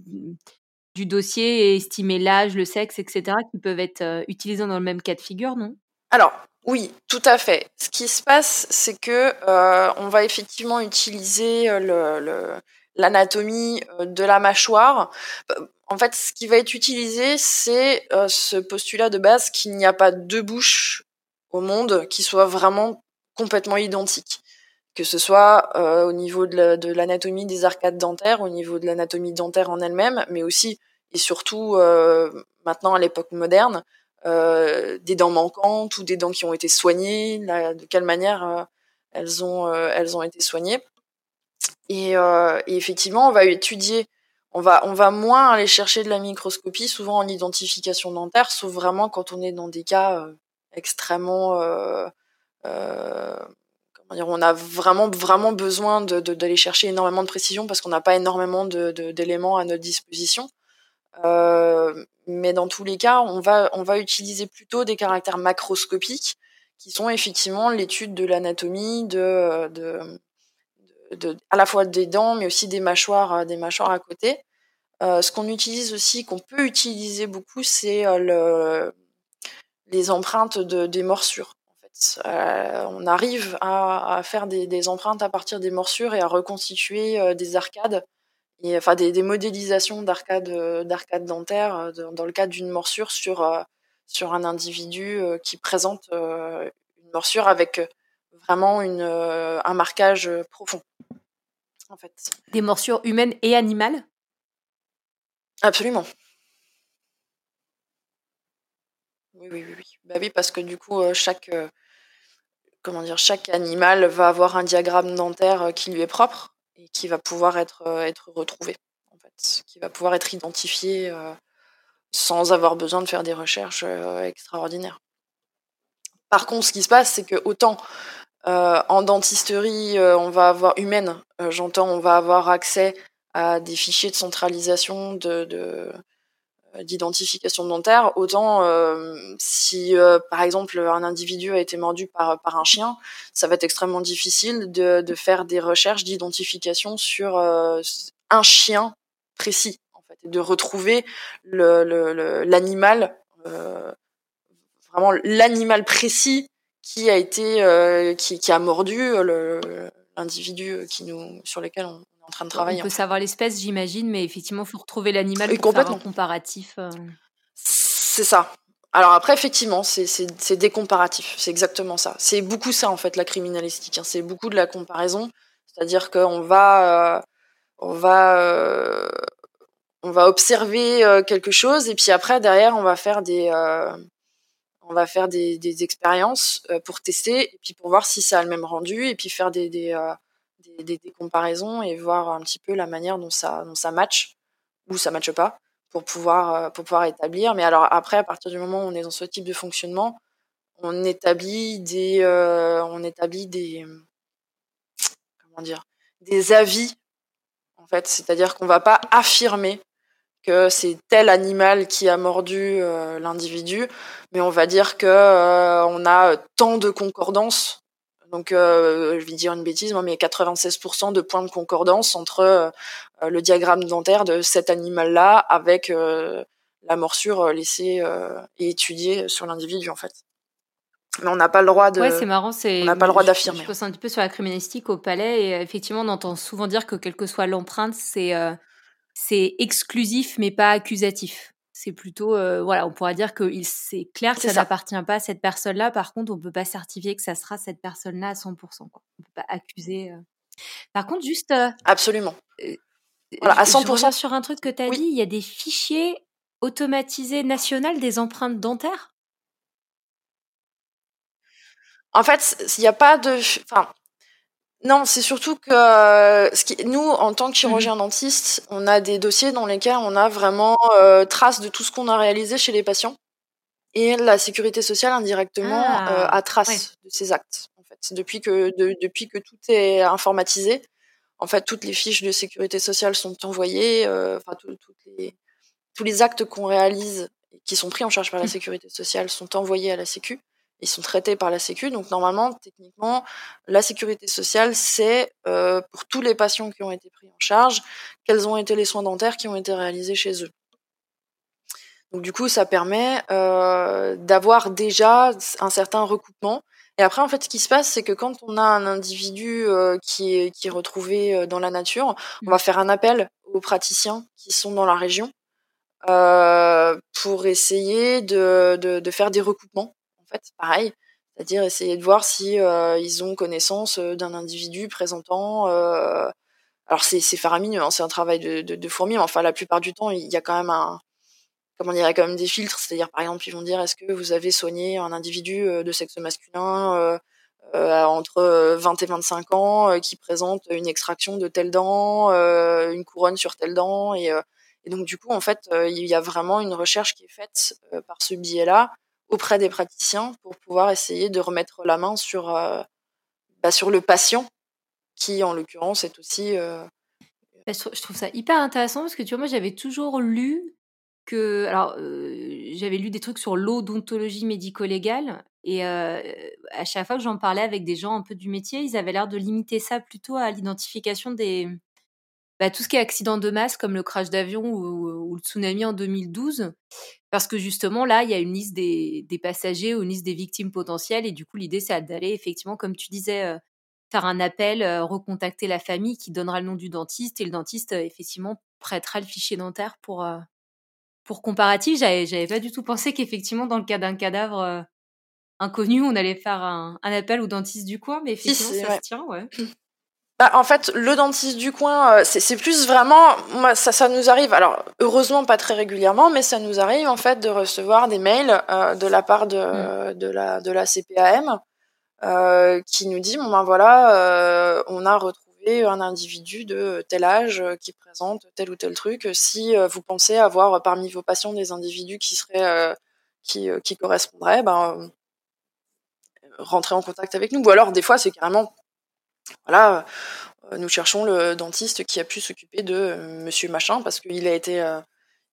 du dossier et estimer l'âge, le sexe, etc., qui peuvent être euh, utilisés dans le même cas de figure, non? Alors, oui, tout à fait. Ce qui se passe, c'est que euh, on va effectivement utiliser euh, le, le, l'anatomie de la mâchoire. En fait, ce qui va être utilisé, c'est ce postulat de base qu'il n'y a pas deux bouches au monde qui soient vraiment complètement identiques que ce soit au niveau de l'anatomie des arcades dentaires, au niveau de l'anatomie dentaire en elle-même, mais aussi et surtout maintenant à l'époque moderne, euh, des dents manquantes ou des dents qui ont été soignées, de quelle manière euh, euh, elles ont été soignées. Et, et, effectivement, on va étudier, on va on va moins aller chercher de la microscopie, souvent en identification dentaire, sauf vraiment quand on est dans des cas extrêmement comment dire, on a vraiment vraiment besoin d'aller de, chercher énormément de précision parce qu'on n'a pas énormément d'éléments à notre disposition. Euh, mais dans tous les cas, on va, on va utiliser plutôt des caractères macroscopiques qui sont effectivement l'étude de l'anatomie, de, de, à la fois des dents, mais aussi des mâchoires, euh, des mâchoires à côté. Euh, ce qu'on utilise aussi, qu'on peut utiliser beaucoup, c'est euh, le, les empreintes de, des morsures. En fait. On arrive à, faire des, empreintes à partir des morsures et à reconstituer des arcades et enfin des, modélisations d'arcades d'arcades dentaires dans le cadre d'une morsure sur sur un individu qui présente une morsure avec vraiment une, un marquage profond. En fait. Des morsures humaines et animales? Absolument. Oui, oui, oui. Bah oui, parce que du coup, chaque, comment dire, chaque animal va avoir un diagramme dentaire qui lui est propre et qui va pouvoir être, euh, être retrouvé, en fait, qui va pouvoir être identifié euh, sans avoir besoin de faire des recherches euh, extraordinaires. Par contre, ce qui se passe, c'est que autant en dentisterie, on va avoir humaine, j'entends, on va avoir accès à des fichiers de centralisation de, de d'identification dentaire, autant euh, si euh, par exemple un individu a été mordu par, par un chien, ça va être extrêmement difficile de, de faire des recherches d'identification sur euh, un chien précis, en fait, et de retrouver l'animal, le, le, vraiment l'animal précis qui a été, qui, qui a mordu l'individu qui nous, sur lequel on, en train de travailler. On peut savoir l'espèce, j'imagine, mais effectivement, il faut retrouver l'animal pour faire un comparatif. Euh. C'est ça. Alors après, effectivement, c'est des comparatifs. C'est exactement ça. C'est beaucoup ça, en fait, la criminalistique. Hein. C'est beaucoup de la comparaison. C'est-à-dire qu'on va, euh, on va, euh, on va observer quelque chose et puis après, derrière, on va faire des, on va faire des, expériences pour tester et puis pour voir si ça a le même rendu et puis faire des, des, comparaisons et voir un petit peu la manière dont ça, dont ça match ou ça matche pas pour pouvoir, euh, pour pouvoir établir. Mais alors après, à partir du moment où on est dans ce type de fonctionnement, on établit des, euh, on établit des, comment dire, des avis en fait. C'est-à-dire qu'on va pas affirmer que c'est tel animal qui a mordu euh, l'individu, mais on va dire que on a tant de concordance donc, euh, je vais dire une bêtise, mais 96% de points de concordance entre euh, le diagramme dentaire de cet animal-là avec euh, la morsure laissée et étudiée sur l'individu, en fait. Mais on n'a pas le droit de. Ouais, c'est marrant. C'est. On n'a pas le droit d'affirmer. Je, pense un petit peu sur la criminalistique au palais et effectivement, on entend souvent dire que quelle que soit l'empreinte, c'est c'est exclusif mais pas accusatif. C'est plutôt, euh, voilà, on pourra dire que c'est clair que ça, n'appartient pas à cette personne-là. Par contre, on peut pas certifier que ça sera cette personne-là à 100%. Quoi. On peut pas accuser. Euh. Par contre, juste. Euh, Absolument. voilà, à 100%. sur un truc que tu as dit, il y a des fichiers automatisés nationaux des empreintes dentaires? En fait, il n'y a pas de. Enfin, non, c'est surtout que euh, ce qui, nous, en tant que chirurgien dentiste, on a des dossiers dans lesquels on a vraiment euh, trace de tout ce qu'on a réalisé chez les patients. Et la sécurité sociale indirectement euh, a trace de ces actes. En fait, depuis que depuis que tout est informatisé, en fait, toutes les fiches de sécurité sociale sont envoyées. Enfin, les, tous les actes qu'on réalise, qui sont pris en charge par la mmh. sécurité sociale, sont envoyés à la Sécu ils sont traités par la Sécu. Donc normalement, techniquement, la sécurité sociale, c'est euh, pour tous les patients qui ont été pris en charge, quels ont été les soins dentaires qui ont été réalisés chez eux. Donc du coup, ça permet euh, d'avoir déjà un certain recoupement. Et après, en fait, ce qui se passe, c'est que quand on a un individu qui, est, qui est retrouvé dans la nature, on va mmh. faire un appel aux praticiens qui sont dans la région pour essayer de, de, de, faire des recoupements. En fait, pareil, c'est-à-dire essayer de voir si ils ont connaissance d'un individu présentant. alors c'est faramineux, hein, c'est un travail de, fourmi, mais enfin la plupart du temps, il y a quand même un comment quand même des filtres. C'est-à-dire, par exemple, ils vont dire est-ce que vous avez soigné un individu euh, de sexe masculin euh, euh, entre 20 et 25 ans qui présente une extraction de telle dent, une couronne sur telle dent, et, et, donc du coup, en fait, il y a vraiment une recherche qui est faite par ce biais-là auprès des praticiens pour pouvoir essayer de remettre la main sur bah, sur le patient qui, en l'occurrence, est aussi bah, je trouve ça hyper intéressant parce que tu vois, moi j'avais toujours lu que alors j'avais lu des trucs sur l'odontologie médico-légale et à chaque fois que j'en parlais avec des gens un peu du métier, ils avaient l'air de limiter ça plutôt à l'identification des bah, tout ce qui est accident de masse comme le crash d'avion ou, le tsunami en 2012 parce que justement là il y a une liste des, des passagers ou une liste des victimes potentielles et du coup l'idée c'est d'aller effectivement comme tu disais faire un appel, recontacter la famille qui donnera le nom du dentiste et le dentiste effectivement prêtera le fichier dentaire pour pour comparatif, j'avais, pas du tout pensé qu'effectivement, dans le cas d'un cadavre euh, inconnu, on allait faire un, appel au dentiste du coin, mais effectivement, ça se tient, ouais. Bah, en fait, le dentiste du coin, euh, c'est, plus vraiment, moi, ça, ça nous arrive. Alors, heureusement, pas très régulièrement, mais ça nous arrive en fait de recevoir des mails euh, de la part de, de la de la CPAM qui nous dit, bon ben voilà, on a retrouvé un individu de tel âge euh, qui présente tel ou tel truc. Si euh, vous pensez avoir parmi vos patients des individus qui seraient euh, qui, qui correspondraient, ben rentrez en contact avec nous. Ou alors des fois c'est carrément voilà, nous cherchons le dentiste qui a pu s'occuper de Monsieur Machin parce qu'il a été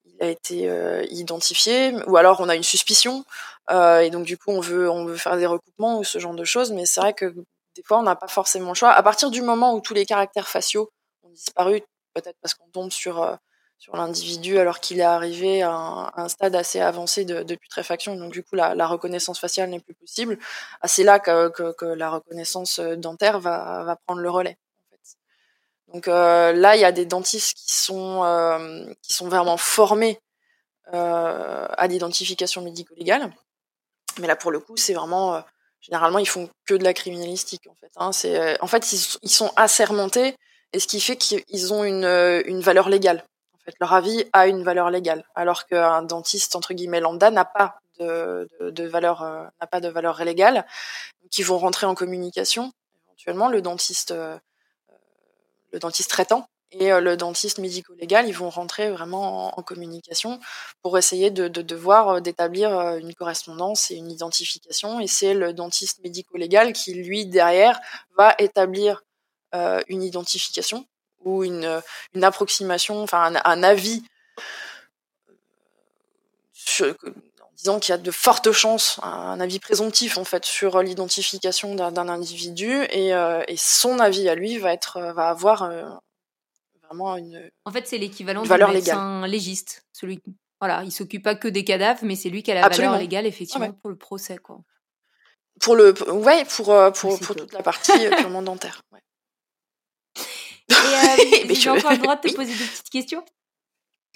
il a été identifié, ou alors on a une suspicion, et donc du coup on veut on veut faire des recoupements ou ce genre de choses. Mais c'est vrai que des fois, on n'a pas forcément le choix. À partir du moment où tous les caractères faciaux ont disparu, peut-être parce qu'on tombe sur, euh, sur l'individu alors qu'il est arrivé à un, stade assez avancé de, putréfaction, donc du coup, la, reconnaissance faciale n'est plus possible, ah, c'est là que, la reconnaissance euh, dentaire va, prendre le relais. Donc euh, là, il y a des dentistes qui sont, sont vraiment formés à l'identification médico-légale. Mais là, pour le coup, c'est vraiment généralement ils font que de la criminalistique en fait. Hein. Euh, en fait ils, sont assermentés et ce qui fait qu'ils ont euh, une valeur légale. Leur avis a une valeur légale, alors qu'un dentiste entre guillemets lambda n'a pas de, de, valeur euh, n'a pas de valeur légale. Ils vont rentrer en communication éventuellement le dentiste le dentiste traitant et euh, le dentiste médico-légal, ils vont rentrer vraiment en, communication pour essayer de, devoir euh, d'établir euh, une correspondance et une identification. Et c'est le dentiste médico-légal qui, lui, derrière, va établir une identification ou une, une approximation, enfin un, avis en disant qu'il y a de fortes chances, un avis présomptif en fait sur l'identification d'un individu et, et, son avis à lui va être va avoir une. En fait, c'est l'équivalent du médecin légiste. Celui, voilà, il s'occupe pas que des cadavres, mais c'est lui qui a la valeur légale effectivement pour le procès, quoi. Pour le, ouais, pour euh, pour, pour toute la partie euh, purement dentaire. Ouais. Et euh, j'ai encore le droit de te poser des petites questions?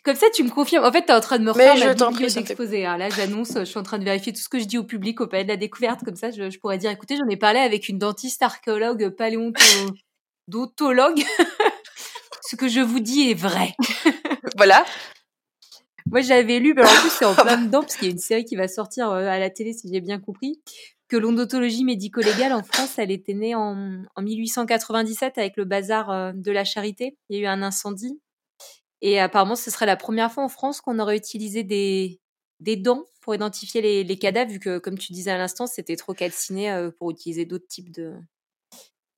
Comme ça, tu me confirmes. En fait, tu es en train de me refaire ma vidéo d'exposé. Hein. Là, j'annonce, je suis en train de vérifier tout ce que je dis au public au palais de la découverte. Comme ça, je, je pourrais dire, écoutez, j'en ai parlé avec une dentiste, archéologue, paléontologue ce que je vous dis est vrai. voilà. Moi, j'avais lu, mais en plus, c'est en plein dedans, parce qu'il y a une série qui va sortir euh, à la télé, si j'ai bien compris, que l'odontologie médico-légale en France, elle était née en, 1897 avec le bazar euh, de la charité. Il y a eu un incendie. Et apparemment, ce serait la première fois en France qu'on aurait utilisé des, des dents pour identifier les, cadavres, vu que, comme tu disais à l'instant, c'était trop calciné euh, pour utiliser d'autres types de,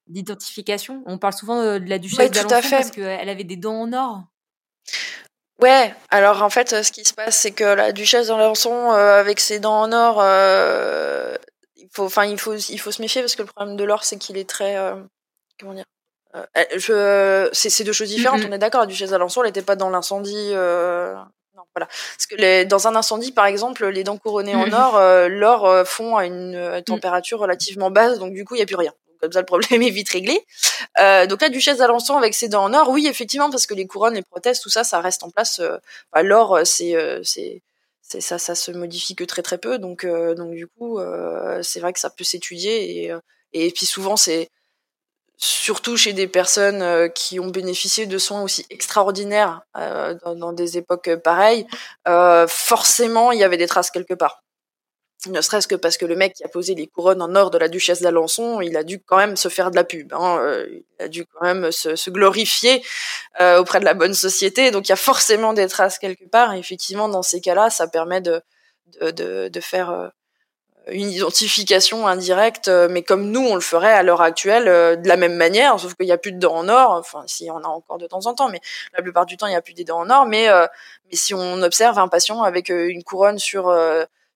d'identification. On parle souvent euh, de la duchesse d'Alençon parce qu'elle avait des dents en or. Ouais, alors en fait, ce qui se passe, c'est que la duchesse d'Alençon, euh, avec ses dents en or, euh, il faut, enfin, il faut, il faut se méfier parce que le problème de l'or, c'est qu'il est très, comment dire, je, c'est deux choses différentes. On est d'accord. La duchesse d'Alençon, elle n'était pas dans l'incendie non, voilà. Parce que les, dans un incendie, par exemple, les dents couronnées en or, euh, l'or euh, fond à une euh, température relativement basse, donc du coup, il n'y a plus rien. Donc, comme ça, le problème est vite réglé. Euh, donc la duchesse d'Alençon avec ses dents en or, oui, effectivement, parce que les couronnes, les prothèses, tout ça, ça reste en place. Euh, bah, l'or, euh, c'est, euh, c'est, c'est ça, ça se modifie que très très peu. Donc, euh, donc du coup, euh, c'est vrai que ça peut s'étudier et, euh, et puis souvent c'est surtout chez des personnes qui ont bénéficié de soins aussi extraordinaires dans, des époques pareilles, forcément il y avait des traces quelque part. Ne serait-ce que parce que le mec qui a posé les couronnes en or de la duchesse d'Alençon, il a dû quand même se faire de la pub. Hein, euh, il a dû quand même se, glorifier euh, auprès de la bonne société. Donc il y a forcément des traces quelque part. Et effectivement, dans ces cas-là, ça permet de, faire euh, une identification indirecte, mais comme nous on le ferait à l'heure actuelle de la même manière, sauf qu'il n'y a plus de dents en or. Enfin, si on a encore de temps en temps, mais la plupart du temps il n'y a plus des dents en or. Mais mais si on observe un patient avec une couronne sur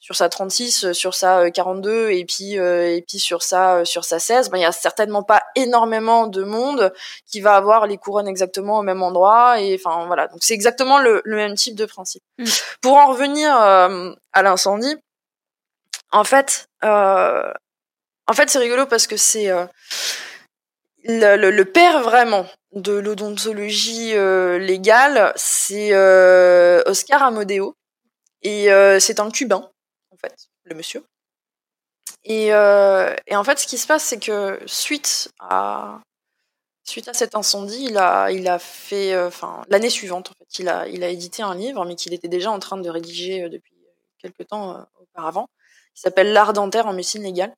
sur sa 36, euh, sur sa euh, 42 et puis euh, et puis sur sa euh, sur sa 16, ben il y a certainement pas énormément de monde qui va avoir les couronnes exactement au même endroit et enfin voilà. Donc c'est exactement le, le même type de principe. Mm. Pour en revenir euh, à l'incendie, en fait, euh, en fait, c'est rigolo parce que c'est euh, le, le, le père vraiment de l'odontologie euh, légale, c'est euh, Oscar Amodeo et euh, c'est un cubain le monsieur. Et, euh, et en fait, ce qui se passe, c'est que suite à suite à cet incendie, il a il a fait, euh, enfin l'année suivante en fait, il a il a édité un livre, mais qu'il était déjà en train de rédiger euh, depuis quelques temps auparavant qui s'appelle L'art dentaire en médecine légale.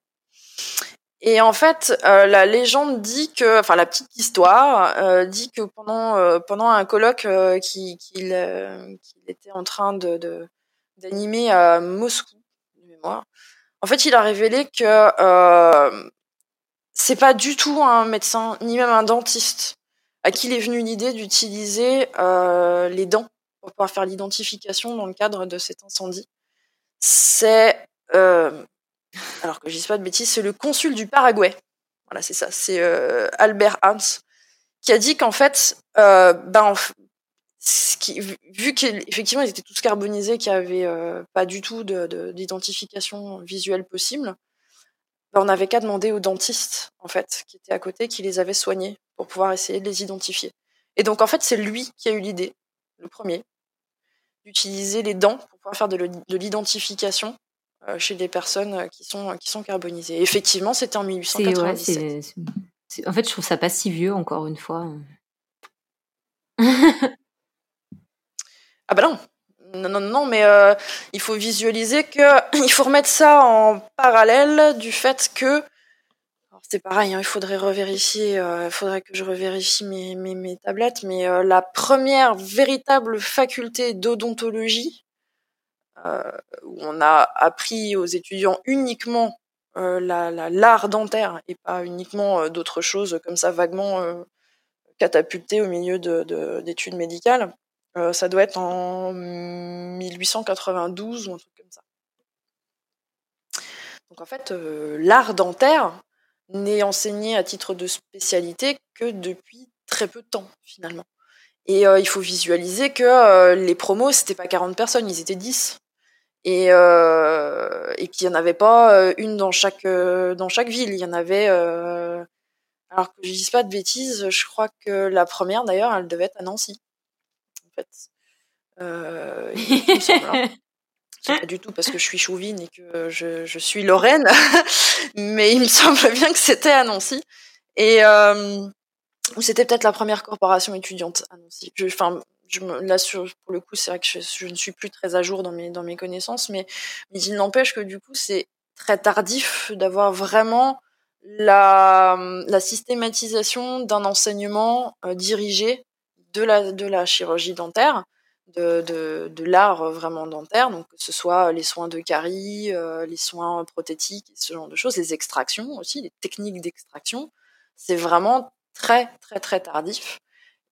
Et en fait, la légende dit que, enfin la petite histoire dit que pendant pendant un colloque qui- qu'il était en train de- d'animer à Moscou, en fait, il a révélé que euh, c'est pas du tout un médecin ni même un dentiste à qui il est venu l'idée d'utiliser euh, les dents pour pouvoir faire l'identification dans le cadre de cet incendie. C'est euh, alors que je dise pas de bêtises, c'est le consul du Paraguay. Voilà, c'est ça. C'est Albert Hans qui a dit qu'en fait, ben, ce qui, vu- qu'effectivement ils étaient tous carbonisés, qu'il n'y avait euh, pas du tout de- de- d'identification visuelle possible, ben, on n'avait qu'à demander aux dentistes en fait qui étaient à côté, qui les avaient soignés pour pouvoir essayer de les identifier. Et donc en fait, c'est lui qui a eu l'idée, le premier, d'utiliser les dents pour pouvoir faire de l'identification euh, chez des personnes qui sont qui sont carbonisées. Et effectivement, c'était en C'est, ouais, 1897. c'est, c'est- c'est- en fait, je trouve ça pas si vieux, encore une fois. Ah bah non. Non, non, non, mais euh, il faut visualiser que il faut remettre ça en parallèle du fait que c'est pareil, hein, il faudrait revérifier, euh, il faudrait que je revérifie mes, mes, tablettes, mais euh, la première véritable faculté d'odontologie euh, où on a appris aux étudiants uniquement euh, la, la- l'art dentaire et pas uniquement euh, d'autres choses comme ça vaguement euh, catapultées au milieu de, de- d'études médicales. Euh, ça doit être en 1892 ou un truc comme ça. Donc en fait, euh, l'art dentaire n'est enseigné à titre de spécialité que depuis très peu de temps finalement. Et euh, il faut visualiser que les promos, c'était pas 40 personnes, ils étaient 10 et et qu'il y en avait pas une dans chaque dans chaque ville il y en avait alors que je dise pas de bêtises je crois que la première d'ailleurs elle devait être à Nancy fait. Euh, pas du tout parce que je suis chauvine et que je, je suis Lorraine mais il me semble bien que c'était à Nancy. Et euh, c'était peut-être la première corporation étudiante à Nancy. Je, enfin je me, là sur, pour le coup c'est vrai que je, je ne suis plus très à jour dans mes dans mes connaissances mais mais il n'empêche que du coup c'est très tardif d'avoir vraiment la la systématisation d'un enseignement euh, dirigé de la de la chirurgie dentaire de de, de l'art vraiment dentaire donc que ce soit les soins de carie euh, les soins prothétiques ce genre de choses les extractions aussi les techniques d'extraction c'est vraiment très très très tardif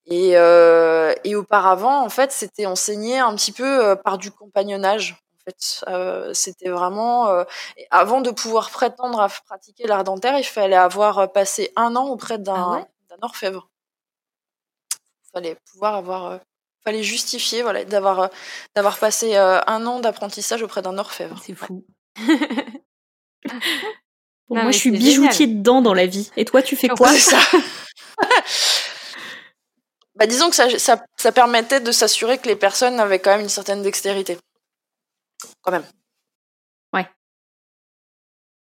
et, euh, et auparavant, en fait, c'était enseigné un petit peu euh, par du compagnonnage. En fait, euh, c'était vraiment euh, avant de pouvoir prétendre à pratiquer l'art dentaire, il fallait avoir passé un an auprès d'un Ah ouais? orfèvre. Il fallait pouvoir avoir euh, fallait justifier voilà d'avoir d'avoir passé un an d'apprentissage auprès d'un orfèvre. C'est fou. moi, je suis bijoutier dedans dans la vie. Et toi, tu fais quoi ça bah, disons que ça, ça, ça permettait de s'assurer que les personnes avaient quand même une certaine dextérité. Quand même.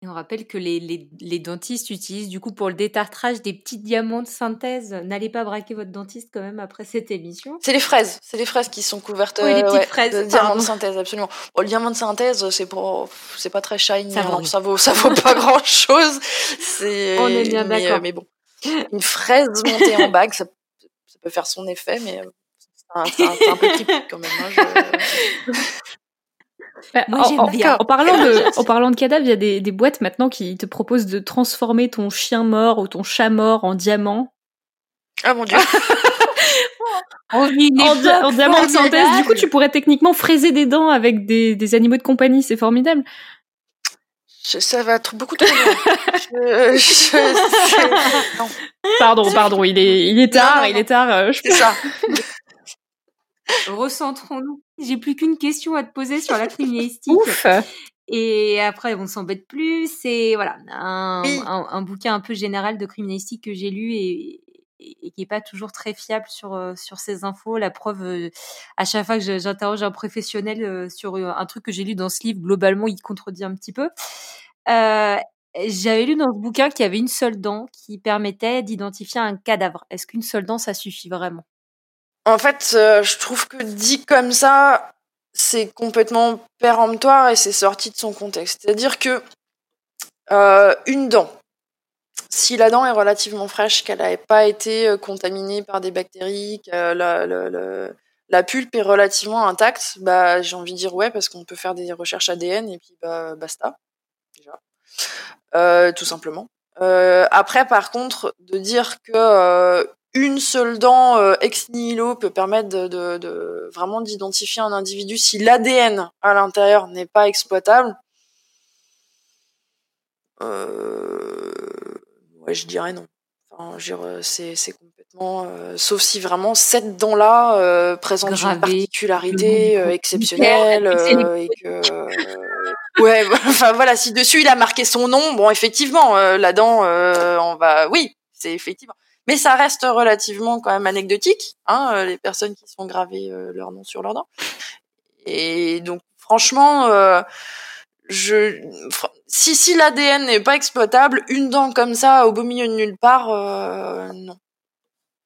Et on rappelle que les, les, les, dentistes utilisent du coup pour le détartrage des petits diamants de synthèse. N'allez pas braquer votre dentiste quand même après cette émission. C'est les fraises, c'est les fraises qui sont couvertes oui, les petites ouais, fraises, de diamants de synthèse, absolument. Bon, le diamant de synthèse, c'est pour, c'est pas très shiny, ça, ça vaut, ça vaut pas grand chose. C'est, on est bien mais, d'accord. mais bon, une fraise montée en bague, ça, ça peut faire son effet, mais c'est un, un, un, peu typique quand même. Hein, je... Bah, Moi, en, j'aime bien. en, parlant de, en parlant de cadavres, il y a des, des, boîtes maintenant qui te proposent de transformer ton chien mort ou ton chat mort en diamant. Ah mon dieu. en, en, en diamant de synthèse. Du coup, tu pourrais techniquement fraiser des dents avec des, des animaux de compagnie. C'est formidable. Je, ça va être beaucoup trop je, je, non. Pardon, pardon, il est, il est tard, non, non, il est tard. Euh, je... C'est ça. Recentrons-nous. J'ai plus qu'une question à te poser sur la criminalistique. Ouf. Et après, on s'embête plus. C'est voilà un, oui. un, un, bouquin un peu général de criminalistique que j'ai lu et, et, et, qui est pas toujours très fiable sur euh, sur ces infos. La preuve, euh, à chaque fois que j'interroge un professionnel euh, sur un truc que j'ai lu dans ce livre, globalement, il contredit un petit peu. Euh, j'avais lu dans ce bouquin qu'il y avait une seule dent qui permettait d'identifier un cadavre. Est-ce qu'une seule dent, ça suffit vraiment? En fait, euh, je trouve que dit comme ça, c'est complètement péremptoire et c'est sorti de son contexte. C'est-à-dire que euh, une dent, si la dent est relativement fraîche, qu'elle n'avait pas été contaminée par des bactéries, que la, la, pulpe est relativement intacte, bah j'ai envie de dire ouais parce qu'on peut faire des recherches ADN et puis bah basta déjà, euh, tout simplement. après, par contre, de dire que une seule dent euh, ex nihilo peut permettre de, de, de vraiment d'identifier un individu si l'ADN à l'intérieur n'est pas exploitable. Euh... Ouais, je dirais non. Enfin, c'est, c'est complètement. Euh, sauf si vraiment cette dent-là euh, présente Gravé, une particularité euh, exceptionnelle et que. ouais, enfin voilà, si dessus il a marqué son nom, bon, effectivement, la dent, on va. Oui, c'est effectivement mais ça reste relativement quand même anecdotique, hein, les personnes qui sont gravées euh, leur nom sur leurs dents. Et donc franchement, euh, je, si si l'ADN n'est pas exploitable, une dent comme ça au beau milieu de nulle part, euh, non.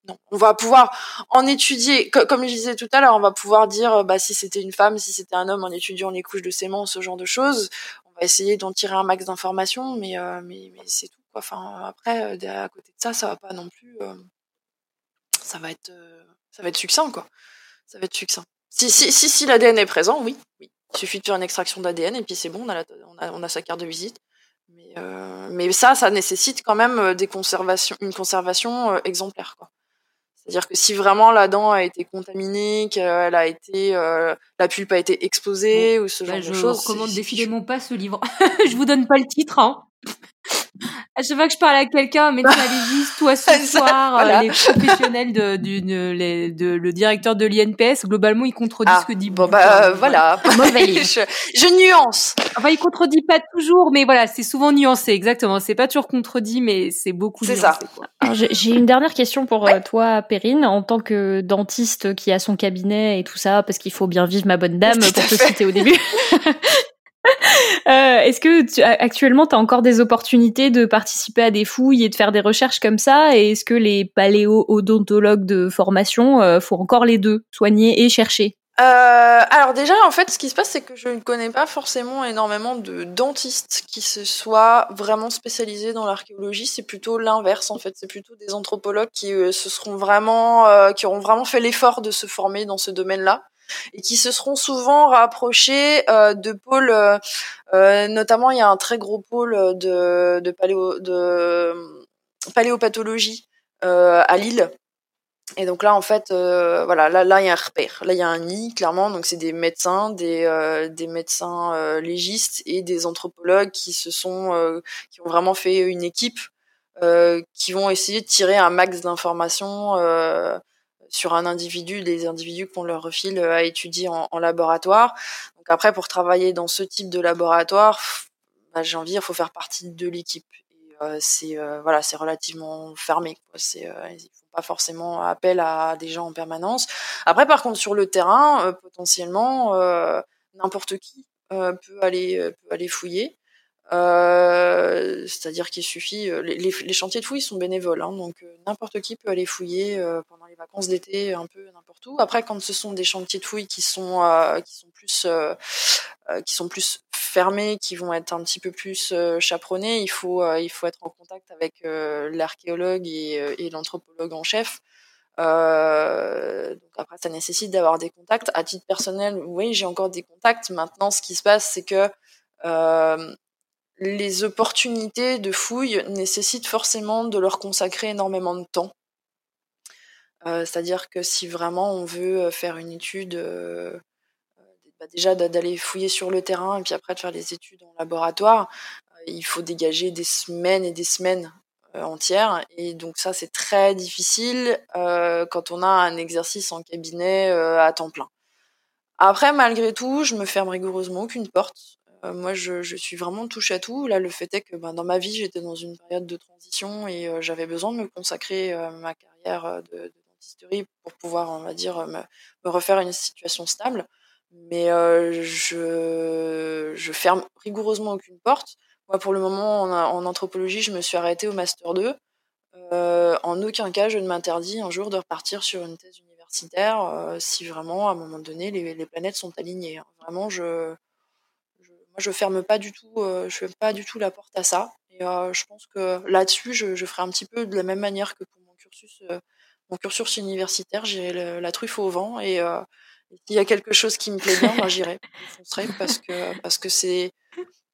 Non, on va pouvoir en étudier, comme je disais tout à l'heure, on va pouvoir dire bah, si c'était une femme, si c'était un homme, en étudiant les couches de sémence, ce genre de choses. On va essayer d'en tirer un max d'informations, euh, mais, mais c'est tout. Enfin, après, à côté de ça, ça va pas non plus. Euh, ça va être, euh, ça va être succinct, quoi. Ça va être succinct. Si, si, si, si l'ADN est présent, oui, oui. Il suffit de faire une extraction d'ADN et puis c'est bon, on a, la, on, a, on a, sa carte de visite. Mais, euh, mais ça, ça nécessite quand même des conservations, une conservation exemplaire, quoi. C'est-à-dire que si vraiment la dent a été contaminée, qu'elle a été, euh, la pulpe a été exposée bon, ou ce genre bah, de je choses. Je recommande définitivement pas ce livre. je vous donne pas le titre, hein. À chaque fois que je parle à quelqu'un, médecin légiste, toi ce soir, voilà. les professionnels de, du, de, de, de, le directeur de l'INPS, globalement, il contredit ah, ce que dit. Bon bah euh, voilà. je, je, nuance. Enfin, il contredit pas toujours, mais voilà, c'est souvent nuancé, exactement. C'est pas toujours contredit, mais c'est beaucoup nuancé. C'est ça. J'ai une dernière question pour ouais. toi, Perrine, en tant que dentiste qui a son cabinet et tout ça, parce qu'il faut bien vivre ma bonne dame pour te citer au début. Euh, Est-ce que tu, actuellement tu as encore des opportunités de participer à des fouilles et de faire des recherches comme ça? Et est-ce que les paléo-odontologues de formation euh, font encore les deux, soigner et chercher? Euh, alors déjà, en fait, ce qui se passe, c'est que je ne connais pas forcément énormément de dentistes qui se soient vraiment spécialisés dans l'archéologie. C'est plutôt l'inverse, en fait. C'est plutôt des anthropologues qui se seront vraiment, qui auront vraiment fait l'effort de se former dans ce domaine-là et qui se seront souvent rapprochés euh, de pôles, euh, euh, notamment il y a un très gros pôle de, paléo, de paléopathologie à Lille. Et donc là, en fait, voilà, là, là, il y a un repère. Là, il y a un nid, clairement. Donc, c'est des médecins, des, des médecins légistes et des anthropologues qui se sont, qui ont vraiment fait une équipe, qui vont essayer de tirer un max d'informations sur un individu, des individus qu'on leur refile à étudier en, laboratoire. Donc après, pour travailler dans ce type de laboratoire, bah, j'ai envie, il faut faire partie de l'équipe. Euh, c'est euh, voilà, c'est relativement fermé. C'est, euh, ils font pas forcément appel à des gens en permanence. Après, par contre, sur le terrain, potentiellement, n'importe qui peut aller peut aller fouiller. Euh, c'est-à-dire qu'il suffit, les, les, chantiers de fouilles sont bénévoles, hein, donc euh, n'importe qui peut aller fouiller euh, pendant les vacances d'été un peu n'importe où. Après, quand ce sont des chantiers de fouilles qui sont qui sont plus qui sont plus fermés, qui vont être un petit peu plus chaperonnés, il faut il faut être en contact avec l'archéologue et, et l'anthropologue en chef. donc après, ça nécessite d'avoir des contacts. À titre personnel, oui, j'ai encore des contacts. Maintenant, ce qui se passe, c'est que euh, les opportunités de fouille nécessitent forcément de leur consacrer énormément de temps. Euh, c'est-à-dire que si vraiment on veut euh, faire une étude, euh, bah déjà d'aller fouiller sur le terrain et puis après de faire les études en laboratoire, il faut dégager des semaines et des semaines entières. Et donc ça, c'est très difficile quand on a un exercice en cabinet à temps plein. Après, malgré tout, je me ferme rigoureusement aucune porte. Euh, moi, je, suis vraiment touche à tout. Là, le fait est que ben, dans ma vie, j'étais dans une période de transition et euh, j'avais besoin de me consacrer euh, ma carrière de, de, dentisterie pour pouvoir, on va dire, me, me refaire une situation stable. Mais je, ferme rigoureusement aucune porte. Moi, pour le moment, en, anthropologie, je me suis arrêtée au master 2. Euh, en aucun cas, je ne m'interdis un jour de repartir sur une thèse universitaire si vraiment, à un moment donné, les, les planètes sont alignées. Hein. Vraiment, je, moi, je ferme pas du tout, euh, je ferme pas du tout la porte à ça. Et euh, je pense que là-dessus, je, ferai un petit peu de la même manière que pour mon cursus, euh, mon cursus universitaire. J'irai la truffe au vent et euh, s'il y a quelque chose qui me plaît bien, j'irai, je foncerai parce que parce que c'est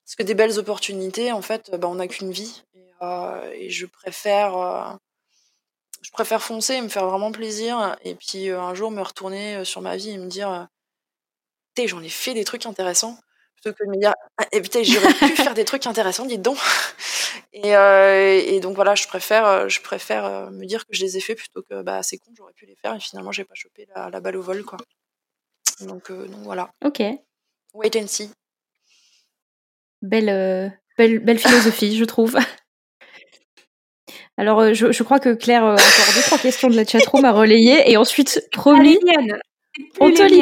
parce que des belles opportunités, en fait, bah, on n'a qu'une vie et, euh, je préfère je préfère foncer et me faire vraiment plaisir et puis un jour me retourner sur ma vie et me dire, j'en ai fait des trucs intéressants plutôt que de me dire ah, et putain j'aurais pu faire des trucs intéressants dites donc. Et, euh, et, donc voilà je préfère euh, je préfère euh, me dire que je les ai fait plutôt que bah c'est con j'aurais pu les faire et finalement j'ai pas chopé la, la, balle au vol quoi. Donc, euh, donc voilà. Ok. Wait and see. Belle belle belle philosophie je trouve. Alors je, je, crois que Claire a encore deux trois questions de la chatroom à relayer et ensuite promis on te lit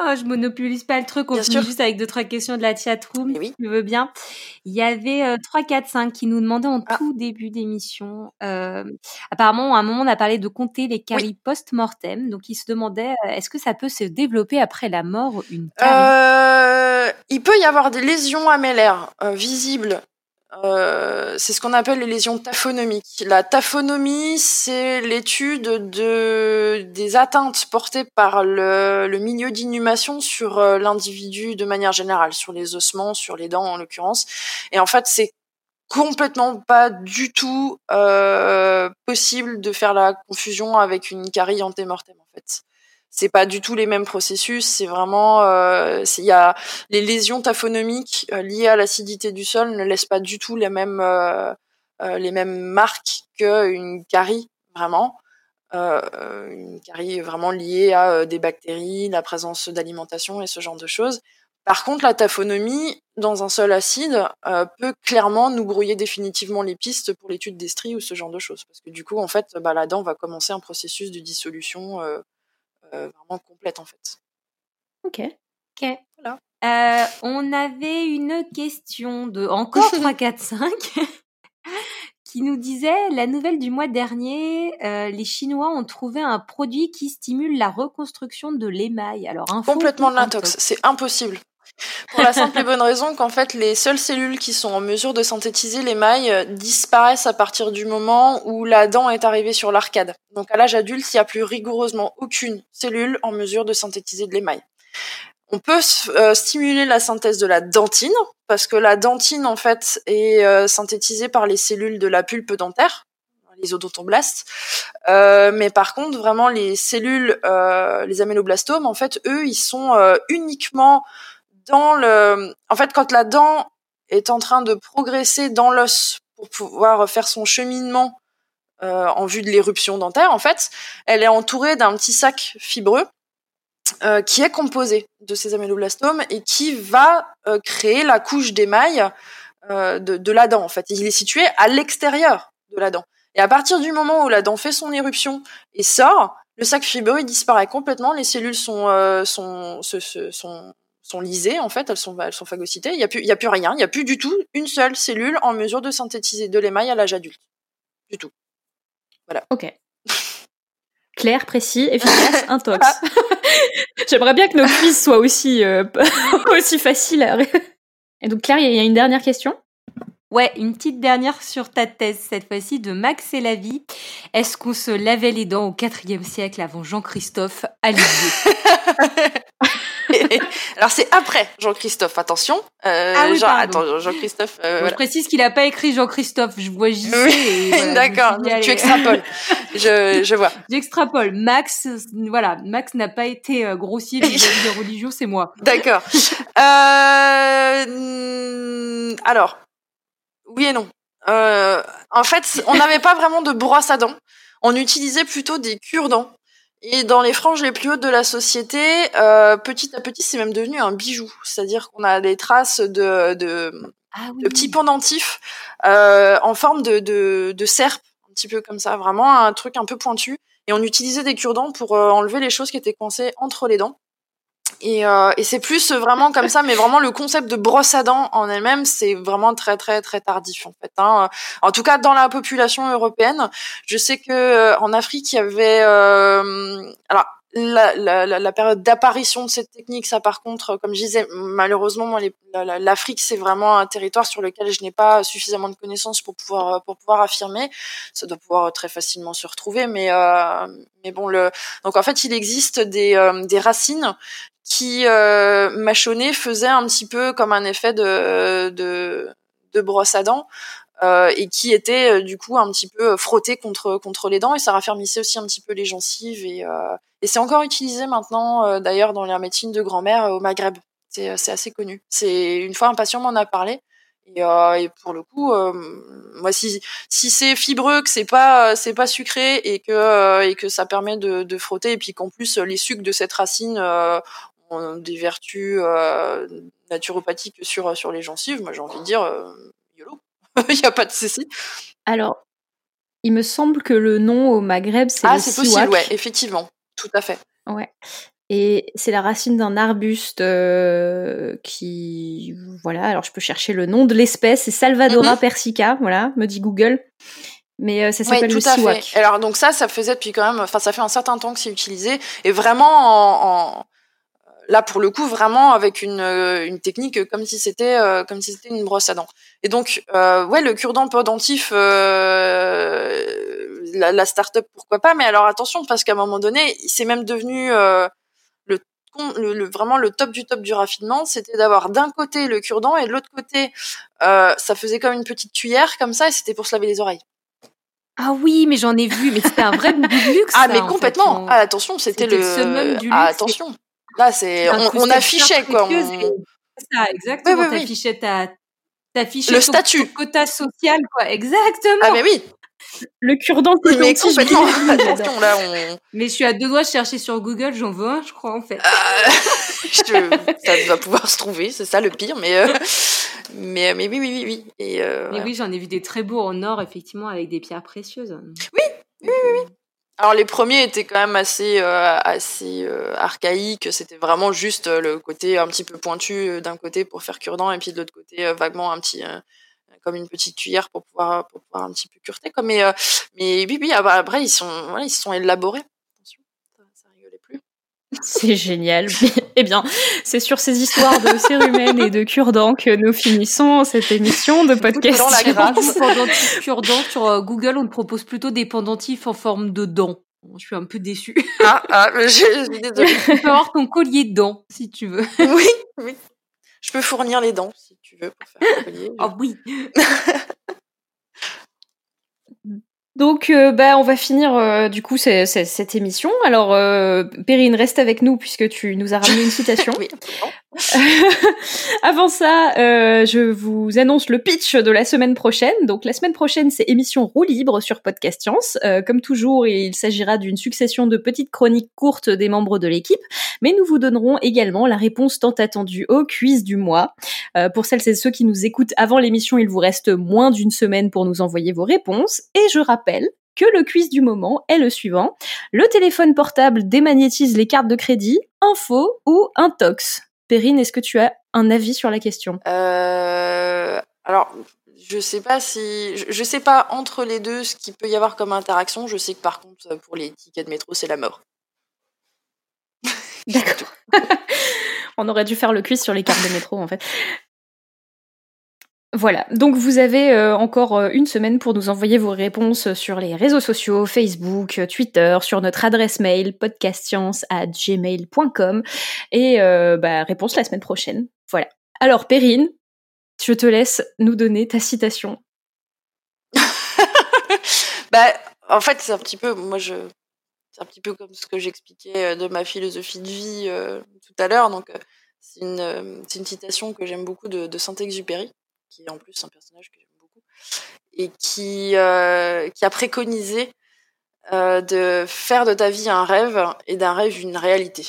Oh, je monopolise pas le truc, on finit juste avec deux trois questions de la chatroom, oui. si tu veux bien. Il y avait euh, 3, 4, 5 qui nous demandaient en ah. tout début d'émission. Euh, apparemment, à un moment, on a parlé de compter les caries oui. post-mortem. Donc, ils se demandaient, euh, est-ce que ça peut se développer après la mort, une carie? Euh, Il peut y avoir des lésions améllaires euh, visibles euh, c'est ce qu'on appelle les lésions taphonomiques. La taphonomie, c'est l'étude de, des atteintes portées par le, milieu d'inhumation sur euh, l'individu de manière générale, sur les ossements, sur les dents en l'occurrence. Et en fait, c'est complètement pas du tout euh, possible de faire la confusion avec une carie antémortem en fait c'est pas du tout les mêmes processus. C'est vraiment, il euh, y a les lésions taphonomiques euh, liées à l'acidité du sol ne laissent pas du tout les mêmes euh, euh les mêmes marques qu'une carie vraiment. une carie vraiment liée à des bactéries, la présence d'alimentation et ce genre de choses. Par contre, la taphonomie dans un sol acide euh, peut clairement nous brouiller définitivement les pistes pour l'étude des stries ou ce genre de choses, parce que du coup, en fait, bah, là-dedans, on va commencer un processus de dissolution euh, euh, vraiment complète en fait. Ok. Ok. Voilà. Euh, on avait une question de encore 3, 4, 5 qui nous disait la nouvelle du mois dernier, euh, les Chinois ont trouvé un produit qui stimule la reconstruction de l'émail. Alors complètement de l'intox, c'est impossible. Pour la simple et bonne raison qu'en fait, les seules cellules qui sont en mesure de synthétiser l'émail euh, disparaissent à partir du moment où la dent est arrivée sur l'arcade. Donc à l'âge adulte, il n'y a plus rigoureusement aucune cellule en mesure de synthétiser de l'émail. On peut euh, stimuler la synthèse de la dentine, parce que la dentine, en fait, est euh, synthétisée par les cellules de la pulpe dentaire, les odontoblastes. Mais par contre, vraiment, les cellules, les améloblastomes, en fait, eux, ils sont uniquement En fait, quand la dent est en train de progresser dans l'os pour pouvoir faire son cheminement en vue de l'éruption dentaire, en fait, elle est entourée d'un petit sac fibreux qui est composé de ces améloblastomes et qui va créer la couche d'émail de, la dent. En fait, il est situé à l'extérieur de la dent. Et à partir du moment où la dent fait son éruption et sort, le sac fibreux disparaît complètement. Les cellules euh, sont sont lisées en fait, elles sont elles sont phagocytées. Il y a plus il y a plus rien, il n'y a plus du tout une seule cellule en mesure de synthétiser de l'émail à l'âge adulte. Du tout. Voilà. Ok. Clair, précis, efficace, intox. J'aimerais bien que nos quiz soient aussi euh, aussi faciles. À... Et donc Claire, il y a une dernière question? Ouais, une petite dernière sur ta thèse, cette fois-ci de Max et la vie. Est-ce qu'on se lavait les dents au IVe siècle avant Jean-Christophe Alivier Alors c'est après Jean-Christophe, attention. Euh, ah oui, Jean, attends, Jean-Christophe. Euh, Je précise qu'il n'a pas écrit Jean-Christophe. Je vois JC. Oui. D'accord. Tu extrapoles. je, je vois. J'extrapole. Max, voilà, Max n'a pas été euh, grossier vis des religieux, c'est moi. D'accord. Euh, alors, oui et non. En fait, on n'avait pas vraiment de brosse à dents. On utilisait plutôt des cure-dents. Et dans les franges les plus hautes de la société, euh, petit à petit, c'est même devenu un bijou. C'est-à-dire qu'on a des traces de, de, ah petits pendentifs euh, en forme de, de, de serpe, un petit peu comme ça, vraiment un truc un peu pointu. Et on utilisait des cure-dents pour enlever les choses qui étaient coincées entre les dents. Et, euh, et c'est plus vraiment comme ça, mais vraiment le concept de brosse à dents en elle-même, c'est vraiment très très très tardif en fait. Hein. En tout cas, dans la population européenne, je sais que euh, en Afrique, il y avait euh, alors la, la, la, période d'apparition de cette technique, ça par contre, comme je disais, malheureusement, l'Afrique, c'est vraiment un territoire sur lequel je n'ai pas suffisamment de connaissances pour pouvoir pour pouvoir affirmer. Ça doit pouvoir très facilement se retrouver, mais euh, mais bon, le donc en fait, il existe des euh, des racines qui euh, mâchonné faisait un petit peu comme un effet de, de, de brosse à dents euh, et qui était euh, du coup un petit peu frotté contre contre les dents et ça raffermissait aussi un petit peu les gencives et, euh, et c'est encore utilisé maintenant euh, d'ailleurs dans la médecine de grand-mère au Maghreb. C'est c'est assez connu. C'est une fois un patient m'en a parlé et, et, pour le coup, moi si si c'est fibreux, que c'est pas c'est pas sucré et que et que ça permet de, de frotter et puis qu'en plus les sucs de cette racine des vertus euh, naturopathiques sur, sur les gencives, moi j'ai envie de dire euh, YOLO, il n'y a pas de souci. Alors, il me semble que le nom au Maghreb, c'est ah, c'est possible, ouais, effectivement, tout à fait. Ouais. Et c'est la racine d'un arbuste euh, qui, voilà, alors je peux chercher le nom de l'espèce, c'est Salvadora mm-hmm. persica, voilà, me dit Google. Mais euh, ça s'appelle le siwak. Alors donc ça, ça faisait depuis quand même, enfin ça fait un certain temps que c'est utilisé et vraiment en, là pour le coup vraiment avec une, euh, une technique comme si c'était euh, comme si c'était une brosse à dents. Et donc euh, ouais le cure-dent podentif euh, la, la start-up pourquoi pas mais alors attention parce qu'à un moment donné c'est même devenu le, le, vraiment le top du top du raffinement c'était d'avoir d'un côté le cure-dent et de l'autre côté ça faisait comme une petite cuillère comme ça et c'était pour se laver les oreilles. Ah oui, mais j'en ai vu, mais c'était un vrai luxe. Ah, mais complètement. Ah, attention, c'était le. le du luxe, ah, attention. Là, c'est on, affichait quoi. C'est ça, exactement. Oui, T'affichais ta, t'affichais le statut, quota social, quoi. Exactement. Ah mais oui. Le cure-dent, c'est mais complètement. Attention, là, on... Mais je suis à deux doigts de chercher sur Google, j'en veux un, je crois, en fait. Euh, ça va pouvoir se trouver, c'est ça le pire, mais, euh, mais, mais oui, oui, oui, oui. Et euh, mais oui, j'en ai vu des très beaux en or, effectivement, avec des pierres précieuses. Oui, oui, oui, oui. Alors les premiers étaient quand même assez euh, assez euh, archaïques. C'était vraiment juste euh, le côté un petit peu pointu d'un côté pour faire cure-dent et puis de l'autre côté vaguement un petit comme une petite cuillère pour pouvoir pour pouvoir un petit peu cureter. Comme mais mais oui oui après ils sont voilà, ils sont élaborés. C'est génial. eh bien, c'est sur ces histoires de cérumen et de cure-dents que nous finissons cette émission de podcast. Pendentif cure-dent sur euh, Google, on te propose plutôt des pendentifs en forme de dents. Je suis un peu déçue. Ah, ah, je, suis désolée. Tu peux avoir ton collier de dents, si tu veux. Oui, oui. Je peux fournir les dents, si tu veux, pour faire un collier. Ah oui. Donc, euh, bah, on va finir euh, du coup cette émission. Alors, euh, Perrine, reste avec nous puisque tu nous as ramené une citation. Avant ça, je vous annonce le pitch de la semaine prochaine. Donc la semaine prochaine, c'est émission roue libre sur Podcast Science. Comme toujours, il s'agira d'une succession de petites chroniques courtes des membres de l'équipe, mais nous vous donnerons également la réponse tant attendue au quiz du mois. Pour celles et ceux qui nous écoutent avant l'émission, il vous reste moins d'une semaine pour nous envoyer vos réponses. Et je rappelle que le quiz du moment est le suivant. Le téléphone portable démagnétise les cartes de crédit, info ou intox Perrine, est-ce que tu as un avis sur la question? Euh, Alors, je sais pas si, je, sais pas entre les deux ce qu'il peut y avoir comme interaction. Je sais que par contre, pour les tickets de métro, c'est la mort. D'accord. On aurait dû faire le quiz sur les cartes de métro, en fait. Voilà, donc vous avez euh, encore euh, une semaine pour nous envoyer vos réponses sur les réseaux sociaux, Facebook, Twitter, sur notre adresse mail podcastscience@gmail.com et euh, bah, réponse la semaine prochaine. Voilà. Alors Perrine, je te laisse nous donner ta citation. bah, en fait, c'est un petit peu, moi c'est un petit peu comme ce que j'expliquais de ma philosophie de vie tout à l'heure. Donc, c'est une, une, citation que j'aime beaucoup de, de Saint-Exupéry qui est en plus un personnage que j'aime beaucoup, et qui, euh, qui a préconisé euh, de faire de ta vie un rêve et d'un rêve une réalité.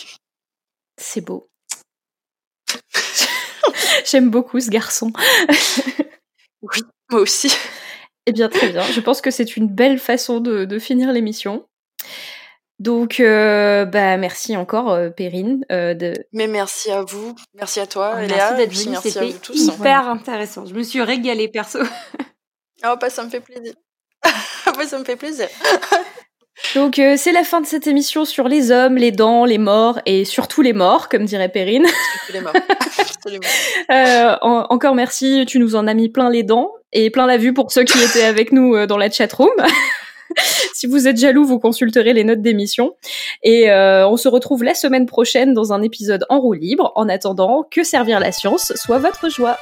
C'est beau. J'aime beaucoup ce garçon. oui, moi aussi. Eh bien, très bien. Je pense que c'est une belle façon de, de finir l'émission. Donc, euh, bah, merci encore, euh, Perrine. Euh, de... Mais merci à vous, merci à toi, oh, Léa. Merci d'être venue, merci à vous tous. Hyper intéressant. Je me suis régalée perso. oh, bah, ça me fait plaisir. bah, ça me fait plaisir. Donc euh, c'est la fin de cette émission sur les hommes, les dents, les morts et surtout les morts, comme dirait Perrine. les morts. euh, en encore merci, tu nous en as mis plein les dents et plein la vue pour ceux qui étaient avec nous euh, dans la chatroom. si vous êtes jaloux, vous consulterez les notes d'émission. Et euh, on se retrouve la semaine prochaine dans un épisode en roue libre. En attendant, que servir la science soit votre joie.